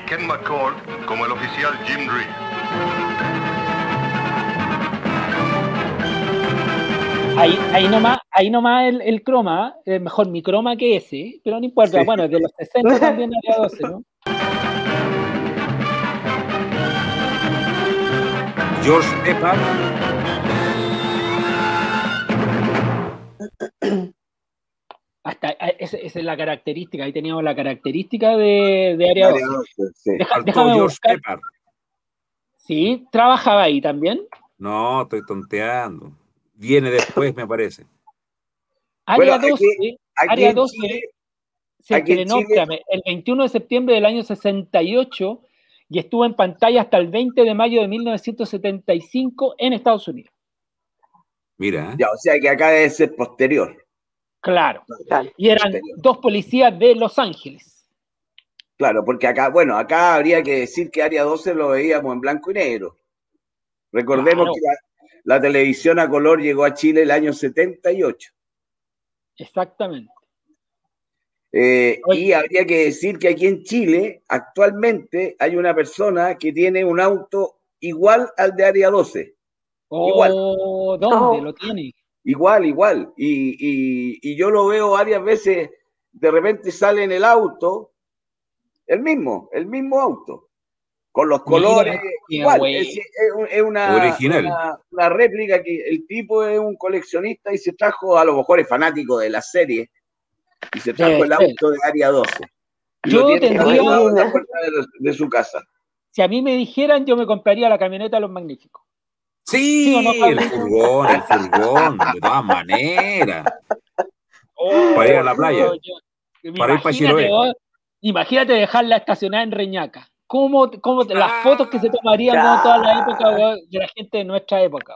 Ken McCord como el oficial Jim Reed. Ahí, ahí nomás, ahí nomás el, el croma, es mejor mi croma que ese, pero no importa, bueno, de los 60 también había 12, ¿no? George Pepper. Hasta, ah, esa, es la característica, ahí teníamos la característica de, de Área 12. Sí. ¿trabajaba ahí también? No, estoy tonteando. Viene después, me parece. Área 12, Área 12 se estrenó el 21 de septiembre del año 68 y estuvo en pantalla hasta el 20 de mayo de 1975 en Estados Unidos. Mira. Ya, o sea que acá debe ser posterior. Claro. Y eran dos policías de Los Ángeles. Claro, porque acá, bueno, acá habría que decir que Área 12 lo veíamos en blanco y negro. Recordemos que la, la, televisión a color llegó a Chile el año 78. Exactamente. Eh, y habría que decir que aquí en Chile actualmente hay una persona que tiene un auto igual al de Área 12. Oh, igual. ¿Dónde lo tiene? Igual, igual. Y, y, y, yo lo veo varias veces, de repente sale en el auto, el mismo, el mismo auto, con los colores. Mira, igual, es, es, es, una, Original. Una, una, réplica que el tipo es un coleccionista y se trajo, a lo mejor es fanático de la serie, y se trajo el auto de área 12. Y yo lo tiene tendría en la puerta de, de, su casa. Si a mí me dijeran, yo me compraría la camioneta de los magníficos. Sí, ¿Sí no, el furgón, el furgón, de todas maneras. Oh, para ir a la playa. Yo, para ir para Chiloé. Imagínate dejarla estacionada en Reñaca. ¿Cómo, cómo las fotos que se tomarían toda la época de la gente de nuestra época?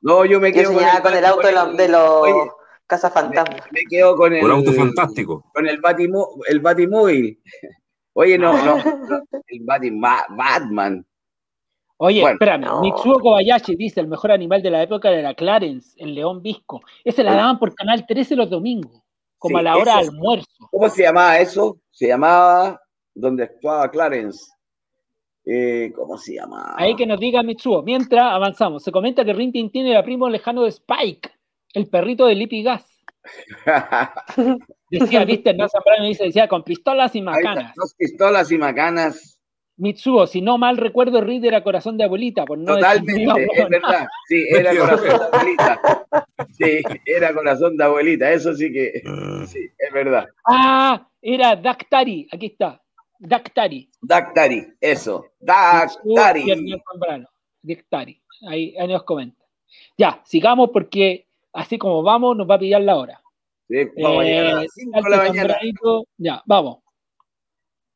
No, yo me Yo quedo con el auto de los, de los Oye, cazafantasmas. Me, me quedo con el, auto fantástico. Con el, Batimó, el Batimóvil. Oye, no, no, no el Batim, Batman. Oye, bueno, espérame, no. Mitsuo Kobayashi dice, el mejor animal de la época era Clarence, el león visco. Ese la daban por Canal 13 los domingos, como sí, a la hora de almuerzo. ¿Cómo se llamaba eso? Se llamaba, donde actuaba Clarence. Eh, ¿Cómo se llamaba? Ahí que nos diga Mitsuo. Mientras avanzamos, se comenta que Rin Tin era primo lejano de Spike, el perrito de Lippy Gas. decía, viste, no Zambrano dice, decía, con pistolas y macanas. Dos pistolas y macanas. Mitsuo, si no mal recuerdo, Reed era corazón de abuelita. Por no Totalmente, decir, es verdad. Sí, era corazón de abuelita. Sí, era corazón de abuelita, eso sí que, sí, es verdad. Ah, era Dactari, aquí está. Dactari. Dactari, eso. Dactari. Dactari. Ahí, ahí nos comenta. Ya, sigamos porque así como vamos, nos va a pillar la hora. Sí, vamos eh, a, a las 5 de la mañana. Ya, vamos.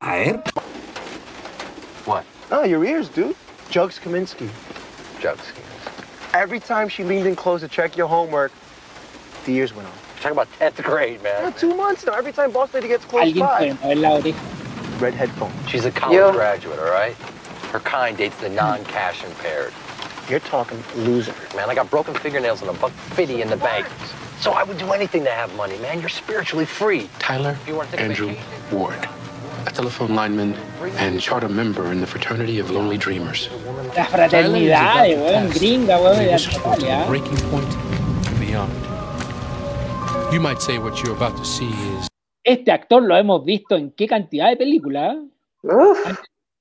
A ver. What? Oh, your ears, dude. Jugs Kaminsky. Jugs Every time she leaned in close to check your homework, the ears went on. You're talking about 10th grade, man. Yeah, two months now. Every time boss lady gets close by. Red headphone. She's a college Yo. graduate, all right? Her kind dates the non-cash impaired. You're talking loser. Man, I got broken fingernails and a buck fifty in the bank. So I would do anything to have money, man. You're spiritually free. Tyler you Andrew Ward, a telephone lineman and charter member in the fraternity of Lonely Dreamers. La fraternidad, weón, gringa, weón, de Australia. Breaking point and beyond. You might say what you're about to see is. Este actor lo hemos visto en qué cantidad de películas.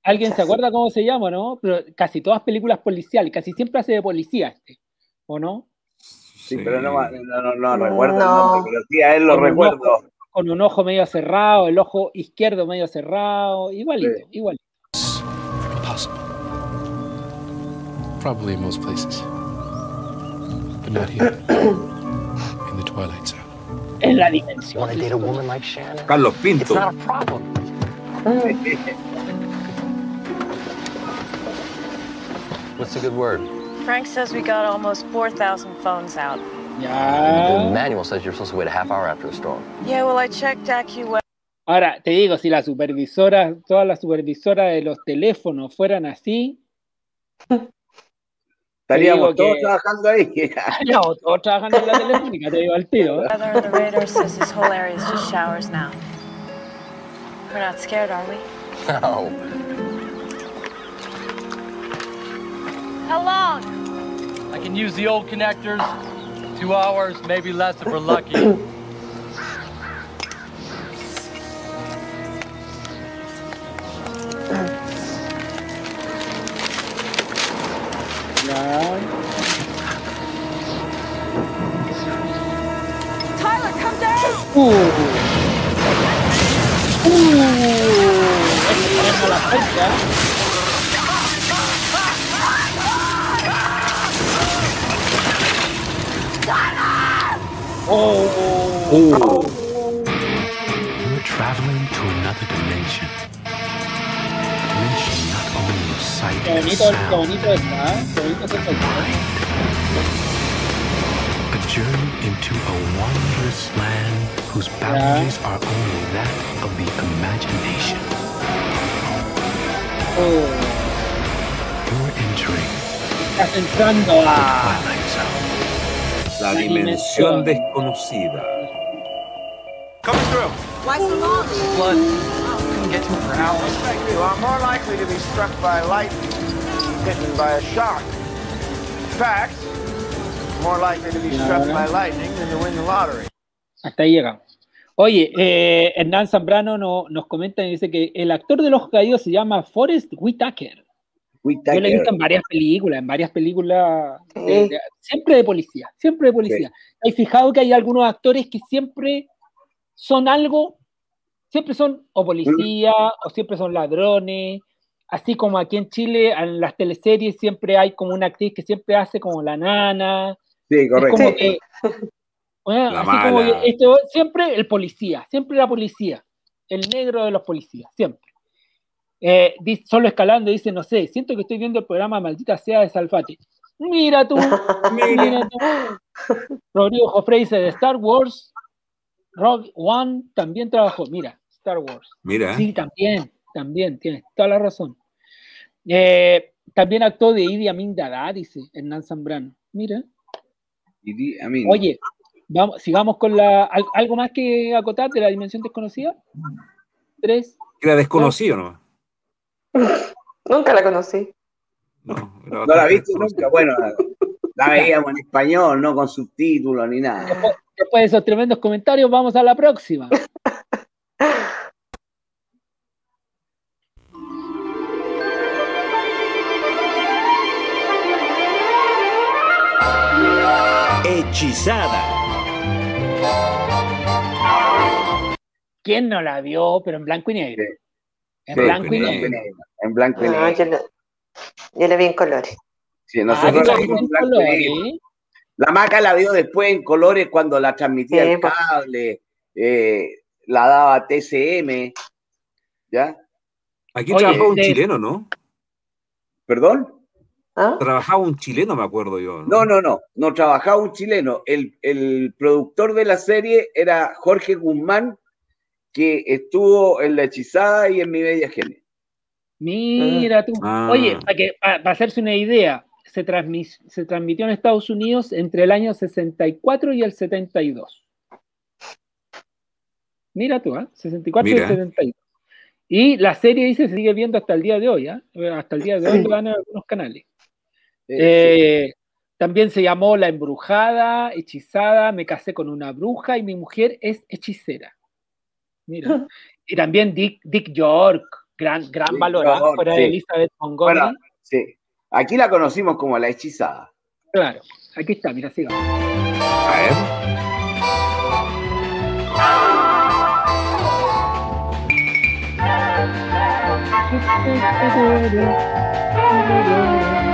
¿Alguien se acuerda cómo se llama, no? Pero casi todas películas policiales, casi siempre hace de policía este, ¿o no? Sí, pero no, no, no, no recuerdo no. el nombre, pero sí a él lo recuerdo con un ojo medio cerrado, el ojo izquierdo medio cerrado, igualito, sí. igualito. Impossible. Probably in most places. But not here. in the Twilight Zone. En la dimensión. Date a woman like Shannon? Carlos Pinto. It's not a problem. What's a good word? Frank says we got almost 4,000 phones out. Ya. The manual says you're supposed to wait a half hour after a storm. Yeah, well, I checked AccuWeather. Ahora, te digo, si las supervisoras, todas las supervisoras de los teléfonos fueran así, Estaríamos todos que- trabajando ahí. no, todos trabajando en la telefónica, te digo al tiro. ¿eh? Weather the radar says this whole area is just showers now. We're not scared, are we? No. How long? I can use the old connectors. Two hours, maybe less if we're lucky. Ya. Tyler, come down! Uh. Uh. Esto ponemos la fecha. Oh. You're traveling to another dimension. Dimension not only of sight Qué and bonito, qué sound, bonito está, ¿eh? qué bonito ese efecto. a journey into a wondrous land whose boundaries are only that of the imagination. Oh. You're entering Estás entrando the a Twilight Zone. La dimensión desconocida. Why so long? Blood. Couldn't get to it for hours. You are more likely to be struck by lightning, bitten by a shark. In fact, more likely to be struck by lightning than to win the lottery. Hasta ahí llegamos. Oye, eh, Hernán Zambrano no- nos comenta y dice que el actor de los caídos se llama Forrest Whitaker. Yo lo he visto en varias películas, en varias películas, de- de- siempre de policía, siempre de policía. ¿Hay fijado que hay algunos actores que siempre son algo, siempre son o policía, o siempre son ladrones, así como aquí en Chile, en las teleseries siempre hay como una actriz que siempre hace como la nana. Sí, Es correcto. como que, bueno, La así como mala. que esto- siempre el policía, siempre la policía, el negro de los policías, siempre. Eh, solo escalando dice, no sé, siento que estoy viendo el programa Maldita Sea de Salfate. Mira tú, mira tú. Rodrigo Jofre dice de Star Wars, Rogue One también trabajó. Mira, Star Wars. Mira. Sí, también, también, tienes toda la razón. Eh, también actuó de Idi Amin Dada, dice Hernán Zambrano. Mira. Idi Amin. Oye, vamos, sigamos con la. al- ¿Algo más que acotar de la dimensión desconocida? Tres. Era desconocido, ¿no? Nunca la conocí. No, ¿No la viste nunca? Bueno, la veíamos en español, no con subtítulos ni nada. Después de esos tremendos comentarios, vamos a la próxima. Hechizada. ¿Quién no la vio? Pero en blanco y negro. En Sí, blanco y negro. En blanco y No, negro. yo, la, yo la vi en colores. Sí, Ah, nosotros ¿tú la vimos en blanco y colores? negro. La maca la vio después en colores cuando la transmitía Sí, el pues. cable, eh, la daba TCM, ¿ya? Aquí Oye, trabajaba un de- chileno, ¿no? ¿Perdón? ¿Ah? Trabajaba un chileno, me acuerdo yo. No, no, no, no trabajaba un chileno. El, el productor de la serie era Jorge Guzmán, que estuvo en La Hechizada y en Mi Bella Gene. Mira tú. Ah. Oye, para, que, para, para hacerse una idea, se, transmis- se transmitió en Estados Unidos entre el año 64 y el 72. Mira tú, ¿ah? 64 Mira. y 72. Y la serie dice se sigue viendo hasta el día de hoy, ¿ah? Hasta el día de hoy lo dan en algunos canales. Eh, también se llamó La Embrujada, Hechizada, Me casé con una bruja y mi mujer es hechicera. Mira. Y también Dick, Dick York, gran, gran Dick valor, ¿ah? York, fuera sí. de Elizabeth Montgomery. Bueno, sí. Aquí la conocimos como La Hechizada. Claro, aquí está, mira, sigamos. A ver.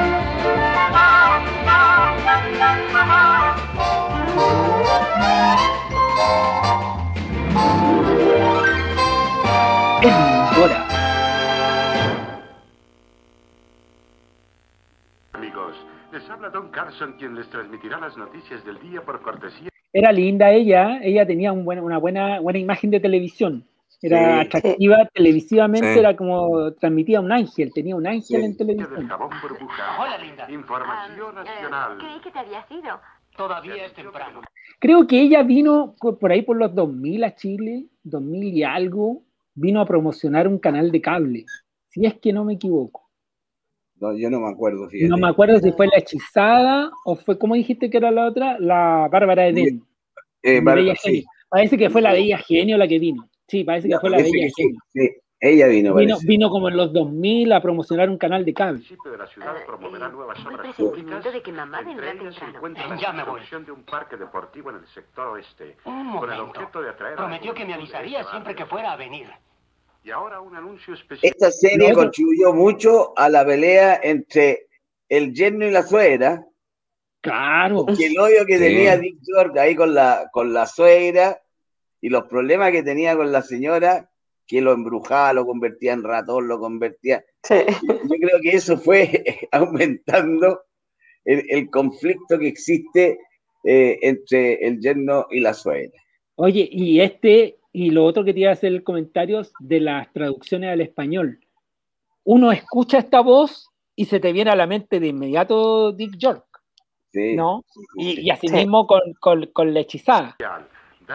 Carson quien les transmitirá las noticias del día por cortesía. Era linda ella, ella tenía un buen, una buena, buena imagen de televisión. Era atractiva televisivamente, era como transmitía un ángel, tenía un ángel en televisión. Hola, linda. Información Ah, nacional. creí que te había ido. Todavía es temprano. Creo que ella vino por ahí por los 2000 a Chile, 2000 y algo, vino a promocionar un canal de cable, si es que no me equivoco. No, yo no me acuerdo, fíjate. No me acuerdo si fue la hechizada o fue, ¿cómo dijiste que era la otra? La Bárbara Eden. Eh, Mi Bárbara, Bella sí. Genio. Parece que fue la Bella Genio la que vino. Sí, parece que fue la Bella que sí, Genio. sí. Ella vino, Vino, vino como en los 2000 a promocionar un canal de cable. de la ciudad promoverá nuevas obras públicas. de que mamá vendrá temprano. la Ya me voy. de un parque deportivo en el sector oeste. Un Con el momento. objeto de atraer a la Prometió que me de avisaría siempre que fuera a venir. Y ahora un anuncio especial. Esta serie No, contribuyó mucho a la pelea entre el yerno y la suegra, Claro. que el odio que Sí. tenía Dick York ahí con la, con la suegra y los problemas que tenía con la señora, que lo embrujaba, lo convertía en ratón, lo convertía. Yo creo que eso fue aumentando el, el conflicto que existe eh, entre el yerno y la suegra. Oye, y este, y lo otro que te iba a hacer el comentario de las traducciones al español. Uno escucha esta voz y se te viene a la mente de inmediato Dick York, Sí. ¿no? Y, y así mismo con, con, con la hechizada.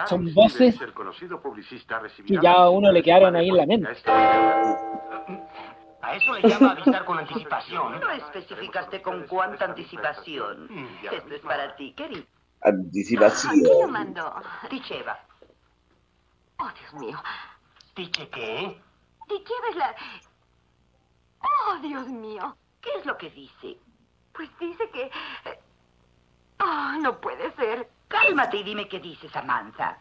Son voces que ya a uno le quedaron ahí en la mente. A eso le llama avisar con anticipación. No especificaste con cuánta anticipación. Esto es para ti, querido. Anticipación. ¿Quién lo mandó? Ticheva. Oh, Dios mío. ¿Tiche qué? Ticheva es la... Oh, Dios mío. ¿Qué es lo que dice? Pues dice que... eh, Oh, no puede ser. Cálmate y dime qué dice Samantha.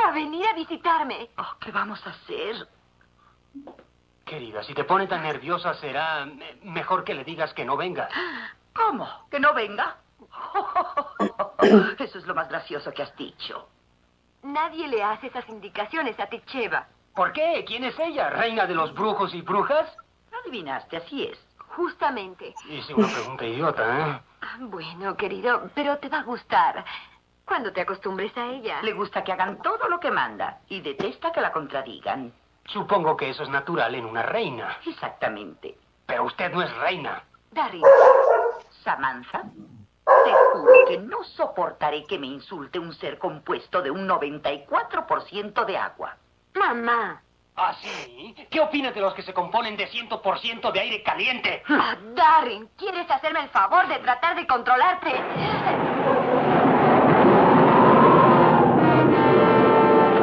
Va a venir a visitarme. Oh, ¿qué vamos a hacer? Querida, si te pone tan nerviosa será mejor que le digas que no venga. ¿Cómo? ¿Que no venga? Eso es lo más gracioso que has dicho. Nadie le hace esas indicaciones a Ticheva. ¿Por qué? ¿Quién es ella? ¿Reina de los brujos y brujas? Adivinaste, así es. Justamente. Hice una pregunta idiota, ¿eh? Bueno, querido, pero te va a gustar. Cuando te acostumbres a ella. Le gusta que hagan todo lo que manda y detesta que la contradigan. Supongo que eso es natural en una reina. Exactamente. Pero usted no es reina. Darry, Samantha, que no soportaré que me insulte un ser compuesto de un 94% de agua. Mamá. ¿Ah, sí? ¿Qué opinas de los que se componen de 100% de aire caliente? Ah, Darren, ¿quieres hacerme el favor de tratar de controlarte?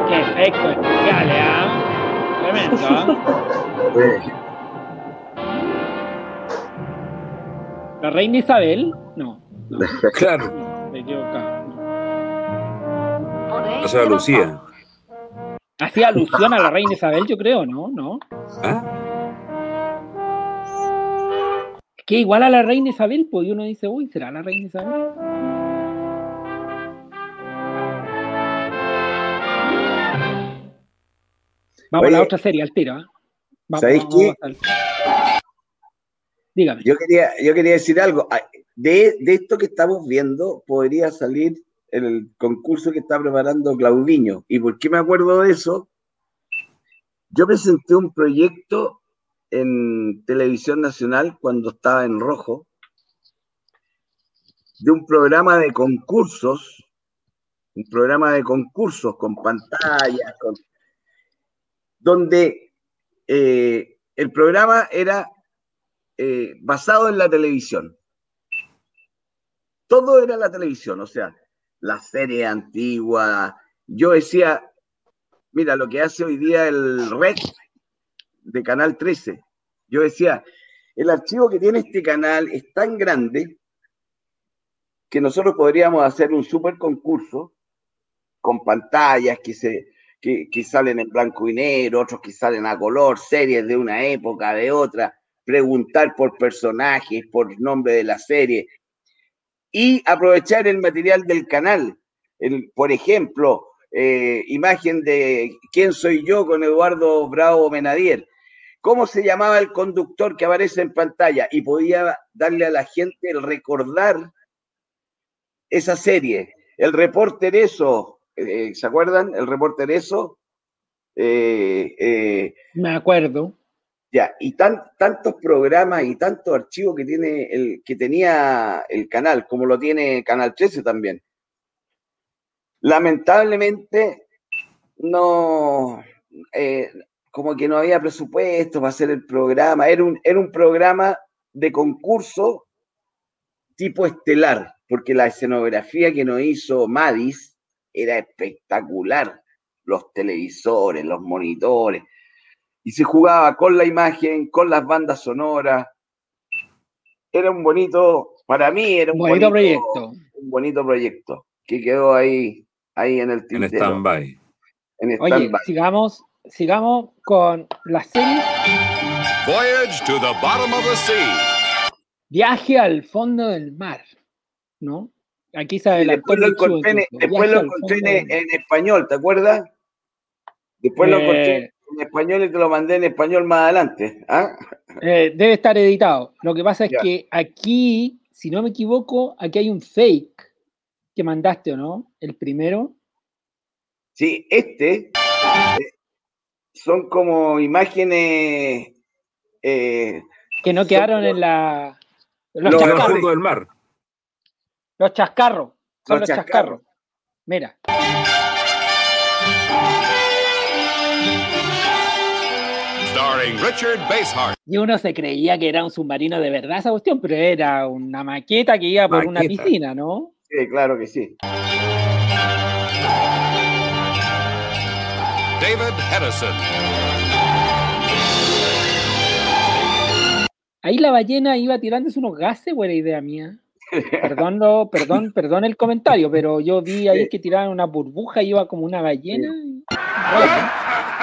Qué efecto especial, ¿eh? Tremendo, ¿eh? ¿La reina Isabel? No. Claro. Me equivocaba. O sea, Lucía. Hacía alusión a la reina Isabel, yo creo, ¿no? ¿No? ¿Ah? Es que igual a la reina Isabel, pues y uno dice, uy, ¿será la reina Isabel? Vamos a la otra serie, al tiro, ¿eh? Vamos, ¿Sabéis vamos, qué? Yo quería, yo quería decir algo. Ay, De, de esto que estamos viendo podría salir el concurso que está preparando Claudiño. ¿Y por qué me acuerdo de eso? Yo presenté un proyecto en Televisión Nacional cuando estaba en rojo de un programa de concursos, un programa de concursos con pantallas, con, donde eh, el programa era eh, basado en la televisión. Todo era la televisión, o sea, la serie antigua. Yo decía, mira, lo que hace hoy día el REC de Canal 13. Yo decía, el archivo que tiene este canal es tan grande que nosotros podríamos hacer un super concurso con pantallas que, se, que salen en blanco y negro, otros que salen a color, series de una época, de otra, preguntar por personajes, por nombre de la serie y aprovechar el material del canal. El, por ejemplo, eh, imagen de quién soy yo con Eduardo Bravo Menadier. cómo se llamaba el conductor que aparece en pantalla y podía darle a la gente el recordar esa serie. El reporter eso, eh, ¿se acuerdan? El reporter eso. Eh, Me acuerdo. Ya, y tan, tantos programas y tantos archivos que tiene el que tenía el canal, como lo tiene Canal 13 también. Lamentablemente, no, como que no había presupuesto para hacer el programa. Era un, era un programa de concurso tipo estelar, porque la escenografía que nos hizo Madis era espectacular. Los televisores, los monitores. Y se jugaba con la imagen, con las bandas sonoras. Era un bonito, para mí era un bonito, proyecto. Un bonito proyecto que quedó ahí, ahí en el tintero. En stand-by. Oye, sigamos sigamos con la serie. Voyage to the bottom of the sea. Viaje al fondo del mar, ¿no? Aquí se. Después lo encontré, después lo encontré en, español, ¿te acuerdas? Después lo encontré eh, en español y te lo mandé en español más adelante. ¿ah? Eh, debe estar editado. Lo que pasa es que aquí, si no me equivoco, aquí hay un fake que mandaste, ¿o no? El primero. Sí, este, son como imágenes eh, que no quedaron en la los, chascarros del mar. Los chascarros, son los, chascarros. Mira. Richard Y uno se creía que era un submarino de verdad esa cuestión, pero era una maqueta que iba por una piscina, ¿no? Sí, claro que sí. David Hedison. Ahí la ballena iba tirándose unos gases, buena idea mía. Perdón, perdón, perdón el comentario, pero yo vi ahí que tiraban una burbuja y iba como una ballena.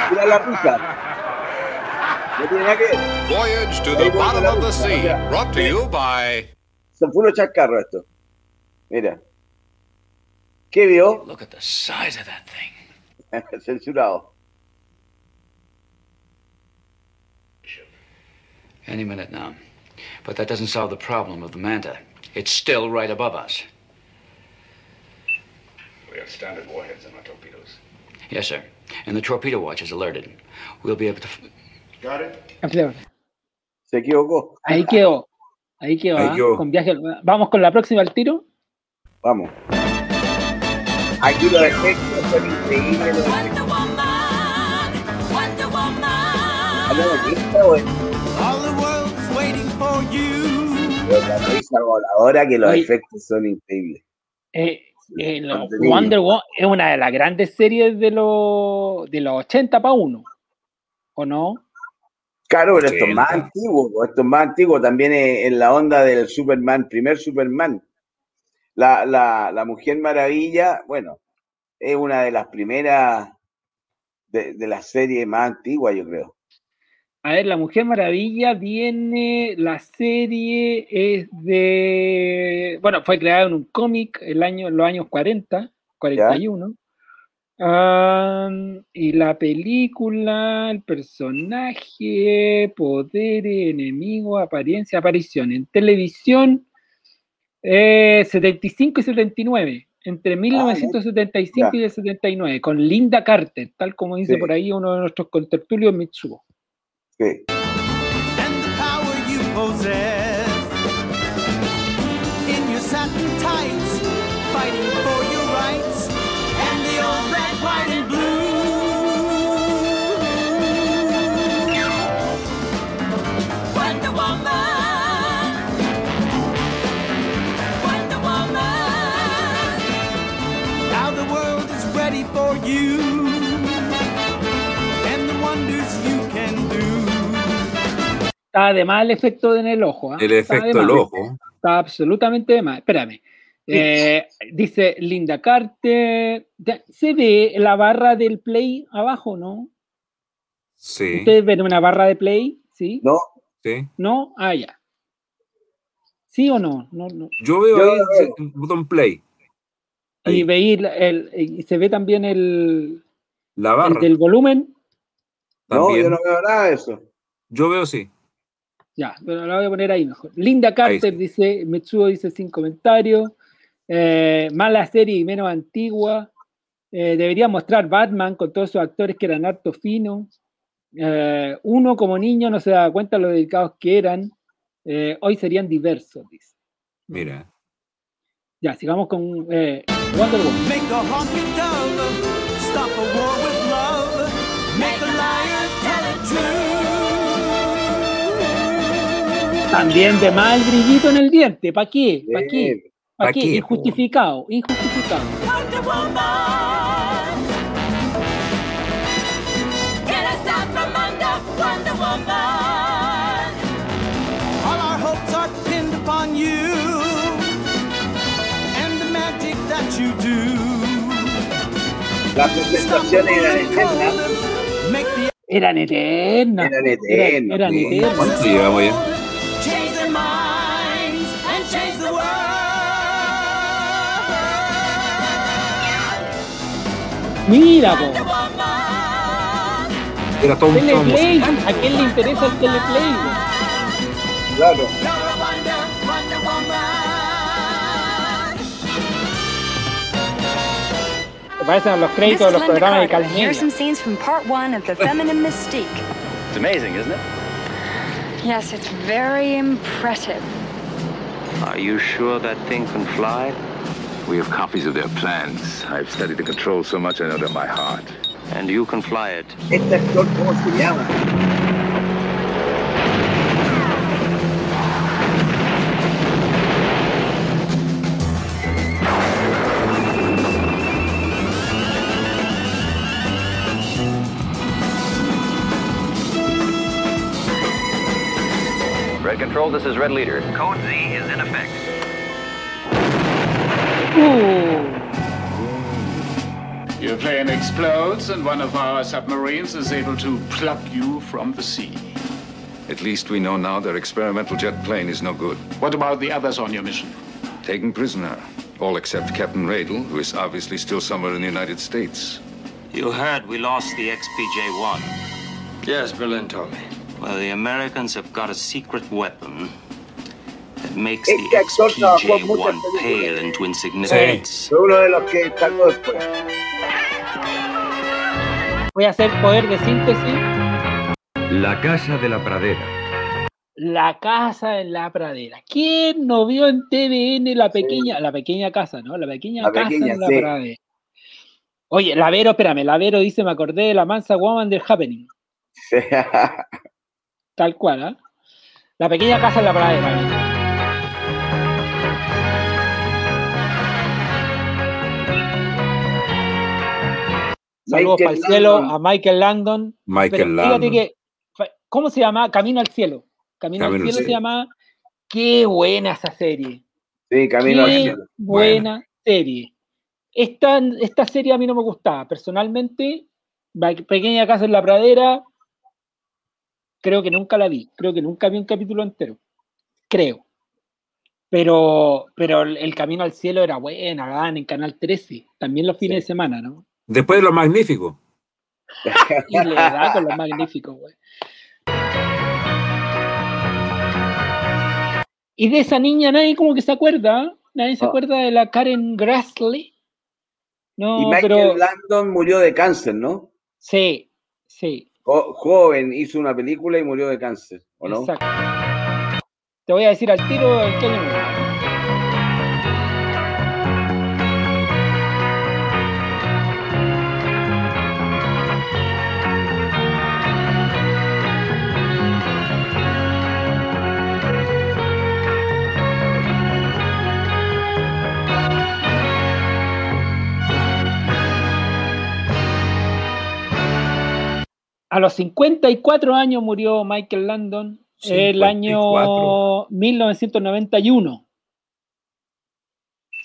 Tira la risa. Voyage to the bottom of the sea, brought to you by. Son puros chascarros esto. Mira. ¿Qué vio? Look at the size of that thing. Eh, Censurado. Any minute now. But that doesn't solve the problem of the manta. It's still right above us. We have standard warheads in our torpedoes. Yes, sir. And the torpedo watch is alerted. We'll be able to. Got it? Se equivocó. Ahí quedó. Ahí quedó. Ahí ¿ah? quedó. Con viaje. Vamos con la próxima al tiro. Vamos. Aquí los efectos son increíbles. Los efectos. ¿Hablamos de esto o la risa voladora que los efectos son increíbles. Eh, eh, Wonder Woman es una de las grandes series de, los de los 80 para uno, ¿o no? Claro, pero esto es más antiguo, esto es más antiguo también en la onda del Superman, primer Superman. La, la, la Mujer Maravilla, bueno, es una de las primeras de, de las series más antiguas, yo creo. A ver, La Mujer Maravilla viene, la serie es de, bueno, fue creada en un cómic el año, en los años 40, 41. Y la película, el personaje, poder, enemigo, apariencia, aparición. En televisión, 75 y 79, entre 1975 ah, y el 79, con Linda Carter, tal como dice por ahí uno de nuestros contertulios, Mitsuo. Sí. Está de mal el efecto en el ojo. ¿ah? El efecto del ojo. Está absolutamente de mal. Espérame. Eh, dice Linda Carter. ¿Se ve la barra del play abajo, no? Sí. ¿Ustedes ven una barra de play? ¿Sí? No. Sí. ¿No? Ah, ya. ¿Sí o no? no, no. Yo veo ahí el botón play. Y, veis el, y se ve también el, la barra. El del volumen. No, yo no veo nada de eso. Yo veo sí. Ya, pero la voy a poner ahí mejor. Linda Carter dice, Metsuo dice sin comentarios. Eh, mala serie y menos antigua. Eh, debería mostrar Batman con todos esos actores que eran harto finos. Eh, uno como niño no se da cuenta de lo dedicados que eran. hoy serían diversos, dice. Mira. Ya, sigamos con Wonder Woman. Make También de mal brillito en el diente, ¿para qué? ¿Para qué? ¿Para qué? Injustificado, injustificado. Wonder Woman. Get us out from under Wonder Woman. All our hopes are pinned upon you and the magic that you do. Las presentaciones eran eternas. Eran eternas. Eran eternas. Eran eternas. ¿Cuánto llevamos ya? Mira, po. Era todo un teleplay. ¿A quién le interesa el teleplay? Claro. Me los créditos de los programas de Calmedia. Here's some scenes from part one of The Feminine Mystique. It's amazing, isn't it? Yes, it's very impressive. Are you sure that thing can fly? We have copies of their plans. I've studied the control so much I know them by heart. And you can fly it. Este actor, ¿cómo se llama? Red Control, this is Red Leader. Code Z is in effect. Your plane explodes, and one of our submarines is able to pluck you from the sea. At least we know now their experimental jet plane is no good. What about the others on your mission? Taken prisoner. All except Captain Radel, who is obviously still somewhere in the United States. You heard we lost the XPJ-1. Yes, Berlin told me. Well, the Americans have got a secret weapon that makes the XPJ-1 pale into insignificance. Uno de los que sacó después. Voy a hacer poder de síntesis. La casa de la pradera. La casa en la pradera. ¿Quién no vio en TVN la pequeña, sí. la pequeña casa, no? La pequeña La casa pequeña, en la sí. pradera. Oye, la Vero, espérame, la Vero dice, me acordé de la mansa woman del Happening. Tal cual, ¿ah? La pequeña casa en la pradera. Saludos Michael para el cielo Landon. a Michael Landon. Michael Pero fíjate Landon. que, ¿cómo se llama? Camino al cielo. Camino, Camino al cielo se llama. Qué buena esa serie. Sí, Camino al Qué cielo. buena serie. Esta, esta serie a mí no me gustaba. Personalmente, Pequeña Casa en la Pradera, creo que nunca la vi. Creo que nunca vi un capítulo entero. Creo. Pero, pero el Camino al Cielo era buena, en Canal 13, también los fines de semana, ¿no? Después de lo magnífico. Y le da con los magníficos, güey. Y de esa niña nadie como que se acuerda, ¿eh? Nadie se Ah. acuerda de la Karen Grassley. No, y Michael pero Landon murió de cáncer, ¿no? sí, sí, Jo- joven, hizo una película y murió de cáncer, ¿o no? exacto. Te voy a decir al tiro en qué A los 54 años murió Michael Landon, el 54. año 1991,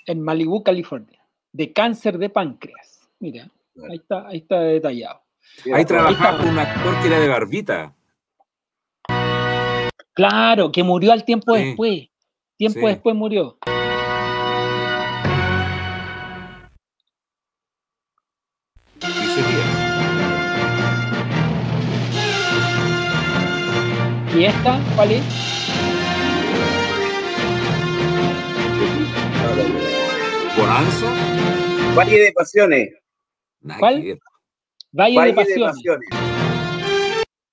en Malibu, California, de cáncer de páncreas. Mira, ahí está, ahí está detallado. Ahí trabajaba con un actor que era de barbita. Claro, que murió al tiempo Sí. después. Tiempo Sí. después murió. Y sería. ¿Y esta? ¿Cuál es? ¿Bonanza? Valle de Pasiones. ¿Cuál? Valle, de, pasiones.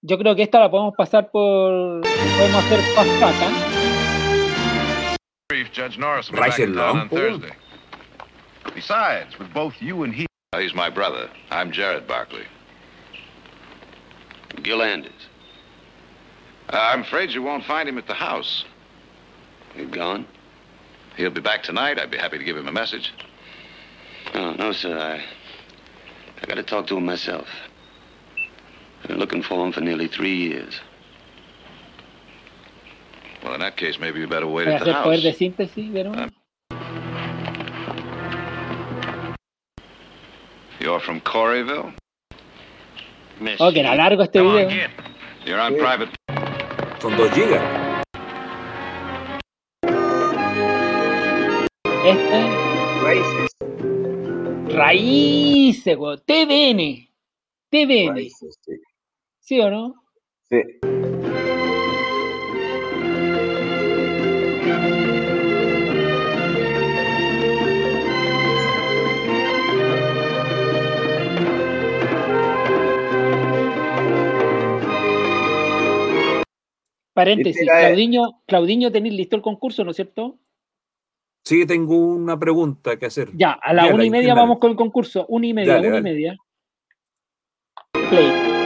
Yo creo que esta la podemos pasar por. Podemos hacer fast track, town long on Thursday. Besides, with both you and he. He's my brother. I'm Jared Barkley. Gil Anders. Uh, I'm afraid you won't find him at the house. He's gone? He'll be back tonight. I'd be happy to give him a message. Oh, no, sir. I, I got to talk to him myself. I've been looking for him for nearly three years. Well, in that case, maybe you better wait Para at the hacer de house. síntesis, ¿vieron? You're from Coreyville? Oh, que era largo este video. You're on private. Son dos gigas. Este. Raíces. Raíces, weón. TVN. TVN. Raíces, sí. ¿Sí o no? Sí. Paréntesis, Este Claudiño, Claudiño, tenéis listo el concurso, ¿no es cierto? Sí, tengo una pregunta que hacer. Ya, a la una y media vamos con el concurso. Una y media, Dale, una dale. y media. Play.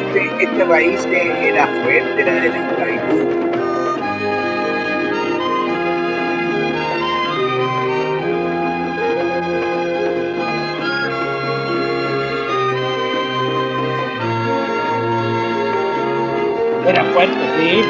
Este, este raíz era fuerte, era de la Era fuerte, sí.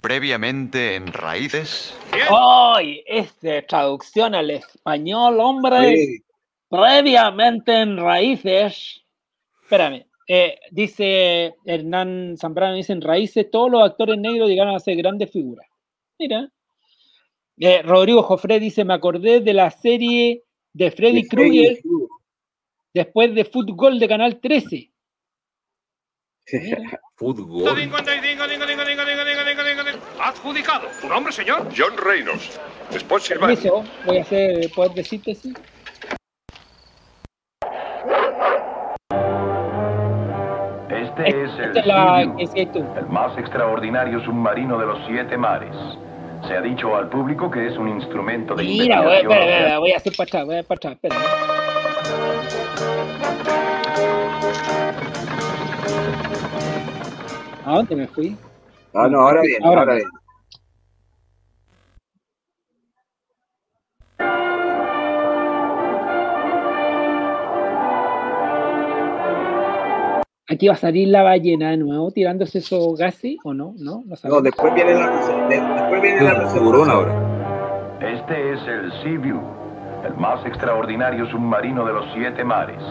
Previamente en Raíces. ¡Ay! Este, traducción al español, hombre. Sí. Previamente en raíces. Espérame. Eh, dice Hernán Zambrano, dice en raíces, todos los actores negros llegaron a ser grandes figuras. Mira. Eh, Rodrigo Jofré dice, me acordé de la serie de Freddy De Krueger después de Fútbol de Canal 13. Fútbol. 55, Adjudicado. ¿Tu nombre, señor? John Reynolds. Spot Silvano. Voy a hacer poder de síntesis. Es el el más extraordinario submarino de los siete mares. Se ha dicho al público que es un instrumento de Mira, voy, espera, espera, voy a hacer para atrás, voy a para atrás, espera. ¿A dónde me fui? Ah, no, ahora bien, Ahora ahora, bien. Aquí va a salir la ballena de nuevo tirándose esos gases, ¿o no? No, no, No, después viene la, después viene la Tiburón ahora. Este es el Sea-View, el más extraordinario submarino de los siete mares.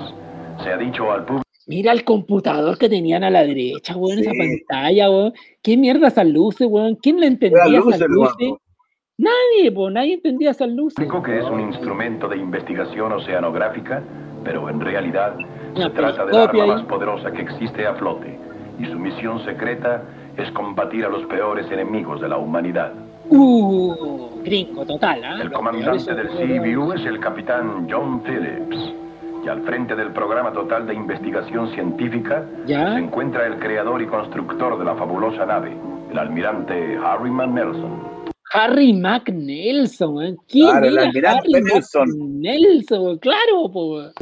Se ha dicho al público. Mira el computador que tenían a la derecha, weón, esa Sí. pantalla, weón. ¿Qué mierda esas luces, weón? ¿Quién le entendía Las esas luces. Nadie, pues, nadie entendía esas luces. Que es un instrumento de investigación oceanográfica, pero en realidad se trata del periscopio arma más poderosa que existe a flote. Y su misión secreta es combatir a los peores enemigos de la humanidad. Uh, gringo total, ¿ah? El comandante del Sea-View es el capitán John Phillips. Y al frente del programa total de investigación científica ¿Ya? se encuentra el creador y constructor de la fabulosa nave, el almirante Harriman Nelson. Harry McNelson, weón. ¿Quién Claro, el era almirante Harry Nelson. McNelson? Claro, pues.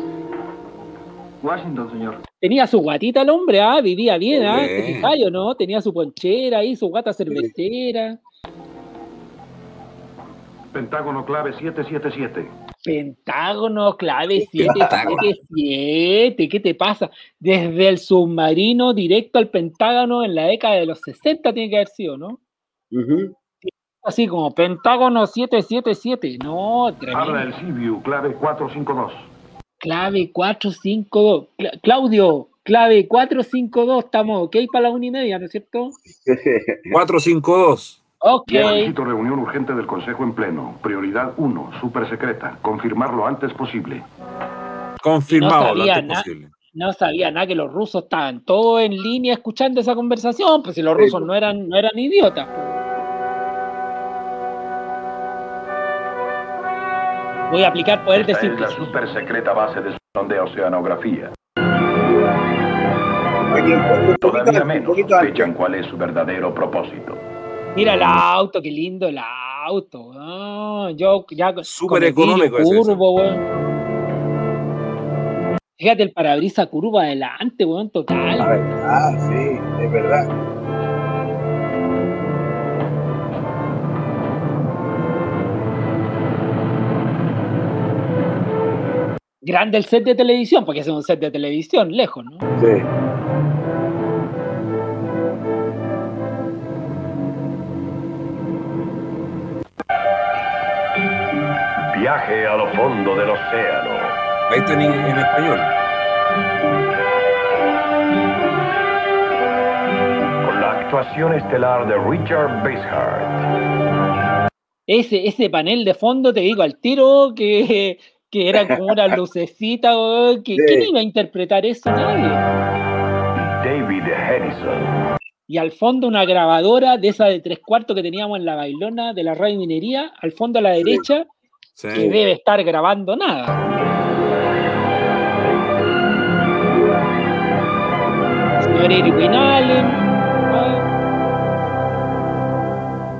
Washington, señor. Tenía su guatita el hombre, ah, vivía bien, ah, Bien. ¿te fijáis o no? Tenía su ponchera ahí, su guata cervecera. Pentágono clave 777. Pentágono clave Pentágono. 777, ¿qué te pasa? Desde el submarino directo al Pentágono en la década de los 60 tiene que haber sido, ¿no? Así como Pentágono 777, no, Habla tremendo. el Sea-View clave 452. Clave 452. Claudio, clave 452. Estamos ok para la una y media, ¿no es cierto? 452. Ok. Solicito reunión urgente del Consejo en pleno. Prioridad 1, super secreta. Confirmar lo antes posible. Confirmado No lo sabía antes posible. No sabía nada que los rusos estaban todos en línea escuchando esa conversación, pues si los rusos no eran, no eran idiotas. Voy a aplicar poder de Esta es la síntesis. super secreta base de de oceanografía. Todavía menos sospechan cuál es su verdadero propósito. Mira el auto, qué lindo el auto. Ah, yo ya Súper económico es curvo, weón. Fíjate el parabrisas curvo adelante, weón, total. Ah, sí, es verdad. Grande el set de televisión, porque es un set de televisión, lejos, ¿no? Sí. Viaje a lo fondo del océano. Está en, en español. Con la actuación estelar de Richard Basehart. Ese, ese panel de fondo, te digo al tiro, que, que era como una lucecita, weón, que, ¿quién iba a interpretar eso? Nadie. David Hedison. Y al fondo una grabadora de esa de tres cuartos que teníamos en la bailona de la radio minería, al fondo a la derecha, Sí. que debe estar grabando nada. Señor Irwin Allen.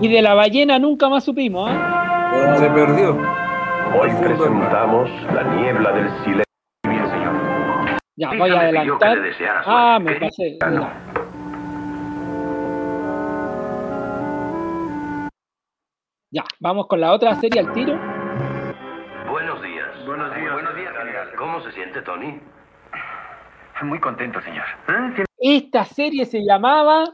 Y de la ballena nunca más supimos, ¿ah? Se perdió. Hoy presentamos la niebla del silencio. Bien, señor. Ya, voy a me pidió que adelantar. Ah, me pasé. No. Ya. Ya, vamos con la otra serie al tiro. Buenos días. Buenos días. Buenos días, general. ¿Cómo se siente, Tony? Muy contento, señor. Esta serie se llamaba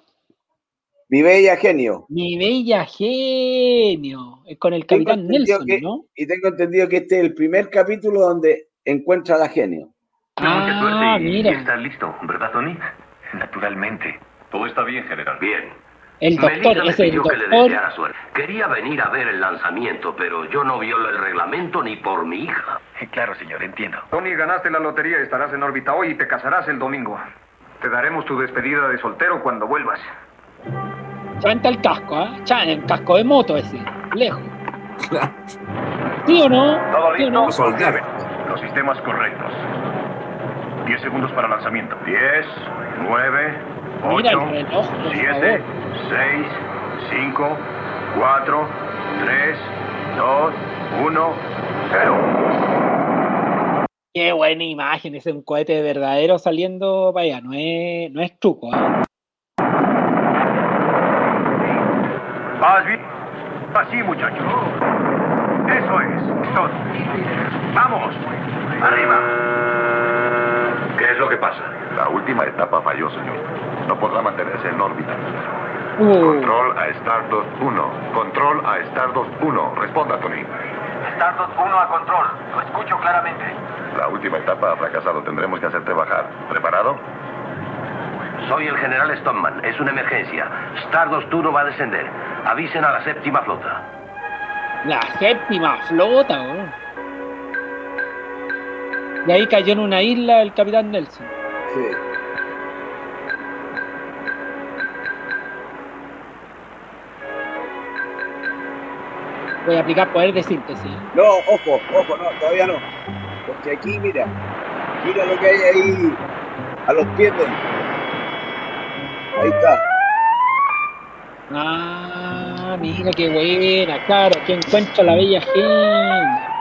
Mi bella genio. Mi Bella Genio, es con el capitán Nelson, que- ¿no? Y tengo entendido que este es el primer capítulo donde encuentra a la genio. Mucha suerte Ah, y, mira. y estás listo, ¿verdad, Tony? Naturalmente. Todo está bien, general. Bien. El doctor, Melissa me es el pidió que le doctor. deseara suerte. Quería venir a ver el lanzamiento, pero yo no violo el reglamento ni por mi hija. Claro, señor, entiendo. Tony, ganaste la lotería y estarás en órbita hoy y te casarás el domingo. Te daremos tu despedida de soltero cuando vuelvas. Chanta el casco, ¿ah? Chan, el casco de moto ese, lejos. ¿Sí o no? ¿Todo ¿Sí o listo? no? Los sistemas correctos. 10 segundos para lanzamiento. 10, 9, Mira el 8, reloj, por 7, 6, 5, 4, 3, 2, 1, 0. Qué buena imagen, ese es un cohete de verdadero saliendo para allá, no es, no es truco, ¿ah? Vas bien. Así, muchacho. Eso es. Vamos. Arriba. ¿Qué es lo que pasa? La última etapa falló, señor. No podrá mantenerse en órbita. Uh, Control a Stardust 1. Control a Stardust 1. Responda, Tony. Stardust 1 a control. Lo escucho claramente. La última etapa ha fracasado. Tendremos que hacerte bajar. ¿Preparado? Soy el general Stoneman. Es una emergencia. Stardust 1 va a descender. Avisen a la séptima flota. la séptima flota, weón. Y ahí cayó en una isla el capitán Nelson. Sí. Voy a aplicar poder de síntesis. No, ojo, ojo, no, todavía no. Porque aquí, mira, mira lo que hay ahí a los pies de él. Ahí está. Ah, mira qué buena, claro, que encuentro la bella gente.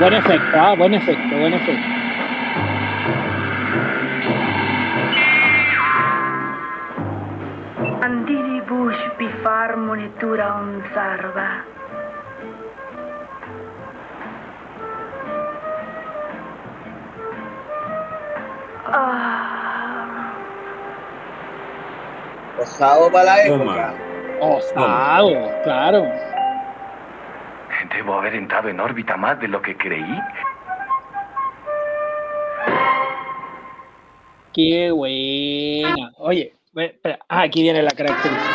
Buen efecto, ah, buen efecto, buen efecto. ventura un. Ah. Osado para la época. Osado, claro. Debo haber entrado en órbita más de lo que creí. Qué buena. Oye, ah, aquí viene la característica.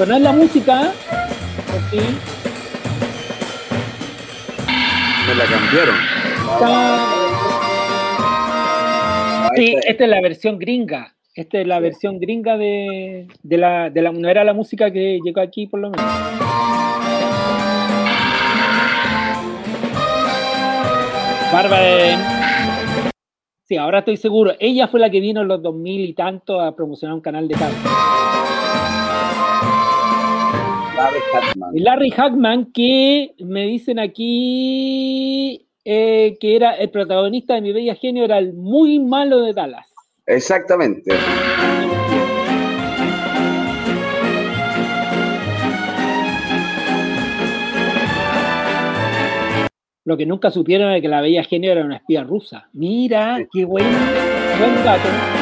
Es la música, ¿eh? ¿Sí? Me la cambiaron. Sí, esta es la versión gringa. Esta es la versión gringa de, de, la, de la. No era la música que llegó aquí, por lo menos. Bárbara. Sí, ahora estoy seguro. Ella fue la que vino en los 2000 y tanto a promocionar un canal de cable. Larry Hackman. Larry Hackman, que me dicen aquí eh, que era el protagonista de Mi Bella Genio, era el muy malo de Dallas. Exactamente. Lo que nunca supieron es que la Bella Genio era una espía rusa. Mira, qué buen, buen gato.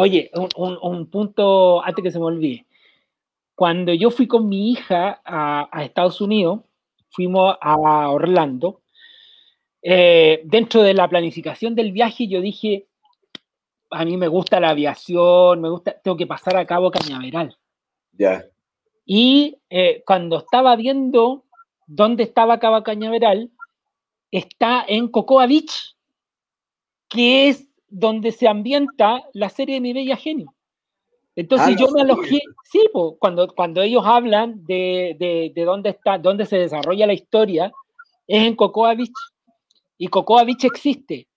Oye, un, un, punto antes que se me olvide. Cuando yo fui con mi hija a, a Estados Unidos, fuimos a Orlando, eh, dentro de la planificación del viaje yo dije, a mí me gusta la aviación, me gusta, tengo que pasar a Cabo Cañaveral. Ya. Y eh, cuando estaba viendo dónde estaba Cabo Cañaveral, está en Cocoa Beach, que es donde se ambienta la serie de Mi Bella Genio. Entonces Ah, yo no me alojé, sí, po, cuando, cuando ellos hablan de, de, de dónde está, dónde se desarrolla la historia, es en Cocoa Beach. Y Cocoa Beach existe.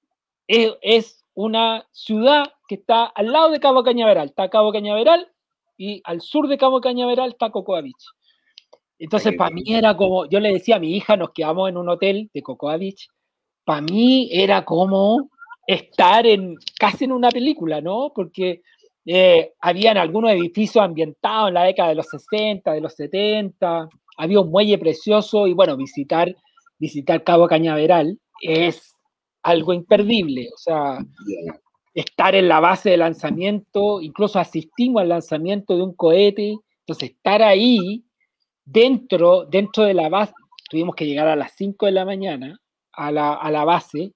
Es, es una ciudad que está al lado de Cabo Cañaveral. Está Cabo Cañaveral y al sur de Cabo Cañaveral está Cocoa Beach. Entonces, para mí era como, yo le decía a mi hija, nos quedamos en un hotel de Cocoa Beach, para mí era como estar en casi en una película, ¿no? Porque eh, habían algunos edificios ambientados en la década de los 60, de los 70, había un muelle precioso y bueno, visitar, visitar Cabo Cañaveral es algo imperdible, o sea, estar en la base de lanzamiento, incluso asistimos al lanzamiento de un cohete, entonces estar ahí dentro, dentro de la base, tuvimos que llegar a las 5 de la mañana a la, a la base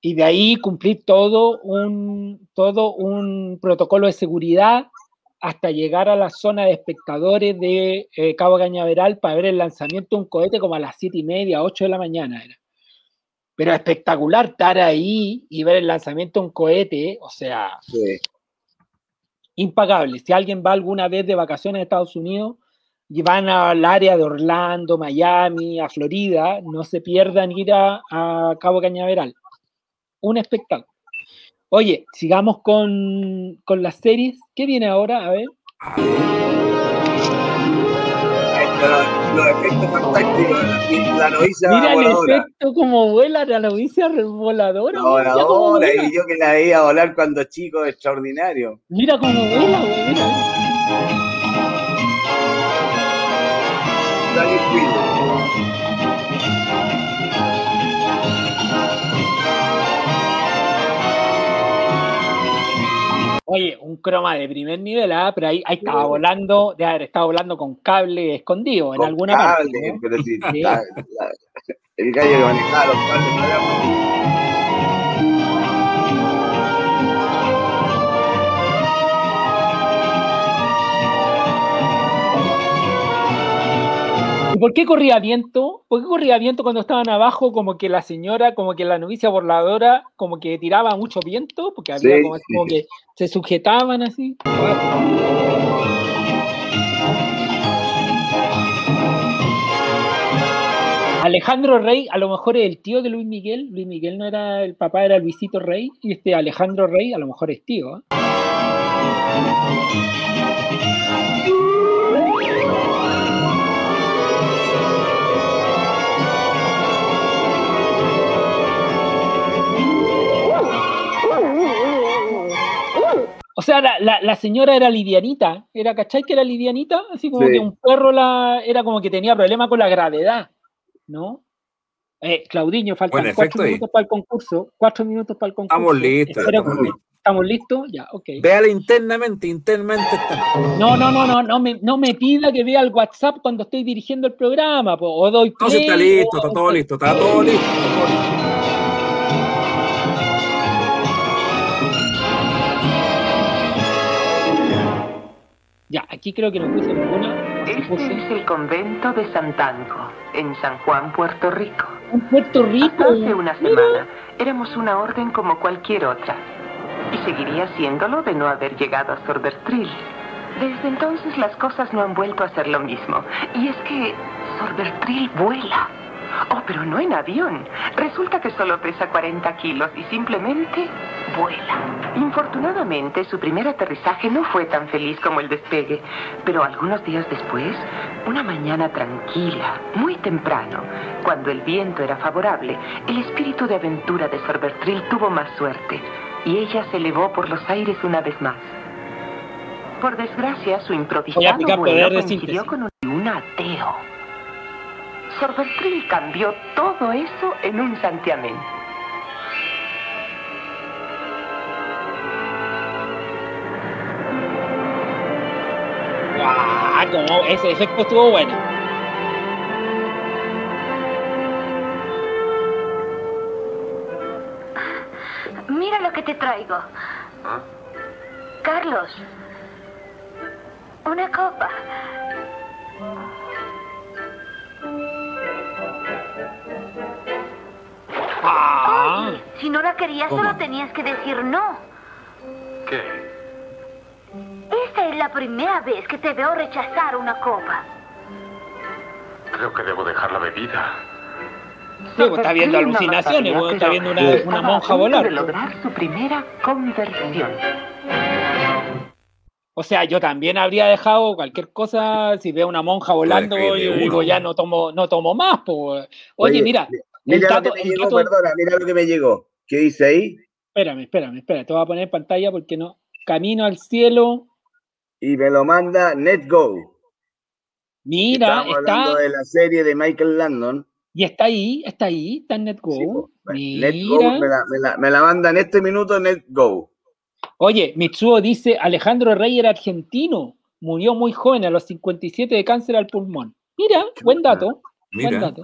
y de ahí cumplir todo un, todo un protocolo de seguridad hasta llegar a la zona de espectadores de eh, Cabo Cañaveral para ver el lanzamiento de un cohete como a las 7 y media, 8 de la mañana era. Pero espectacular estar ahí y ver el lanzamiento de un cohete, o sea, impagable. Si alguien va alguna vez de vacaciones a Estados Unidos y van al área de Orlando, Miami, a Florida, no se pierdan ir a, a Cabo Cañaveral. Un espectáculo. Oye, sigamos con, con las series. ¿Qué viene ahora? A ver. Los, efectos fantásticos, la, novicia Mira el efecto como vuela la novicia voladora. Voladora, y yo que la veía volar cuando chico, extraordinario. Mira cómo vuela, güey. Oye, un croma de primer nivel, ¿ah? pero ahí, ahí estaba volando, de haber estado volando con cable escondido en Con alguna parte. cable, ¿no? pero sí, Sí. la- la- el gallo que manejaba los cables no era muy- ¿Y por qué corría viento? ¿Por qué corría viento cuando estaban abajo? Como que la señora, como que la novicia voladora, como que tiraba mucho viento, porque había Sí, como, sí, como sí. que se sujetaban así. Alejandro Rey, a lo mejor es el tío de Luis Miguel. Luis Miguel no era el papá, era Luisito Rey. Y este Alejandro Rey, a lo mejor es tío. ¿eh? O sea, la, señora era livianita, era, ¿cachai? Que era livianita, así como que un perro la, era como que tenía problemas con la gravedad, ¿no? Eh, Claudiño, faltan cuatro minutos para el concurso, cuatro minutos para el concurso. Estamos listos. Estamos listos, ya, ok. Véala internamente, internamente. No, no, no, no, no me, no me pida que vea el WhatsApp cuando estoy dirigiendo el programa, o doy play, No, está listo, está todo listo, está todo listo. Ya, aquí creo que no puse ninguna. Este es el convento de Santanco, en San Juan, Puerto Rico. ¿En Puerto Rico? hace una semana éramos una orden como cualquier otra. Y seguiría siéndolo de no haber llegado a Sorbertrill. Desde entonces las cosas no han vuelto a ser lo mismo. Y es que Sorbertrill vuela. Oh, pero no en avión. Resulta que solo pesa 40 kilos y simplemente vuela. Infortunadamente, su primer aterrizaje no fue tan feliz como el despegue, pero algunos días después, una mañana tranquila, muy temprano, cuando el viento era favorable, el espíritu de aventura de Sorbertrill tuvo más suerte y ella se elevó por los aires una vez más. Por desgracia, su improvisado vuelo coincidió con un ateo. Sorbertril cambió todo eso en un santiamén. ¡Guau! ese efecto estuvo bueno. Mira lo que te traigo. ¿Ah? Carlos, una copa. Ah. si no la querías, solo tenías que decir no. ¿Qué? Esta es la primera vez que te veo rechazar una copa. Creo que debo dejar la bebida. Sí, está viendo alucinaciones, está viendo una, una monja volar. lograr su primera conversión. O sea, yo también habría dejado cualquier cosa, si veo una monja volando, yo digo, ya no tomo, no tomo más. Oye, Oye mira, Mira lo que me llegó, perdona, mira lo que me llegó. ¿Qué dice ahí? Espérame, espérame, espérame. Te voy a poner en pantalla porque no. Camino al cielo. Y me lo manda NetGo. Mira, Estamos está. hablando de la serie de Michael Landon. Y está ahí, está ahí, está en NetGo. NetGo me la, me, la, manda en este minuto NetGo. Oye, Mitsuo dice: Alejandro Rey era argentino. Murió muy joven, a los 57 de cáncer al pulmón. Mira, buen dato. Buen dato.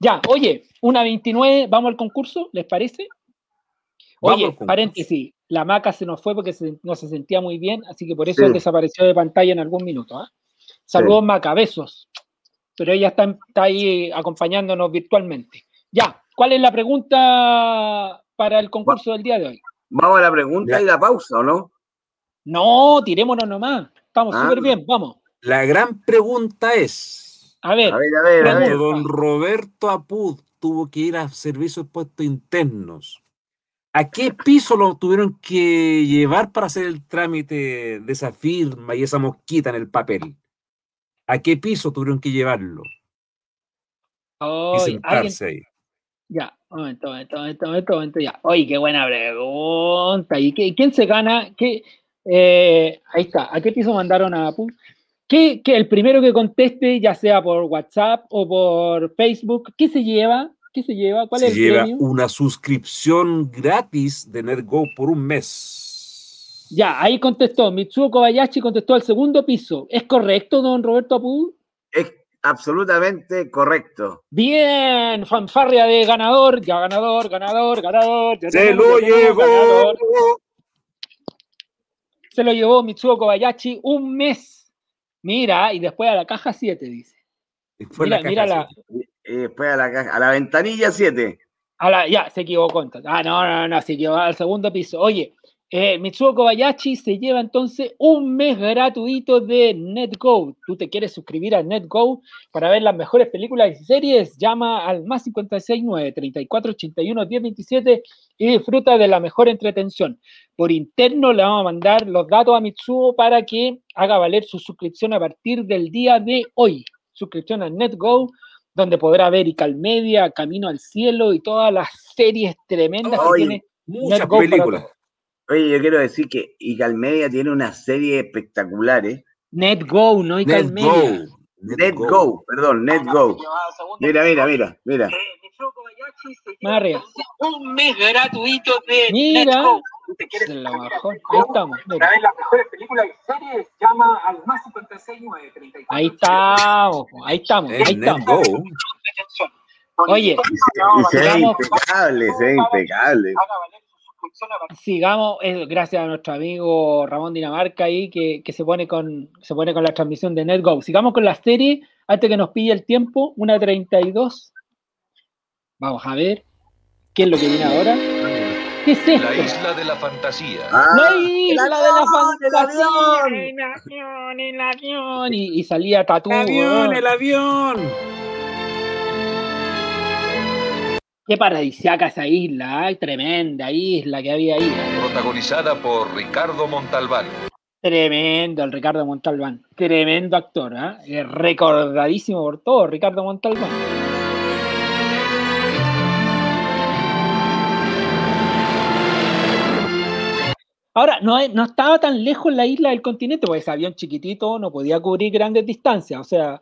Ya, oye, una 29, vamos al concurso, ¿les parece? Oye, paréntesis, la maca se nos fue porque no se sentía muy bien, así que por eso desapareció de pantalla en algún minuto. ¿ah? Saludos, maca, besos. Pero ella está, ahí acompañándonos virtualmente. Ya, ¿cuál es la pregunta para el concurso del día de hoy? Vamos a la pregunta y la pausa, ¿o no? No, tirémonos nomás. Estamos ah. súper bien, vamos. La gran pregunta es, a ver, a ver, a ver, don Roberto Apud tuvo que ir a servicios de puestos internos, ¿a qué piso lo tuvieron que llevar para hacer el trámite de esa firma y esa mosquita en el papel? ¿A qué piso tuvieron que llevarlo? y sentarse ahí. Ya, momento, momento, momento, un momento, ya. Oye, qué buena pregunta. ¿Y qué, quién se gana? ¿Qué, eh, ahí está. ¿A qué piso mandaron a Apud? que, el primero que conteste, ya sea por WhatsApp o por Facebook, ¿qué se lleva? ¿Qué se lleva? ¿Cuál es el lleva una suscripción gratis de NetGo por un mes. Ya, ahí contestó. Mitsuo Kobayashi contestó al segundo piso. ¿Es correcto, don Roberto Apud? Absolutamente correcto. Bien, fanfarria de ganador, ya ganador, ganador, ganador. Se lo llevó. Se lo llevó Mitsuo Kobayashi un mes Mira, y después a la caja 7, dice. Después mira, la mira la... Y después a la, caja, a la ventanilla 7. A la, ya, se equivocó. Ah, no, no, no, se equivocó al segundo piso. Oye, eh, Mitsuo Kobayashi se lleva entonces un mes gratuito de NetGo. ¿Tú te quieres suscribir a NetGo para ver las mejores películas y series? Llama al más 569 3481 1027 y disfruta de la mejor entretención. Por interno le vamos a mandar los datos a Mitsuo para que haga valer su suscripción a partir del día de hoy. Suscripción a NetGo, donde podrá ver Icalmedia, Camino al Cielo y todas las series tremendas que tiene muchas películas Oye, yo quiero decir que Icalmedia tiene una serie espectacular, ¿eh? NetGo, no Icalmedia. NetGo, perdón, NetGo. Mira, mira, mira, mira. Mario. Un mes gratuito de Mira. NetGo. Se la bajó. Ahí estamos. Una mira. de las mejores películas y series llama al más 569 34. Ahí estamos. Ahí estamos. Ahí estamos. Oye, Y se ve impecable, se ve impecable. Sigamos, eh, gracias a nuestro amigo Ramón Dinamarca ahí que, que se pone con se pone con la transmisión de NetGo. Sigamos con la serie antes que nos pille el tiempo, una 32. Vamos a ver qué es lo que viene ahora. ¿Qué es esto? La isla de la fantasía. Ah, La isla de la el fantasía. avión. El avión, el avión. Y, y salía Tatú. El avión, el avión. Qué paradisiaca esa isla, tremenda isla que había ahí. Protagonizada por Ricardo Montalbán. Tremendo el Ricardo Montalbán. Tremendo actor, ¿ah? Eh, Recordadísimo por todo, Ricardo Montalbán. Ahora, no, no estaba tan lejos la isla del continente, porque ese avión chiquitito no podía cubrir grandes distancias. O sea,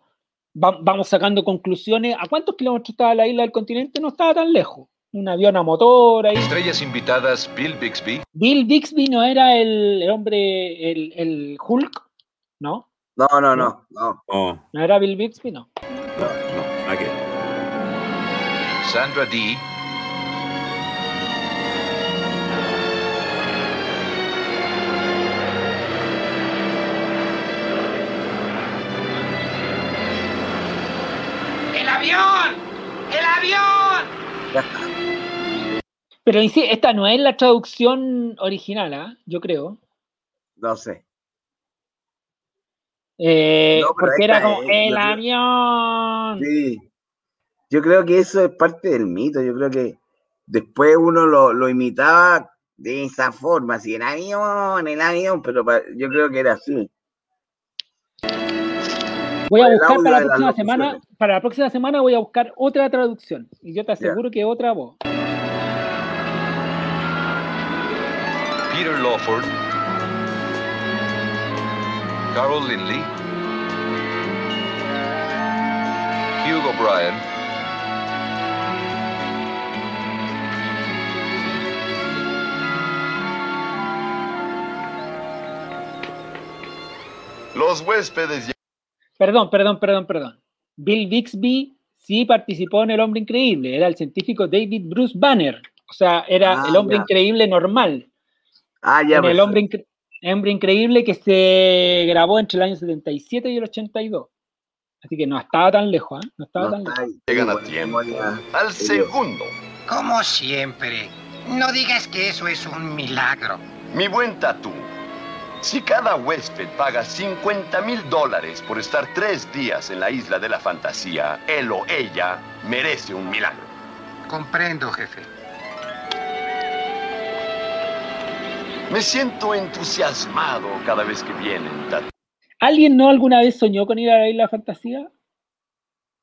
va- vamos sacando conclusiones. ¿A cuántos kilómetros estaba la isla del continente? No estaba tan lejos. Un avión a motor ahí. Estrellas invitadas Bill Bixby, Bill Bixby no era el, el hombre, el, el Hulk, ¿no? No, no, no, no. Oh, ¿No era Bill Bixby? No. no, no, ver. Sandra Dee, avión! ¡El avión! Pero sí, esta no es la traducción original, ¿ah? Yo creo. No sé. Eh, No, porque era como es- el avión. Sí. Yo creo que eso es parte del mito. Yo creo que después uno lo, lo imitaba de esa forma, así, el avión, el avión, pero yo creo que era así. Voy a buscar para la próxima semana, para la próxima semana voy a buscar otra traducción. Y yo te aseguro que otra voz. Peter Lawford, Carol Lindley, Hugh O'Brien, Los huéspedes Perdón, perdón, perdón, perdón. Bill Bixby sí participó en El Hombre Increíble. Era el científico David Bruce Banner. O sea, era Ah, el hombre ya. increíble normal. Ah, ya. en el pues. hombre, Incre- Hombre Increíble que se grabó entre el año 77 y el 82. Así que no estaba tan lejos, ¿ah? No estaba No tan lejos. llegan a tiempo. Al segundo. Como siempre. No digas que eso es un milagro. Mi buen tatú. Si cada huésped paga 50 mil dólares por estar tres días en la isla de la fantasía, él o ella merece un milagro. Comprendo, jefe. Me siento entusiasmado cada vez que vienen. ¿Alguien no alguna vez soñó con ir a la isla de fantasía?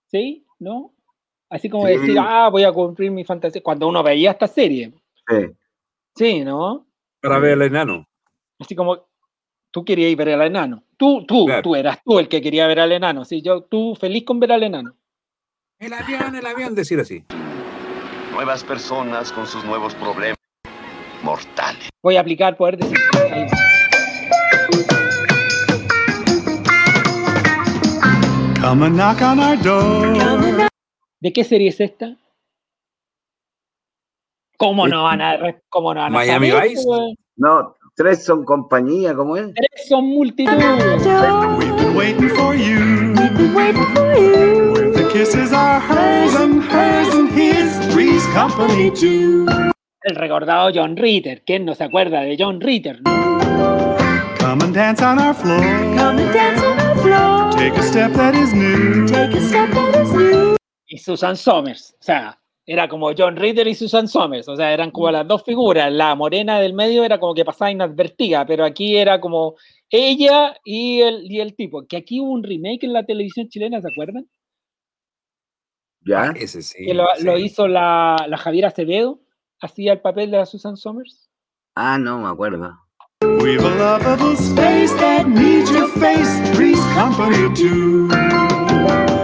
¿Sí? ¿No? Así como Sí. decir, ah, voy a cumplir mi fantasía. Cuando uno veía esta serie. Sí. Sí, ¿no? Para ver al enano. Así como tú querías ir a ver al enano. Tú, tú, Claro. tú eras tú el que quería ver al enano. Sí, yo, tú feliz con ver al enano. El avión, el avión, decir así. Nuevas personas con sus nuevos problemas mortales. Voy a aplicar poder decir. Ahí. Come and knock on our door. ¿De qué serie es esta? ¿Cómo no van a, cómo no van a Miami saber, Vice. No, tres son compañía, ¿cómo es? Tres son multitud. We've been waiting for you. Where the kisses are hers and hers and his. Three's company too. El recordado John Ritter. ¿Quién no se acuerda de John Ritter? no? Come and dance on our floor. Come and dance on our floor. Take a step that is new. Take a step that is new. Y Susan Somers. O sea, era como John Ritter y Susan Somers. O sea, eran como las dos figuras. La morena del medio era como que pasaba inadvertida, pero aquí era como ella y el, y el tipo. Que aquí hubo un remake en la televisión chilena, ¿se acuerdan? ¿Ya? Ese sí. que lo, sí. lo hizo la, la Javiera Acevedo, hacía el papel de la Susan Somers. Ah, no me acuerdo. We've a lovable space that needs your face, Three's Company too.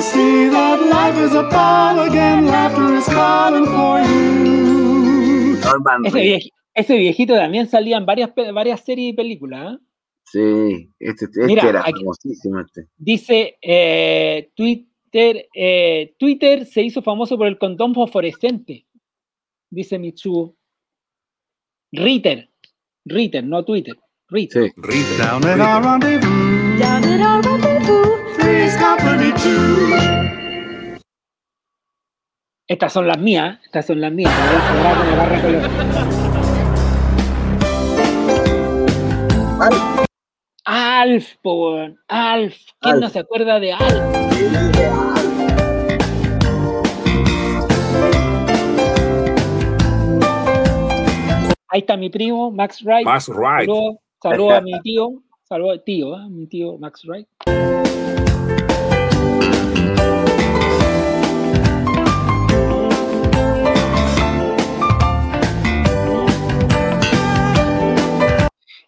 You'll see that life is a ball again, laughter is calling for you. Ese, viej- ese viejito también salía en varias, varias series y películas. ¿eh? Sí, este, este Mira, era aquí- famosísimo este. Dice, eh, Twitter, eh, Twitter se hizo famoso por el condón fosforescente. Dice Mitsuo. Ritter. Ritter, no Twitter. Ritter. Down at our rendezvous. Down at our Estas son las mías. Estas son las mías. Alf, po, weón. Alf. ¿Quién no se acuerda de Alf? Ahí está mi primo, Max Wright. Max Wright. Saludos saludo a mi tío. Saludos tío, ¿eh? mi tío Max Wright.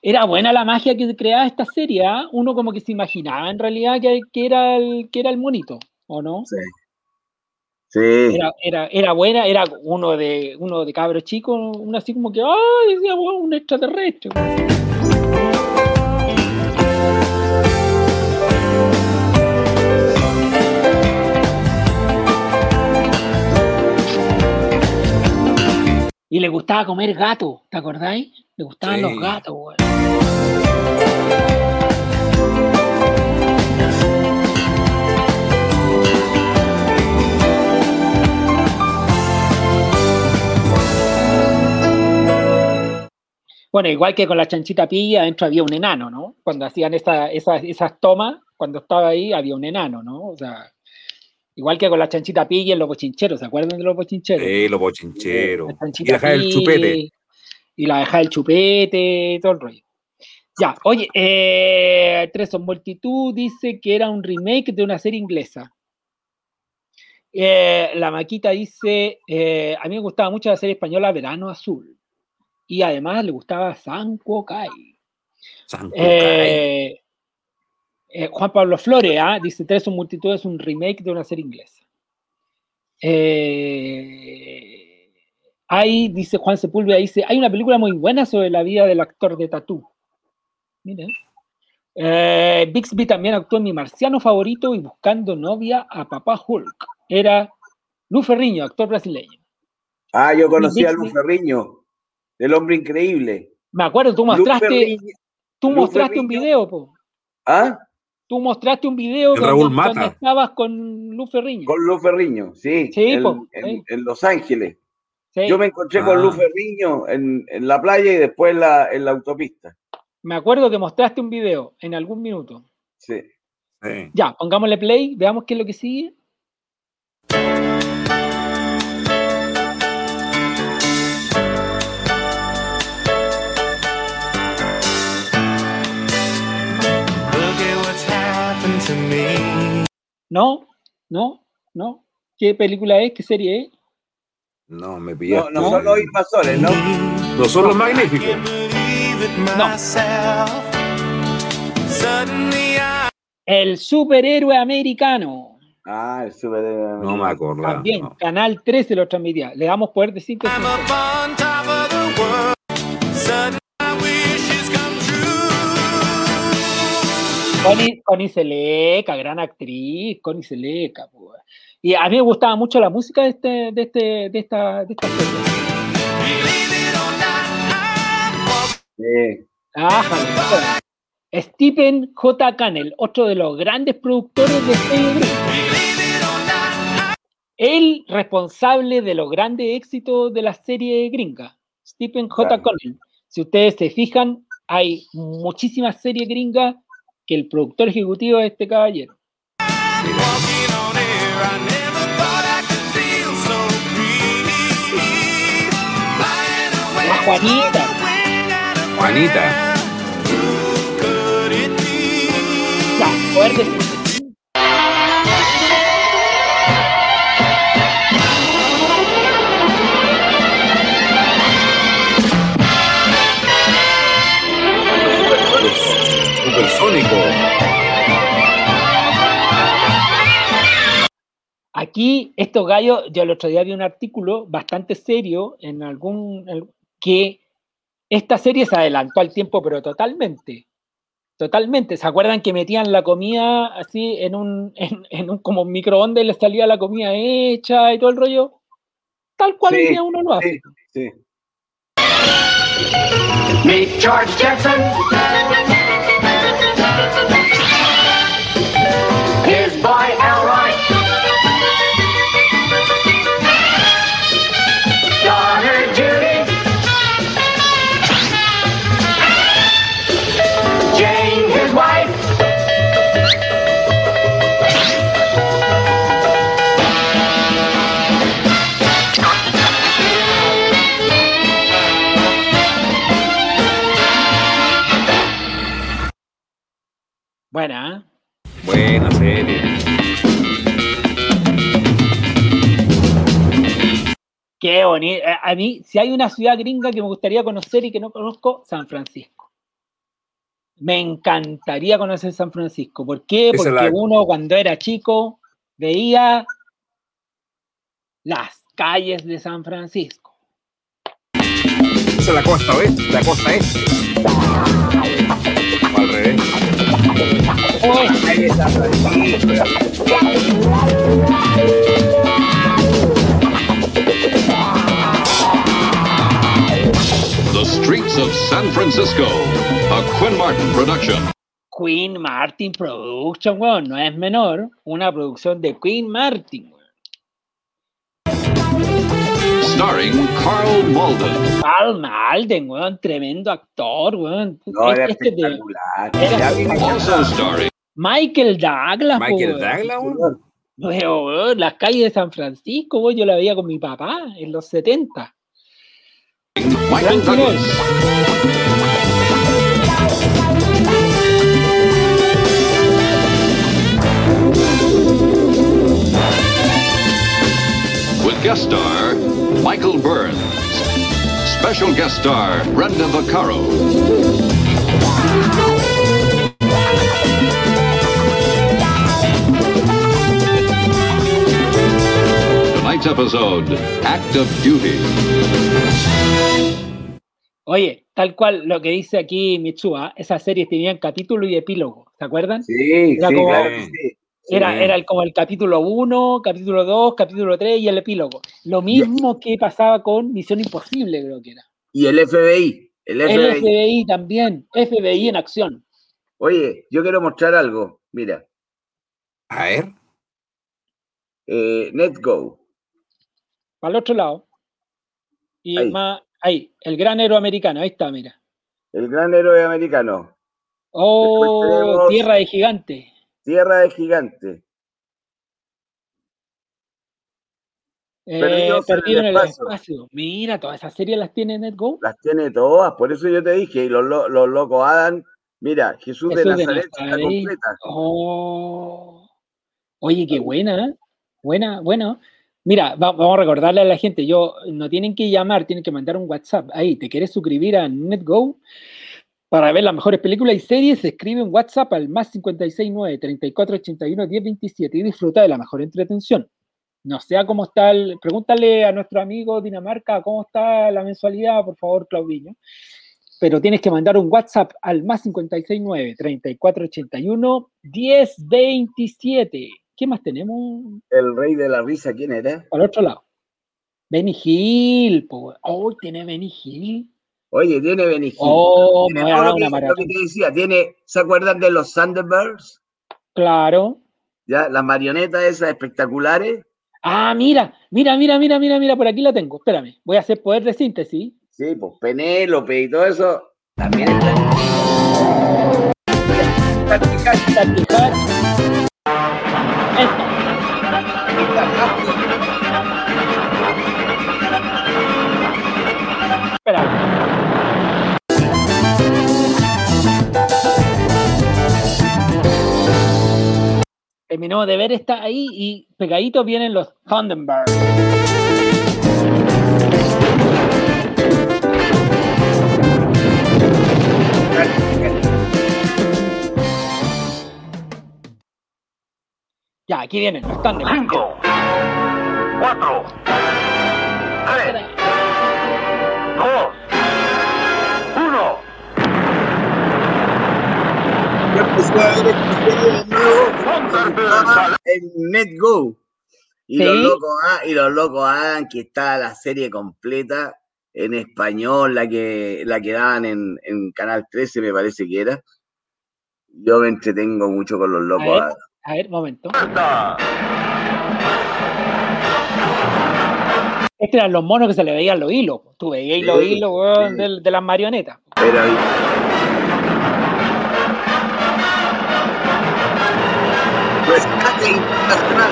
Era buena la magia que creaba esta serie, ¿ah? Uno como que se imaginaba en realidad que, que era, el, que era el monito, ¿o no? Sí. Sí. Era, era, era buena, era uno de uno de cabro chico, uno así como que, ¡ay! Decía, "Wow, un extraterrestre. Y le gustaba comer gato, ¿te acordáis? Le gustaban Sí. los gatos, güey. Bueno, igual que con la chanchita pilla, adentro había un enano, ¿no? Cuando hacían esa, esa- esas tomas, cuando estaba ahí, había un enano, ¿no? O sea, igual que con la chanchita pilla en los bochincheros, ¿se acuerdan de los bochincheros? Sí, los bochincheros. La Y chanchita dejar el Pi, chupete. Y la deja el chupete, todo el rollo. Ya, oye, eh, Tres son Multitud dice que era un remake de una serie inglesa. Eh, la Maquita dice, eh, a mí me gustaba mucho la serie española Verano Azul. Y además le gustaba Sanko Kai. Eh, Juan Pablo Flores, ¿ah? dice Tres son Multitud es un remake de una serie inglesa. Eh, hay, dice Juan Sepúlveda, dice, hay una película muy buena sobre la vida del actor de Tatú. Mira. Eh, Bixby también actuó en mi marciano favorito y buscando novia a papá Hulk. Era Lu Ferriño, actor brasileño. Ah, yo conocí a Lu Ferriño, el hombre increíble. Me acuerdo, tú mostraste, Ferriño- tú mostraste un video, po. ¿Ah? Tú mostraste un video El donde, Raúl Mata. donde estabas con Lu Ferriño. Con Lu Ferriño, sí. Sí, en, po, en Los Ángeles. Sí. Yo me encontré con Lu Ah. Ferriño en, en la playa y después en la, en la autopista. Me acuerdo que mostraste un video en algún minuto. Sí. Ya, pongámosle play, veamos qué es lo que sigue. No, no, no. ¿Qué película es? ¿Qué serie es? No, me No, pillaste. no son los invasores, ¿no? No son los magníficos. El superhéroe americano. Ah, el superhéroe. No me acordaba. También, Canal 13 lo transmitía. Le damos poder de 5 Connie, Connie Seleca, gran actriz, Connie Seleca. po. Y a mí me gustaba mucho la música de, este, de, este, de, esta, de esta serie. Sí. Ah. Stephen J. Cannell, otro de los grandes productores de serie gringa. El responsable de los grandes éxitos de la serie gringa, Stephen J. Claro. Cannell. Si ustedes se fijan, hay muchísimas series gringas que el productor ejecutivo es este caballero. La Juanita. Juanita. La fuerte. Supersónico. Aquí estos gallos, yo el otro día vi un artículo bastante serio en algún que esta serie se adelantó al tiempo, pero totalmente. Totalmente. ¿Se acuerdan que metían la comida así en un, en, un como microondas y les salía la comida hecha y todo el rollo? Tal cual sí, uno lo hace. Sí, sí. Meet George Jetson. His boy Elroy. Buena. Buena serie. Qué bonito. Eh, A mí, si hay una ciudad gringa que me gustaría conocer y que no conozco, San Francisco. Me encantaría conocer San Francisco. ¿Por qué? Porque la- uno cuando era chico veía las calles de San Francisco. Esa es la costa oeste, la costa este. O al revés. The Streets of San Francisco, a Quinn Martin production. Queen Martin Production, weón, no es menor. Una producción de Queen Martin. Starring Carl Malden. Carl Malden, weón, tremendo actor, weón. No, era Este de- espectacular. era Ya vi- Also starring Michael Douglas, Michael. Douglas, weón. Weón, weón, las calles de San Francisco, weón, yo la veía con mi papá en los 70. Michael. Douglas. With guest star Michael Burns. Special guest star Brenda Vaccaro. Tonight's episode, Act of Duty. Oye, tal cual lo que dice aquí Mitsua, esas series tenían capítulo y epílogo, ¿se acuerdan? Sí, Era sí, como- claro sí. Era, Sí. era el- como el capítulo 1, capítulo 2, capítulo 3 y el epílogo. Lo mismo que pasaba con Misión Imposible, creo que era. Y el FBI. El El FBI. También, FBI en acción. Oye, yo quiero mostrar algo. Mira, A ver. eh, NetGo. Para el otro lado. Y Ahí. más, ahí, el gran héroe americano, ahí está, mira. El gran héroe americano. Oh, tenemos- Tierra de Gigante. Tierra de Gigante. Eh, en el perdido en el espacio. espacio. Mira, todas esas series las tiene NetGo. Las tiene todas. Por eso yo te dije, y los, lo- los locos Adam. Mira, Jesús, de Jesús de Nazaret está Nazaret. completa. Oh. Oye, qué buena, ¿eh? buena, bueno. Mira, va- vamos a recordarle a la gente, yo no tienen que llamar, tienen que mandar un WhatsApp. Ahí, ¿te quieres suscribir a NetGo? Para ver las mejores películas y series, se escribe un WhatsApp al más 569 3481 1027 y disfruta de la mejor entretención. No sé cómo está el. Pregúntale a nuestro amigo Dinamarca cómo está la mensualidad, por favor, Claudinho. Pero tienes que mandar un WhatsApp al más 569 3481 1027. ¿Qué más tenemos? El rey de la risa, ¿quién era? Al otro lado. Benny Hill. po. Oh, tiene Benny Hill. Oye, tiene Benny. Oh, Tiene me que- una lo que te decía, tiene, ¿se acuerdan de los Thunderbirds? Claro. Ya, las marionetas esas espectaculares. Ah, mira, mira, mira, mira, mira, mira, por aquí la tengo. Espérame, voy a hacer poder de síntesis. Sí, pues Penélope y todo eso. También está. Espera. mi nuevo deber está ahí y pegadito vienen los Thunderbird. Ya, aquí vienen, los Thunderbirds. Cinco, cuatro, tres. En NetGo. Y ¿Sí? los locos, ah, y los locos hagan que está la serie completa en español, la que, la que daban en, en Canal 13, me parece que era. Yo me entretengo mucho con los A locos. ver, ah. a ver, momento. Estos eran los monos que se le veían los hilos. Tú veías los hilos, sí. de, las marionetas. Pero Rescate internacional.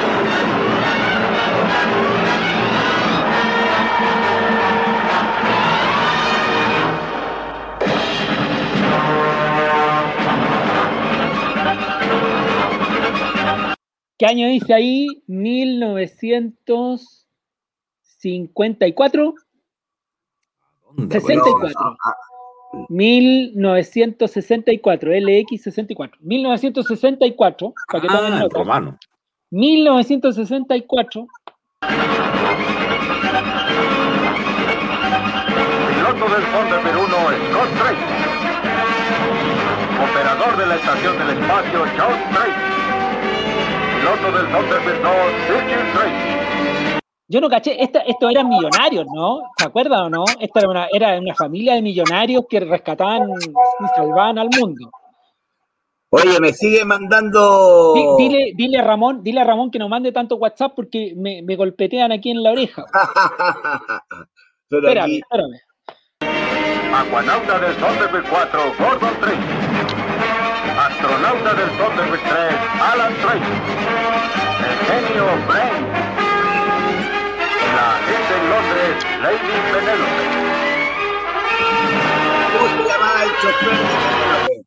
¿Qué año dice ahí? 1954. 64. 1964, LX64. 1964, para que Ah, romano. 1964, Piloto del Thunderbird 1, Scott Drake. Operador de la estación del espacio, John Drake. Piloto del Thunderbird 2, Virgil Drake. Yo no caché, esta, estos eran millonarios, ¿no? ¿Se acuerdan o no? Esta era una, era una familia de millonarios que rescataban y salvaban al mundo. Oye, me sigue mandando. Di- Dile, dile a Ramón, dile a Ramón que no mande tanto WhatsApp porque me, me golpetean aquí en la oreja. Espérame, aquí- espérame. Acuanauta del Thunderbird 4, Gordon Drake. Astronauta del Thunderbird 3, Alan Drake. El genio Brain. Lady Penelope. ¿Cómo se llamaba el chofer de Penélope?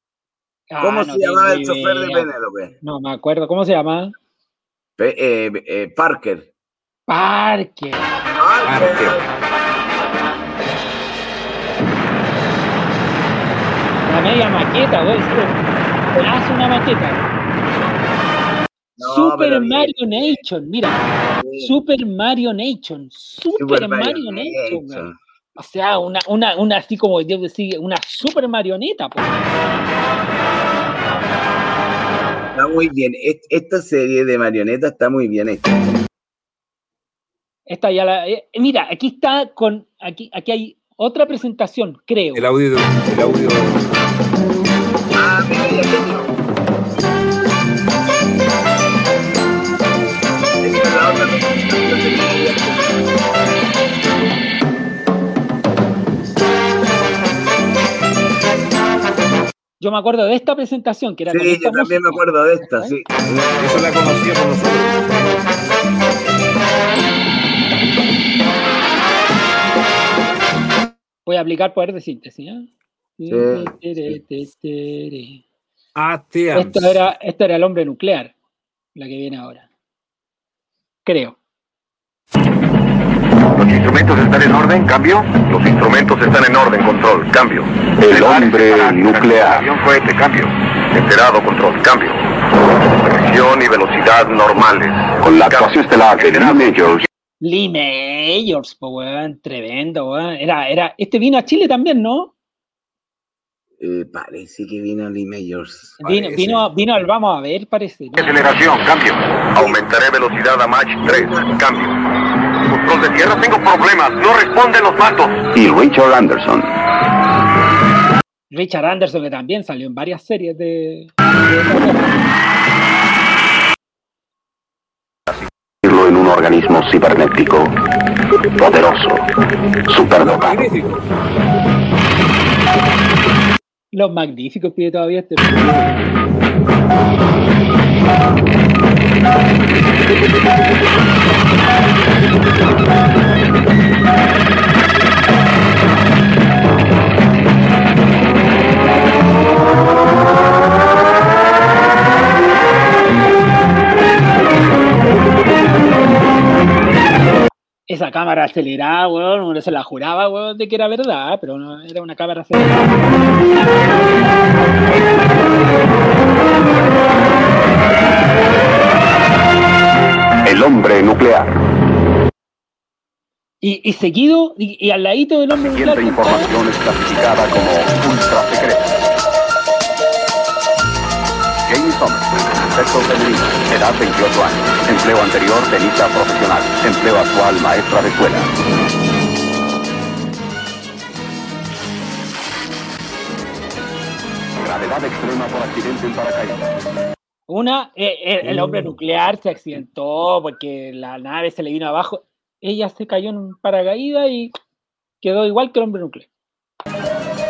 ¿Cómo Ah, se no llamaba el tengo chofer de idea. Penélope? No me acuerdo, ¿cómo se llama? Pe- eh, eh, Parker. Parque. Parker. La media maqueta, güey. Hace una maqueta. No, Super bien. Mario Nation, mira. Super Mario Nation. Super, Super Mario, Mario Nation. Nation. güey. O sea, una, una, una así como yo decía, una super marioneta. pues. Está muy bien. Est- Esta serie de marionetas está muy bien hecha. Esta ya la. eh, mira, aquí está con. Aquí, aquí hay otra presentación, creo. El audio, el audio. Yo me acuerdo de esta presentación, que era con Sí, esta yo también me acuerdo de esta, sí. Eso la conocía por nosotros. Voy a aplicar poder de síntesis. ¿eh? Sí. Tere. ATAMS. Esto era, esto era el hombre nuclear, la que viene ahora. Creo. ¿Los instrumentos están en orden? ¿Cambio? Los instrumentos están en orden, control. Cambio. El hombre nuclear. Cohete, cambio. Enterado, control. Cambio. Presión y velocidad normales. Con la actuación estelar de Lee Majors. Lee Mayors, po, weón, tremendo, weón. Era, era, este vino a Chile también, ¿no? Eh, parece que vino Lee Mayors. Vino, vino, vino al Vamos a ver, parece. ¿no? Aceleración, cambio. Aumentaré velocidad a Mach 3. Cambio. Control de tierra, tengo problemas. No responden los mandos. Y Richard Anderson. Richard Anderson, que también salió en varias series de. En un organismo cibernético. Poderoso. Superdotado. Los magníficos pide todavía este. Esa cámara acelerada, weón, uno se la juraba, weón, de que era verdad, pero no, era una cámara acelerada. El hombre nuclear. Y, y seguido, y, y, al ladito del hombre nuclear. Siguiente información es clasificada como ultra secreta. Jamie Summers, sexo femenino, edad 28 años, empleo anterior tenista profesional, empleo actual maestra de escuela. Gravedad extrema por accidente en paracaídas. Una, eh, eh, el hombre nuclear se accidentó porque la nave se le vino abajo. Ella se cayó en un paracaídas y quedó igual que el hombre nuclear.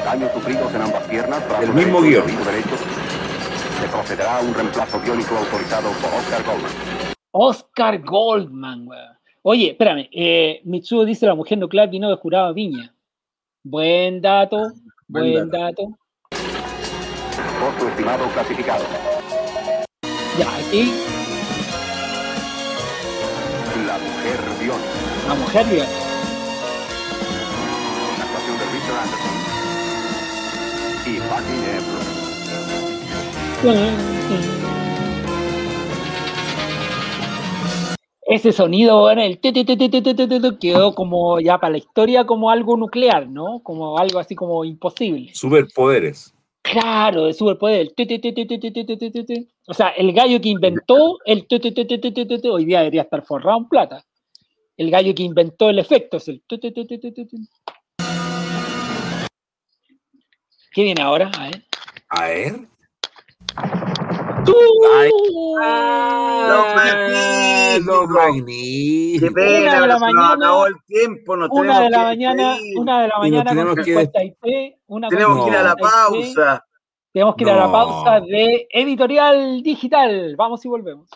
Daños sufridos en ambas piernas. El mismo guion. Derecho. Se procederá a un reemplazo biónico autorizado por Oscar Goldman. Oscar Goldman, weón. Oye, espérame. Eh, Mitsuo dice la mujer nuclear vino de jurado a Viña. Buen dato, buen, buen dato. dato. Costo estimado clasificado. Ya, aquí. La mujer biónica. La mujer biónica. La actuación de Richard Anderson. Y Patty Ese sonido, bueno, el quedó como ya para la historia como algo nuclear, ¿no? Como algo así como imposible. Superpoderes. Claro, de superpoder. O sea, el gallo que inventó el hoy día debería estar forrado en plata. El gallo que inventó el efecto es el. ¿Qué viene ahora? A ver. A ver. Los magníficos. Qué pena, una de la mañana, acabó el tiempo. Nos una de la mañana, una de la mañana tenemos con que- 53, una Tenemos con que ir a la 56. pausa. Tenemos que ir a la pausa de Editorial Digital. Vamos y volvemos.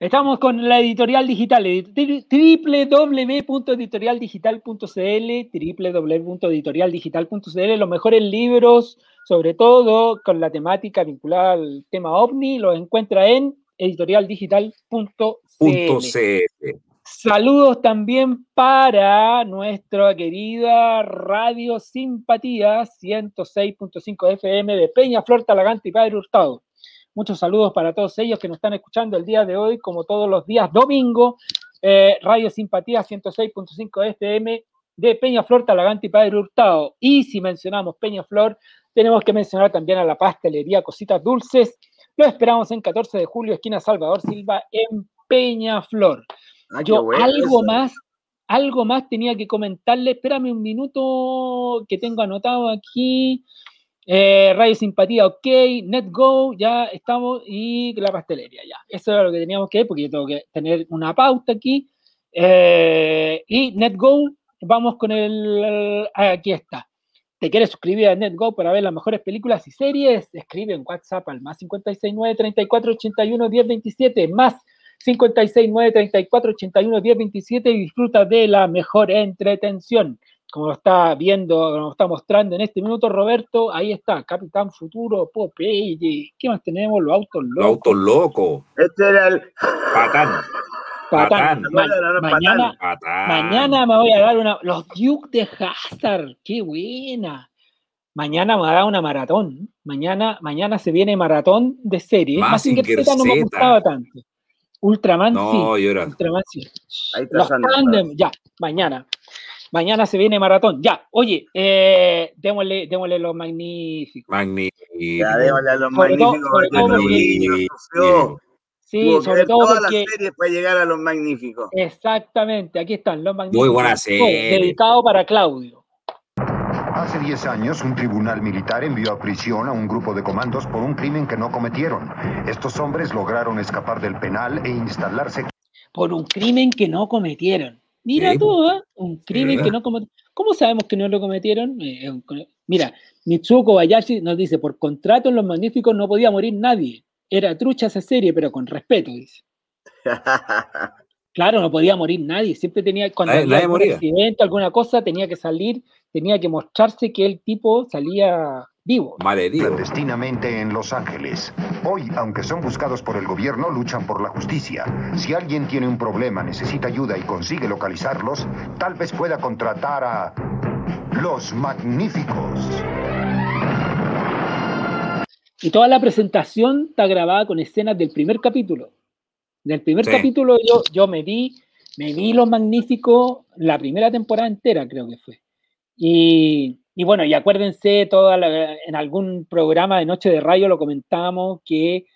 Estamos con la editorial digital, edi- www.editorialdigital.cl, www.editorialdigital.cl, los mejores libros, sobre todo con la temática vinculada al tema OVNI, los encuentra en editorialdigital.cl. Saludos también para nuestra querida Radio Simpatía 106.5 FM de Peñaflor, Talagante y Padre Hurtado. Muchos saludos para todos ellos que nos están escuchando el día de hoy, como todos los días domingo. eh, Radio Simpatía 106.5 FM de Peñaflor, Talagante y Padre Hurtado. Y si mencionamos Peñaflor, tenemos que mencionar también a la pastelería Cositas Dulces. Lo esperamos en 14 de julio, esquina Salvador Silva, en Peñaflor. Ah, Yo algo eso. más, algo más tenía que comentarle. Espérame un minuto que tengo anotado aquí. Eh, Radio Simpatía, ok. NetGo, ya estamos. Y la pastelería, ya. Eso era lo que teníamos que ver, porque yo tengo que tener una pauta aquí. Eh, y NetGo, vamos con el. Aquí está. ¿Te quieres suscribir a NetGo para ver las mejores películas y series? Escribe en WhatsApp al más 569 34 81 10 27 más 569 34 81 10 27 y disfruta de la mejor entretención. Como lo está viendo, nos está mostrando en este minuto Roberto, ahí está, Capitán Futuro, Popeye, ¿qué más tenemos? Los autos Los locos. autos locos. Este era el. Patán. Patán. Patán. Ma- mañana, Patán. mañana me voy a dar una. Los Duke de Hazard, qué buena. Mañana me voy a dar una maratón. Mañana, mañana se viene maratón de serie. Mazinger Mazinger Z no me gustaba tanto. Ultraman No, sí. Ultraman sí. Ahí está Los ya, mañana. Mañana se viene maratón. Ya, oye, eh, démosle, démosle los magníficos. Magnífico. Ya, démosle a los Sobre todo- magníficos. sobre todo porque. Sí, Tuvo sobre todo todas porque. las series para llegar a los magníficos. Exactamente, aquí están los magníficos. Muy buena serie. Dedicado para Claudio. Hace 10 años, un tribunal militar envió a prisión a un grupo de comandos por un crimen que no cometieron. Estos hombres lograron escapar del penal e instalarse Por un crimen que no cometieron. Mira tú, ¿eh? Un crimen verdad. que no cometieron. ¿Cómo sabemos que no lo cometieron? Eh, un- Mira, Mitsuo Kobayashi nos dice, por contrato en Los Magníficos no podía morir nadie. Era trucha esa serie, pero con respeto, dice. Claro, no podía morir nadie. Siempre tenía, cuando había moría. accidente, alguna cosa, tenía que salir, tenía que mostrarse que el tipo salía vivo. Clandestinamente en Los Ángeles. Hoy, aunque son buscados por el gobierno, luchan por la justicia. Si alguien tiene un problema, necesita ayuda y consigue localizarlos, tal vez pueda contratar a los magníficos. Y toda la presentación está grabada con escenas del primer capítulo. Del primer Sí. capítulo yo, yo me vi, me vi Los Magníficos la primera temporada entera, creo que fue. Y, y bueno, y acuérdense, toda la- en algún programa de Noche de Rayo lo comentábamos, que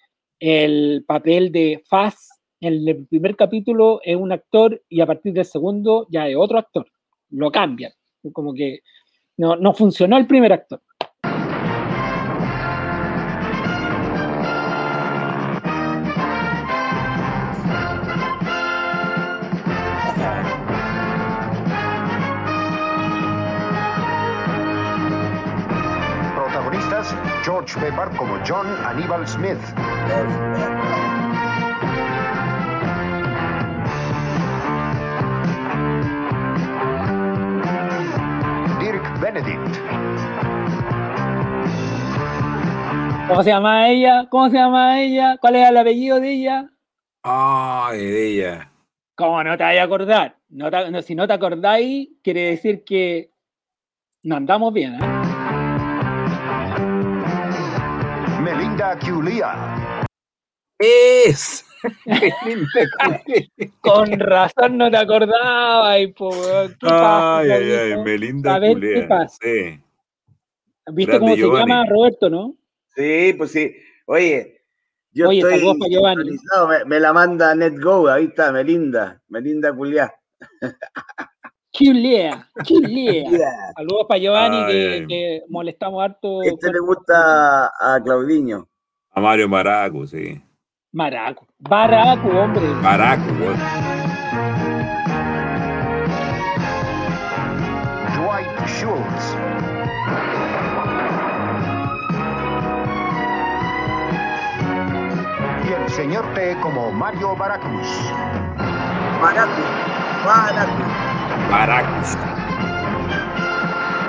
el papel de Faz en el primer capítulo es un actor y a partir del segundo ya es otro actor. Lo cambian. Como que no, no funcionó el primer actor. George Pepper como John Aníbal Smith. Dirk Benedict. ¿Cómo se llama ella? ¿Cómo se llama ella? ¿Cuál es el apellido de ella? Ay, de ella. ¿Cómo no te vayas a acordar? No te- no, si no te acordáis, quiere decir que no andamos bien. ¿eh? Melinda Culia. Es. Con razón no te acordabas. y, po, ¿Qué pasa, Ay, ay, ay, viejo? Melinda A ver, ¿qué Culea. pasa? Sí. ¿Viste Grande cómo se Giovanni. llama Roberto, no? Sí, pues sí. Oye, yo Oye, estoy saludos pa' Giovanni. me, me la manda NetGo, ahí está, Melinda, Melinda Culiá. Chulea, chulea. Saludos para Giovanni, que, molestamos harto. Este le gusta a Claudiño. A Mario Maraco, sí. Maraco. Baraco, hombre. Maraco, weón. Dwight Schultz. Y el señor T como Mario Baracus. Baracus, Baracus. Baracus.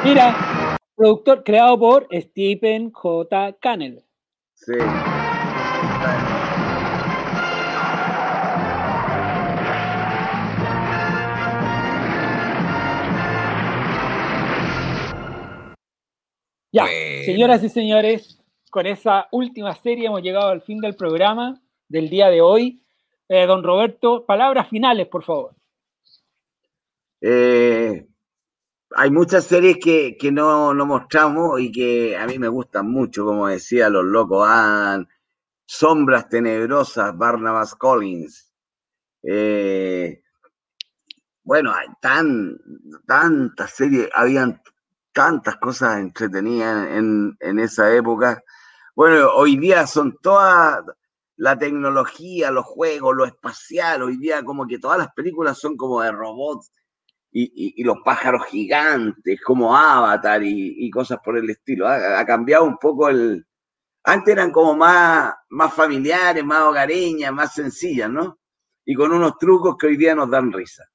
Mira, productor creado por Stephen J. Cannell. Sí. Ya, Bueno. señoras y señores, con esa última serie hemos llegado al fin del programa del día de hoy. Eh, don Roberto, palabras finales, por favor. Eh, hay muchas series que, que no, no mostramos y que a mí me gustan mucho, como decía Los Locos Sombras Tenebrosas, Barnabas Collins. Eh, bueno, hay tan, tantas series, habían tantas cosas entretenidas en, en esa época. Bueno, hoy día son todas la tecnología, los juegos, lo espacial, hoy día como que todas las películas son como de robots y, los pájaros gigantes, como Avatar y, y cosas por el estilo. Ha, ha cambiado un poco el... Antes eran como más, más familiares, más hogareñas, más sencillas, ¿no? Y con unos trucos que hoy día nos dan risa.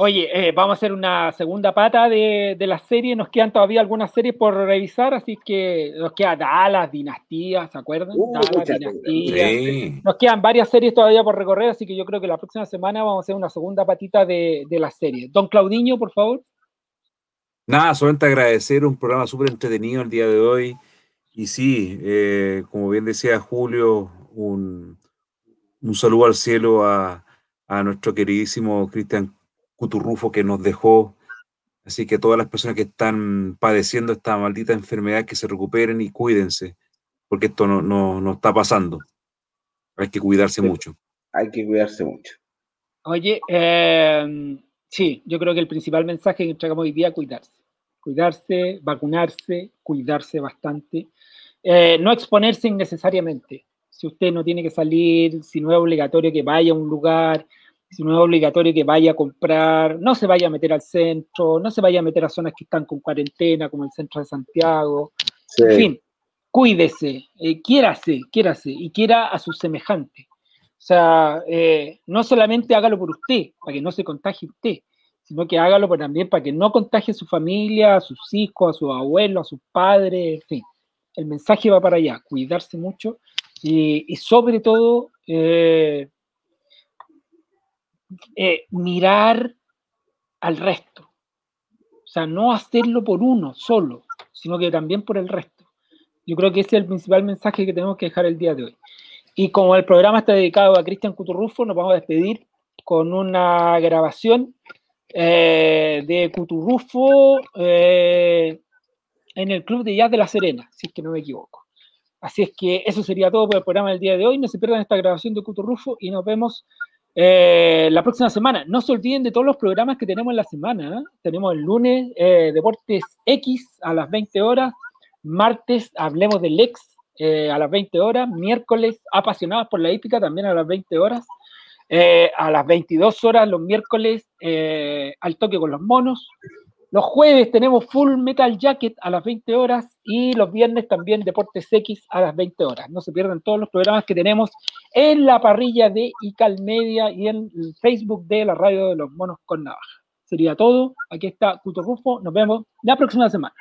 Oye, eh, vamos a hacer una segunda pata de, de la serie. Nos quedan todavía algunas series por revisar, así que nos queda Dallas, Dinastía, ¿se acuerdan? Dallas, muchas Dinastía. Sí. Nos quedan varias series todavía por recorrer, así que yo creo que la próxima semana vamos a hacer una segunda patita de, de la serie. Don Claudiño, por favor. Nada, solamente agradecer un programa súper entretenido el día de hoy. Y sí, eh, como bien decía Julio, un, un saludo al cielo a, a nuestro queridísimo Cristian Cuturrufo que nos dejó. Así que todas las personas que están padeciendo esta maldita enfermedad, que se recuperen y cuídense, porque esto no, no, no está pasando. Hay que cuidarse mucho. Hay que cuidarse mucho. Oye, eh, sí, yo creo que el principal mensaje que entregamos hoy día es cuidarse. Cuidarse, vacunarse, cuidarse bastante. Eh, no exponerse innecesariamente. Si usted no tiene que salir, si no es obligatorio que vaya a un lugar, si no es obligatorio que vaya a comprar, no se vaya a meter al centro, no se vaya a meter a zonas que están con cuarentena, como el centro de Santiago. En fin, cuídese, eh, quiérase, quiérase y quiera a sus semejantes. O sea, eh, no solamente hágalo por usted, para que no se contagie usted, sino que hágalo también para que no contagie a su familia, a sus hijos, a sus abuelos, a sus padres, en fin. El mensaje va para allá, cuidarse mucho y, sobre todo eh, eh, mirar al resto. O sea, no hacerlo por uno solo, sino que también por el resto. Yo creo que ese es el principal mensaje que tenemos que dejar el día de hoy. Y como el programa está dedicado a Cristian Cuturrufo, nos vamos a despedir con una grabación eh, de Cuturrufo eh, en el Club de Jazz de La Serena, si es que no me equivoco. Así es que eso sería todo por el programa del día de hoy. No se pierdan esta grabación de Cuturrufo y nos vemos eh, la próxima semana. No se olviden de todos los programas que tenemos en la semana. Tenemos el lunes Deportes X a las 20 horas, martes Hablemos del Ex a las 20 horas, miércoles Apasionados por la Hípica también a las 20 horas. Eh, a las 22 horas los miércoles eh, al toque con los monos. Los jueves tenemos Full Metal Jacket a las 20 horas y los viernes también Deportes X a las 20 horas. No se pierdan todos los programas que tenemos en la parrilla de Ical Media y en el Facebook de la radio de los monos con navaja. Sería todo. Aquí está Cuto Rufo. Nos vemos la próxima semana.